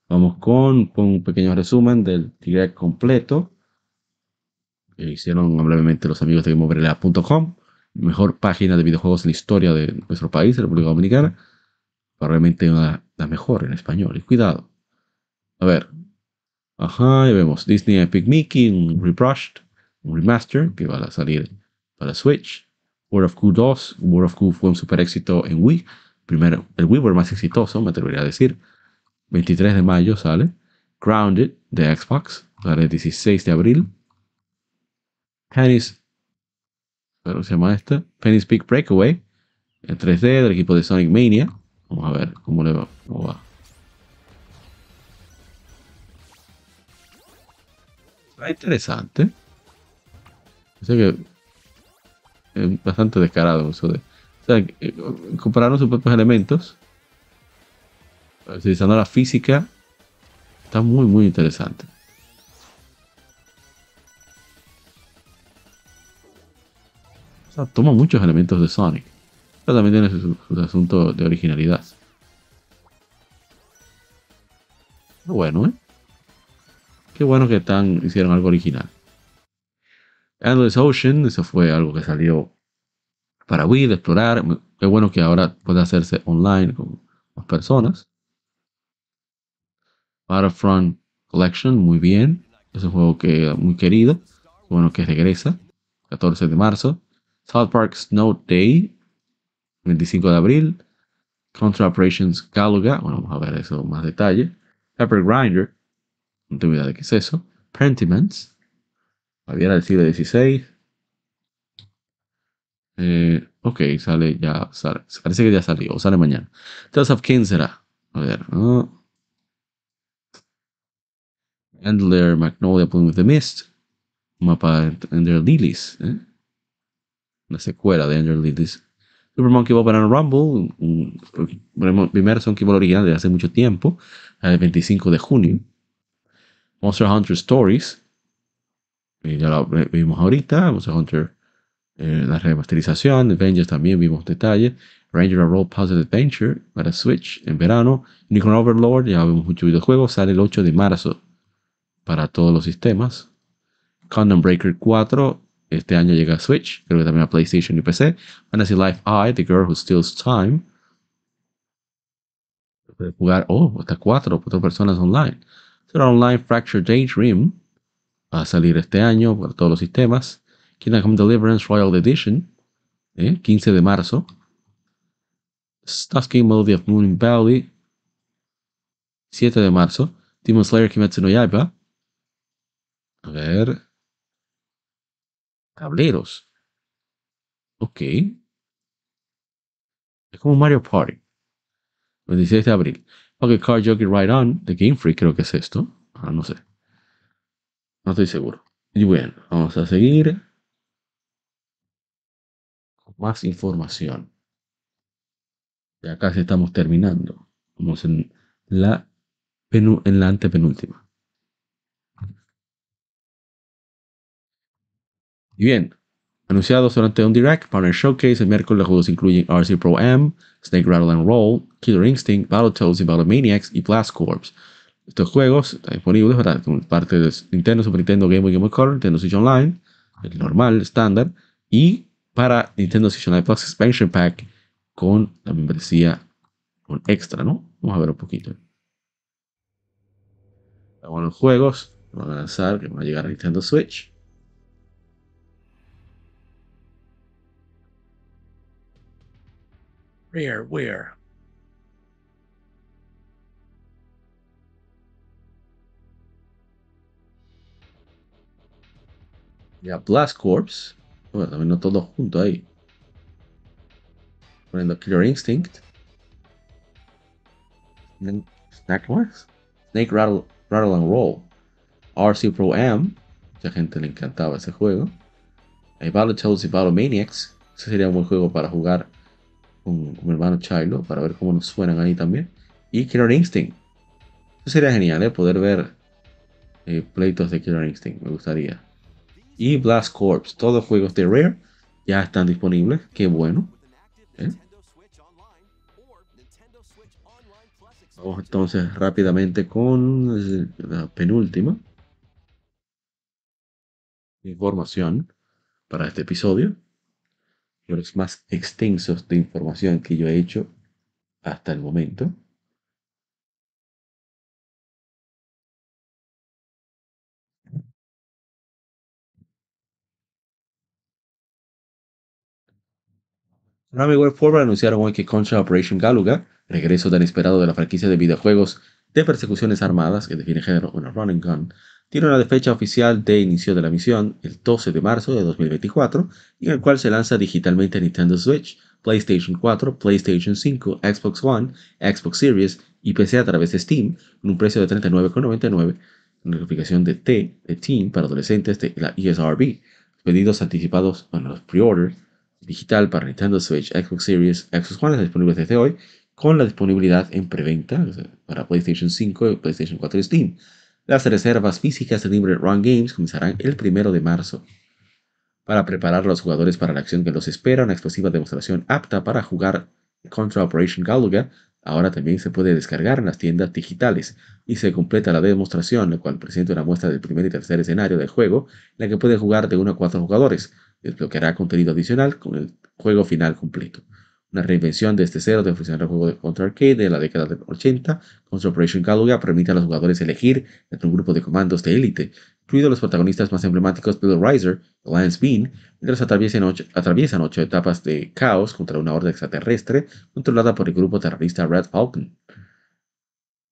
Vamos con, con un pequeño resumen del direct completo. Que hicieron amablemente los amigos de GameOverLab.com. Mejor página de videojuegos en la historia de nuestro país, República Dominicana. Probablemente una, la mejor en español. Y cuidado. A ver. Ajá, ya vemos Disney Epic Mickey, un rebrushed, un remaster que va a salir para Switch. World of Q 2. World of Q fue un super éxito en Wii. Primero, el Wii fue el más exitoso, me atrevería a decir. 23 de mayo sale. Grounded de Xbox. Sale el 16 de abril. Penny's. ¿Cómo se llama esta? Penny's Big Breakaway. En 3D del equipo de Sonic Mania. Vamos a ver cómo le va. va. Está interesante. Sé que es bastante descarado eso de. O sea, eh, compararon sus propios elementos. Utilizando la física. Está muy, muy interesante. Toma muchos elementos de Sonic. Pero también tiene su, su asunto de originalidad. Bueno, ¿eh? Qué bueno que tan, hicieron algo original. Endless Ocean, eso fue algo que salió para Wii de explorar. Qué bueno que ahora puede hacerse online con más personas. Battlefront Collection, muy bien. Es un juego que muy querido. Bueno que regresa. 14 de marzo. South Park Snow Day. 25 de abril. Contra Operations Galuga. Bueno, vamos a ver eso más detalle. Pepper Grinder. No tengo idea de qué es eso. Pentiments. Baviera del siglo XVI. Eh, ok, sale ya. Parece que ya salió. O sale mañana. Tales of King será. A ver. ¿no? Endler Magnolia Playing with the Mist. Mapa de Ender Lilies. ¿eh? Una secuela de Ender Lilies. Super Monkey Ball Banana Rumble. Un, un primer original de hace mucho tiempo. El 25 de junio. Monster Hunter Stories. Ya lo vimos ahorita. Monster Hunter. Eh, la remasterización. Avengers también vimos detalles. Ranger Roll Puzzle Adventure para Switch en verano. Unicorn Overlord, ya vemos mucho videojuego, sale el 8 de marzo para todos los sistemas. Condom Breaker 4, este año llega a Switch, creo que también a PlayStation y PC. Fantasy Life I, The Girl Who Steals Time. Puede jugar, oh, hasta 4, cuatro personas online. Será Online Fracture Daydream, va a salir este año para todos los sistemas. Kingdom Come Deliverance Royal Edition, ¿eh? 15 de marzo. Starsky Melody of Moon Valley, 7 de marzo. Demon Slayer Kimetsu no Yaiba. A ver. Tableros. Ok. Es como Mario Party. 26 de abril. Ok, Car Jockey Ride On, de Game Freak, creo que es esto. Ah, no sé. No estoy seguro. Y bueno, vamos a seguir. Con más información. Ya casi estamos terminando. Vamos en la, en la antepenúltima. Y bien, anunciados durante un Direct, Partner Showcase, el miércoles los juegos incluyen RC Pro M, Snake Rattle and Roll, Killer Instinct, Battletoads y Battle Maniacs y Blast Corps. Estos juegos están disponibles para parte de Nintendo, Super Nintendo, Game Boy, Game Boy Color, Nintendo Switch Online, el normal, estándar, y para Nintendo Switch Online Plus Expansion Pack con la membresía con extra, ¿no? Vamos a ver un poquito. Juegos van a lanzar, que van a llegar a Nintendo Switch. Where, where? Ya, Blast Corps. Bueno, también no todo junto ahí. Poniendo Killer Instinct. Snack más. Snake Rattle, Rattle and Roll. RC Pro M. Mucha gente le encantaba ese juego. Hay Battletoads y Battle Maniacs. Ese sería un buen juego para jugar con, con mi hermano Chilo. Para ver cómo nos suenan ahí también. Y Killer Instinct. Eso sería genial, ¿eh? Poder ver eh, pleitos de Killer Instinct. Me gustaría. Y Blast Corps. Todos juegos de Rare ya están disponibles. Qué bueno. ¿eh? Vamos entonces rápidamente con la penúltima información para este episodio. Los más extensos de información que yo he hecho hasta el momento. Konami Web Forward anunciaron hoy que Contra Operation Galuga, regreso tan esperado de la franquicia de videojuegos de persecuciones armadas que define género una run and gun, tiene una fecha oficial de inicio de la misión el 12 de marzo de 2024, en el cual se lanza digitalmente Nintendo Switch, PlayStation 4, PlayStation 5, Xbox One, Xbox Series y PC a través de Steam, con un precio de $39,99, notificación de T, de Team para adolescentes de la ESRB, pedidos anticipados, bueno, los pre-orders, digital para Nintendo Switch, Xbox Series, Xbox One disponibles desde hoy, con la disponibilidad en preventa para PlayStation 5, PlayStation 4 y Steam. Las reservas físicas de Limited Run Games comenzarán el 1 de marzo. para preparar a los jugadores para la acción que los espera, una explosiva demostración apta para jugar contra Operation Galuga. Ahora también se puede descargar en las tiendas digitales y se completa la demostración, la cual presenta una muestra del primer y tercer escenario del juego, en la que puede jugar de 1 a 4 jugadores. Desbloqueará contenido adicional con el juego final completo una reinvención de este cero de funcionar el juego de Contra Arcade de la década de 80. Contra Operation Galuga permite a los jugadores elegir entre un grupo de comandos de élite, incluidos los protagonistas más emblemáticos Bill Riser, Lance Bean, mientras atraviesan ocho, atraviesan ocho etapas de caos contra una horda extraterrestre controlada por el grupo terrorista Red Falcon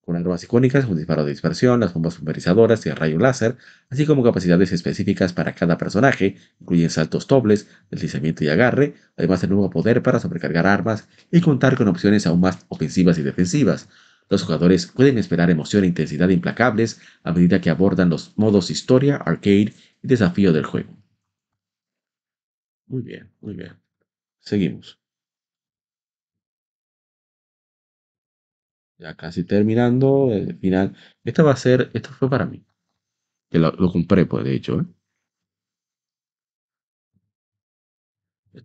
con armas icónicas como disparo de dispersión, las bombas pulverizadoras y el rayo láser, así como capacidades específicas para cada personaje, incluyen saltos dobles, deslizamiento y agarre, además del nuevo poder para sobrecargar armas y contar con opciones aún más ofensivas y defensivas. Los jugadores pueden esperar emoción e intensidad implacables a medida que abordan los modos historia, arcade y desafío del juego. Muy bien, muy bien. Seguimos. Ya casi terminando, el final. Esta va a ser, esto fue para mí. Que lo, compré, pues, de hecho. ¿eh?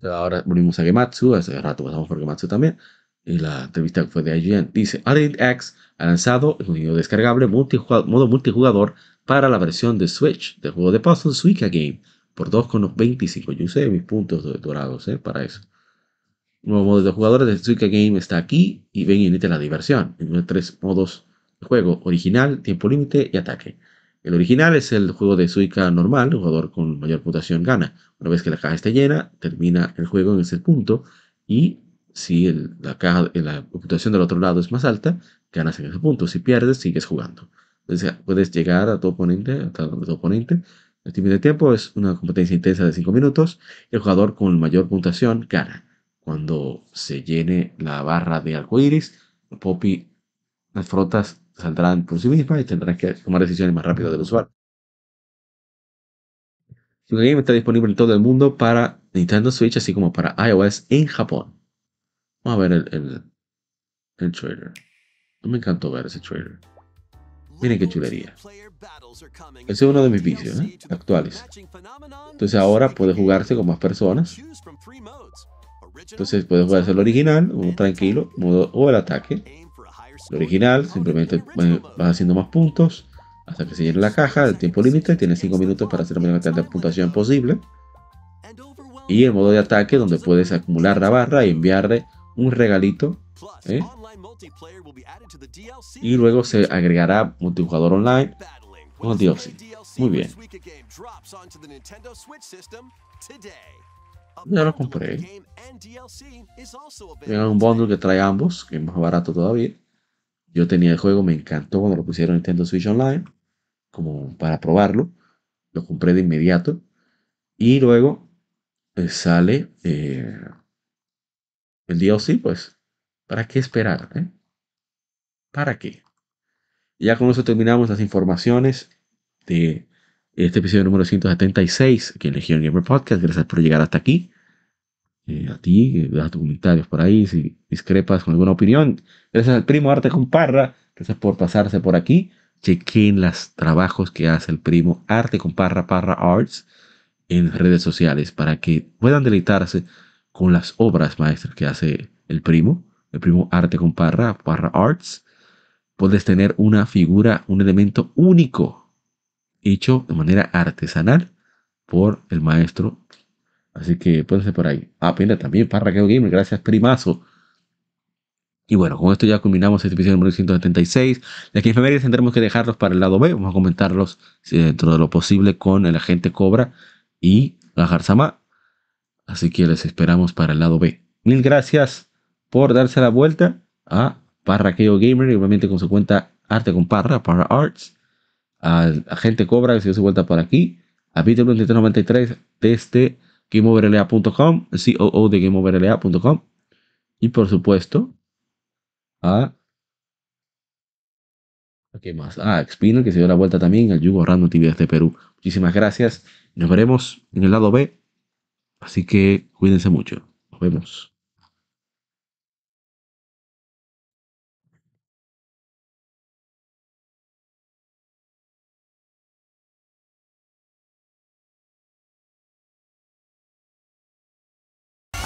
Ahora volvimos a Gematsu, hace rato pasamos por Gematsu también. Y la entrevista fue de IGN. Dice, Alien X ha lanzado un contenido descargable multijugador, modo multijugador para la versión de Switch del juego de puzzle Suika Game por 2,25. Yo usé mis puntos dorados ¿eh? para eso nuevo modo de jugadores de Suika Game está aquí y ven y unite la diversión. En tres modos de juego: original, tiempo límite y ataque. El original es el juego de Suica normal, el jugador con mayor puntuación gana. Una vez que la caja esté llena, termina el juego en ese punto y si la, caja, la puntuación del otro lado es más alta, ganas en ese punto. Si pierdes, sigues jugando. Entonces puedes llegar a tu oponente, hasta donde tu oponente. El tiempo de tiempo es una competencia intensa de 5 minutos. El jugador con mayor puntuación gana cuando se llene la barra de arcoíris, Poppy, las frotas saldrán por sí mismas y tendrán que tomar decisiones más rápido del usuario. El game está disponible en todo el mundo para Nintendo Switch, así como para iOS en Japón. Vamos a ver el, el, el trailer. No me encantó ver ese trailer. Miren qué chulería. Ese es uno de mis vicios ¿eh? actuales. Entonces ahora puede jugarse con más personas entonces puedes jugar el original, modo tranquilo, modo o el ataque. El original, simplemente vas haciendo más puntos hasta que se llene la caja, el tiempo límite, tienes 5 minutos para hacer la mayor cantidad de puntuación posible. Y el modo de ataque, donde puedes acumular la barra y enviarle un regalito. ¿eh? Y luego se agregará multijugador online con DLC. Muy bien. Ya lo compré. Un bundle que trae ambos, que es más barato todavía. Yo tenía el juego, me encantó cuando lo pusieron en Nintendo Switch Online, como para probarlo. Lo compré de inmediato. Y luego eh, sale eh, el DLC, pues, ¿para qué esperar? Eh? ¿Para qué? ya con eso terminamos las informaciones de este episodio número 176 aquí en Legion Gamer Podcast. Gracias por llegar hasta aquí. Eh, a ti, das tus comentarios por ahí si discrepas con alguna opinión. Gracias al primo Arte con Parra. Gracias por pasarse por aquí. Chequen los trabajos que hace el primo Arte con Parra, Parra Arts en redes sociales para que puedan deleitarse con las obras maestras que hace el primo. El primo Arte con Parra, Parra Arts. Puedes tener una figura, un elemento único hecho de manera artesanal por el maestro. Así que ser por ahí. Ah, pena también, Parraqueo Gamer, gracias primazo. Y bueno, con esto ya culminamos este episodio número 176. De aquí en tendremos que dejarlos para el lado B. Vamos a comentarlos dentro de lo posible con el agente Cobra y la Sama. Así que les esperamos para el lado B. Mil gracias por darse la vuelta a Parraqueo Gamer y obviamente con su cuenta Arte con Parra, Parra Arts a gente Cobra que se dio su vuelta por aquí, a Peter 93 desde GameOverLA.com, COO de GameOverLA.com, y por supuesto a. ¿Qué más? Ah, Xpinner que se dio la vuelta también al Yugo Random TV desde Perú. Muchísimas gracias. Nos veremos en el lado B. Así que cuídense mucho. Nos vemos.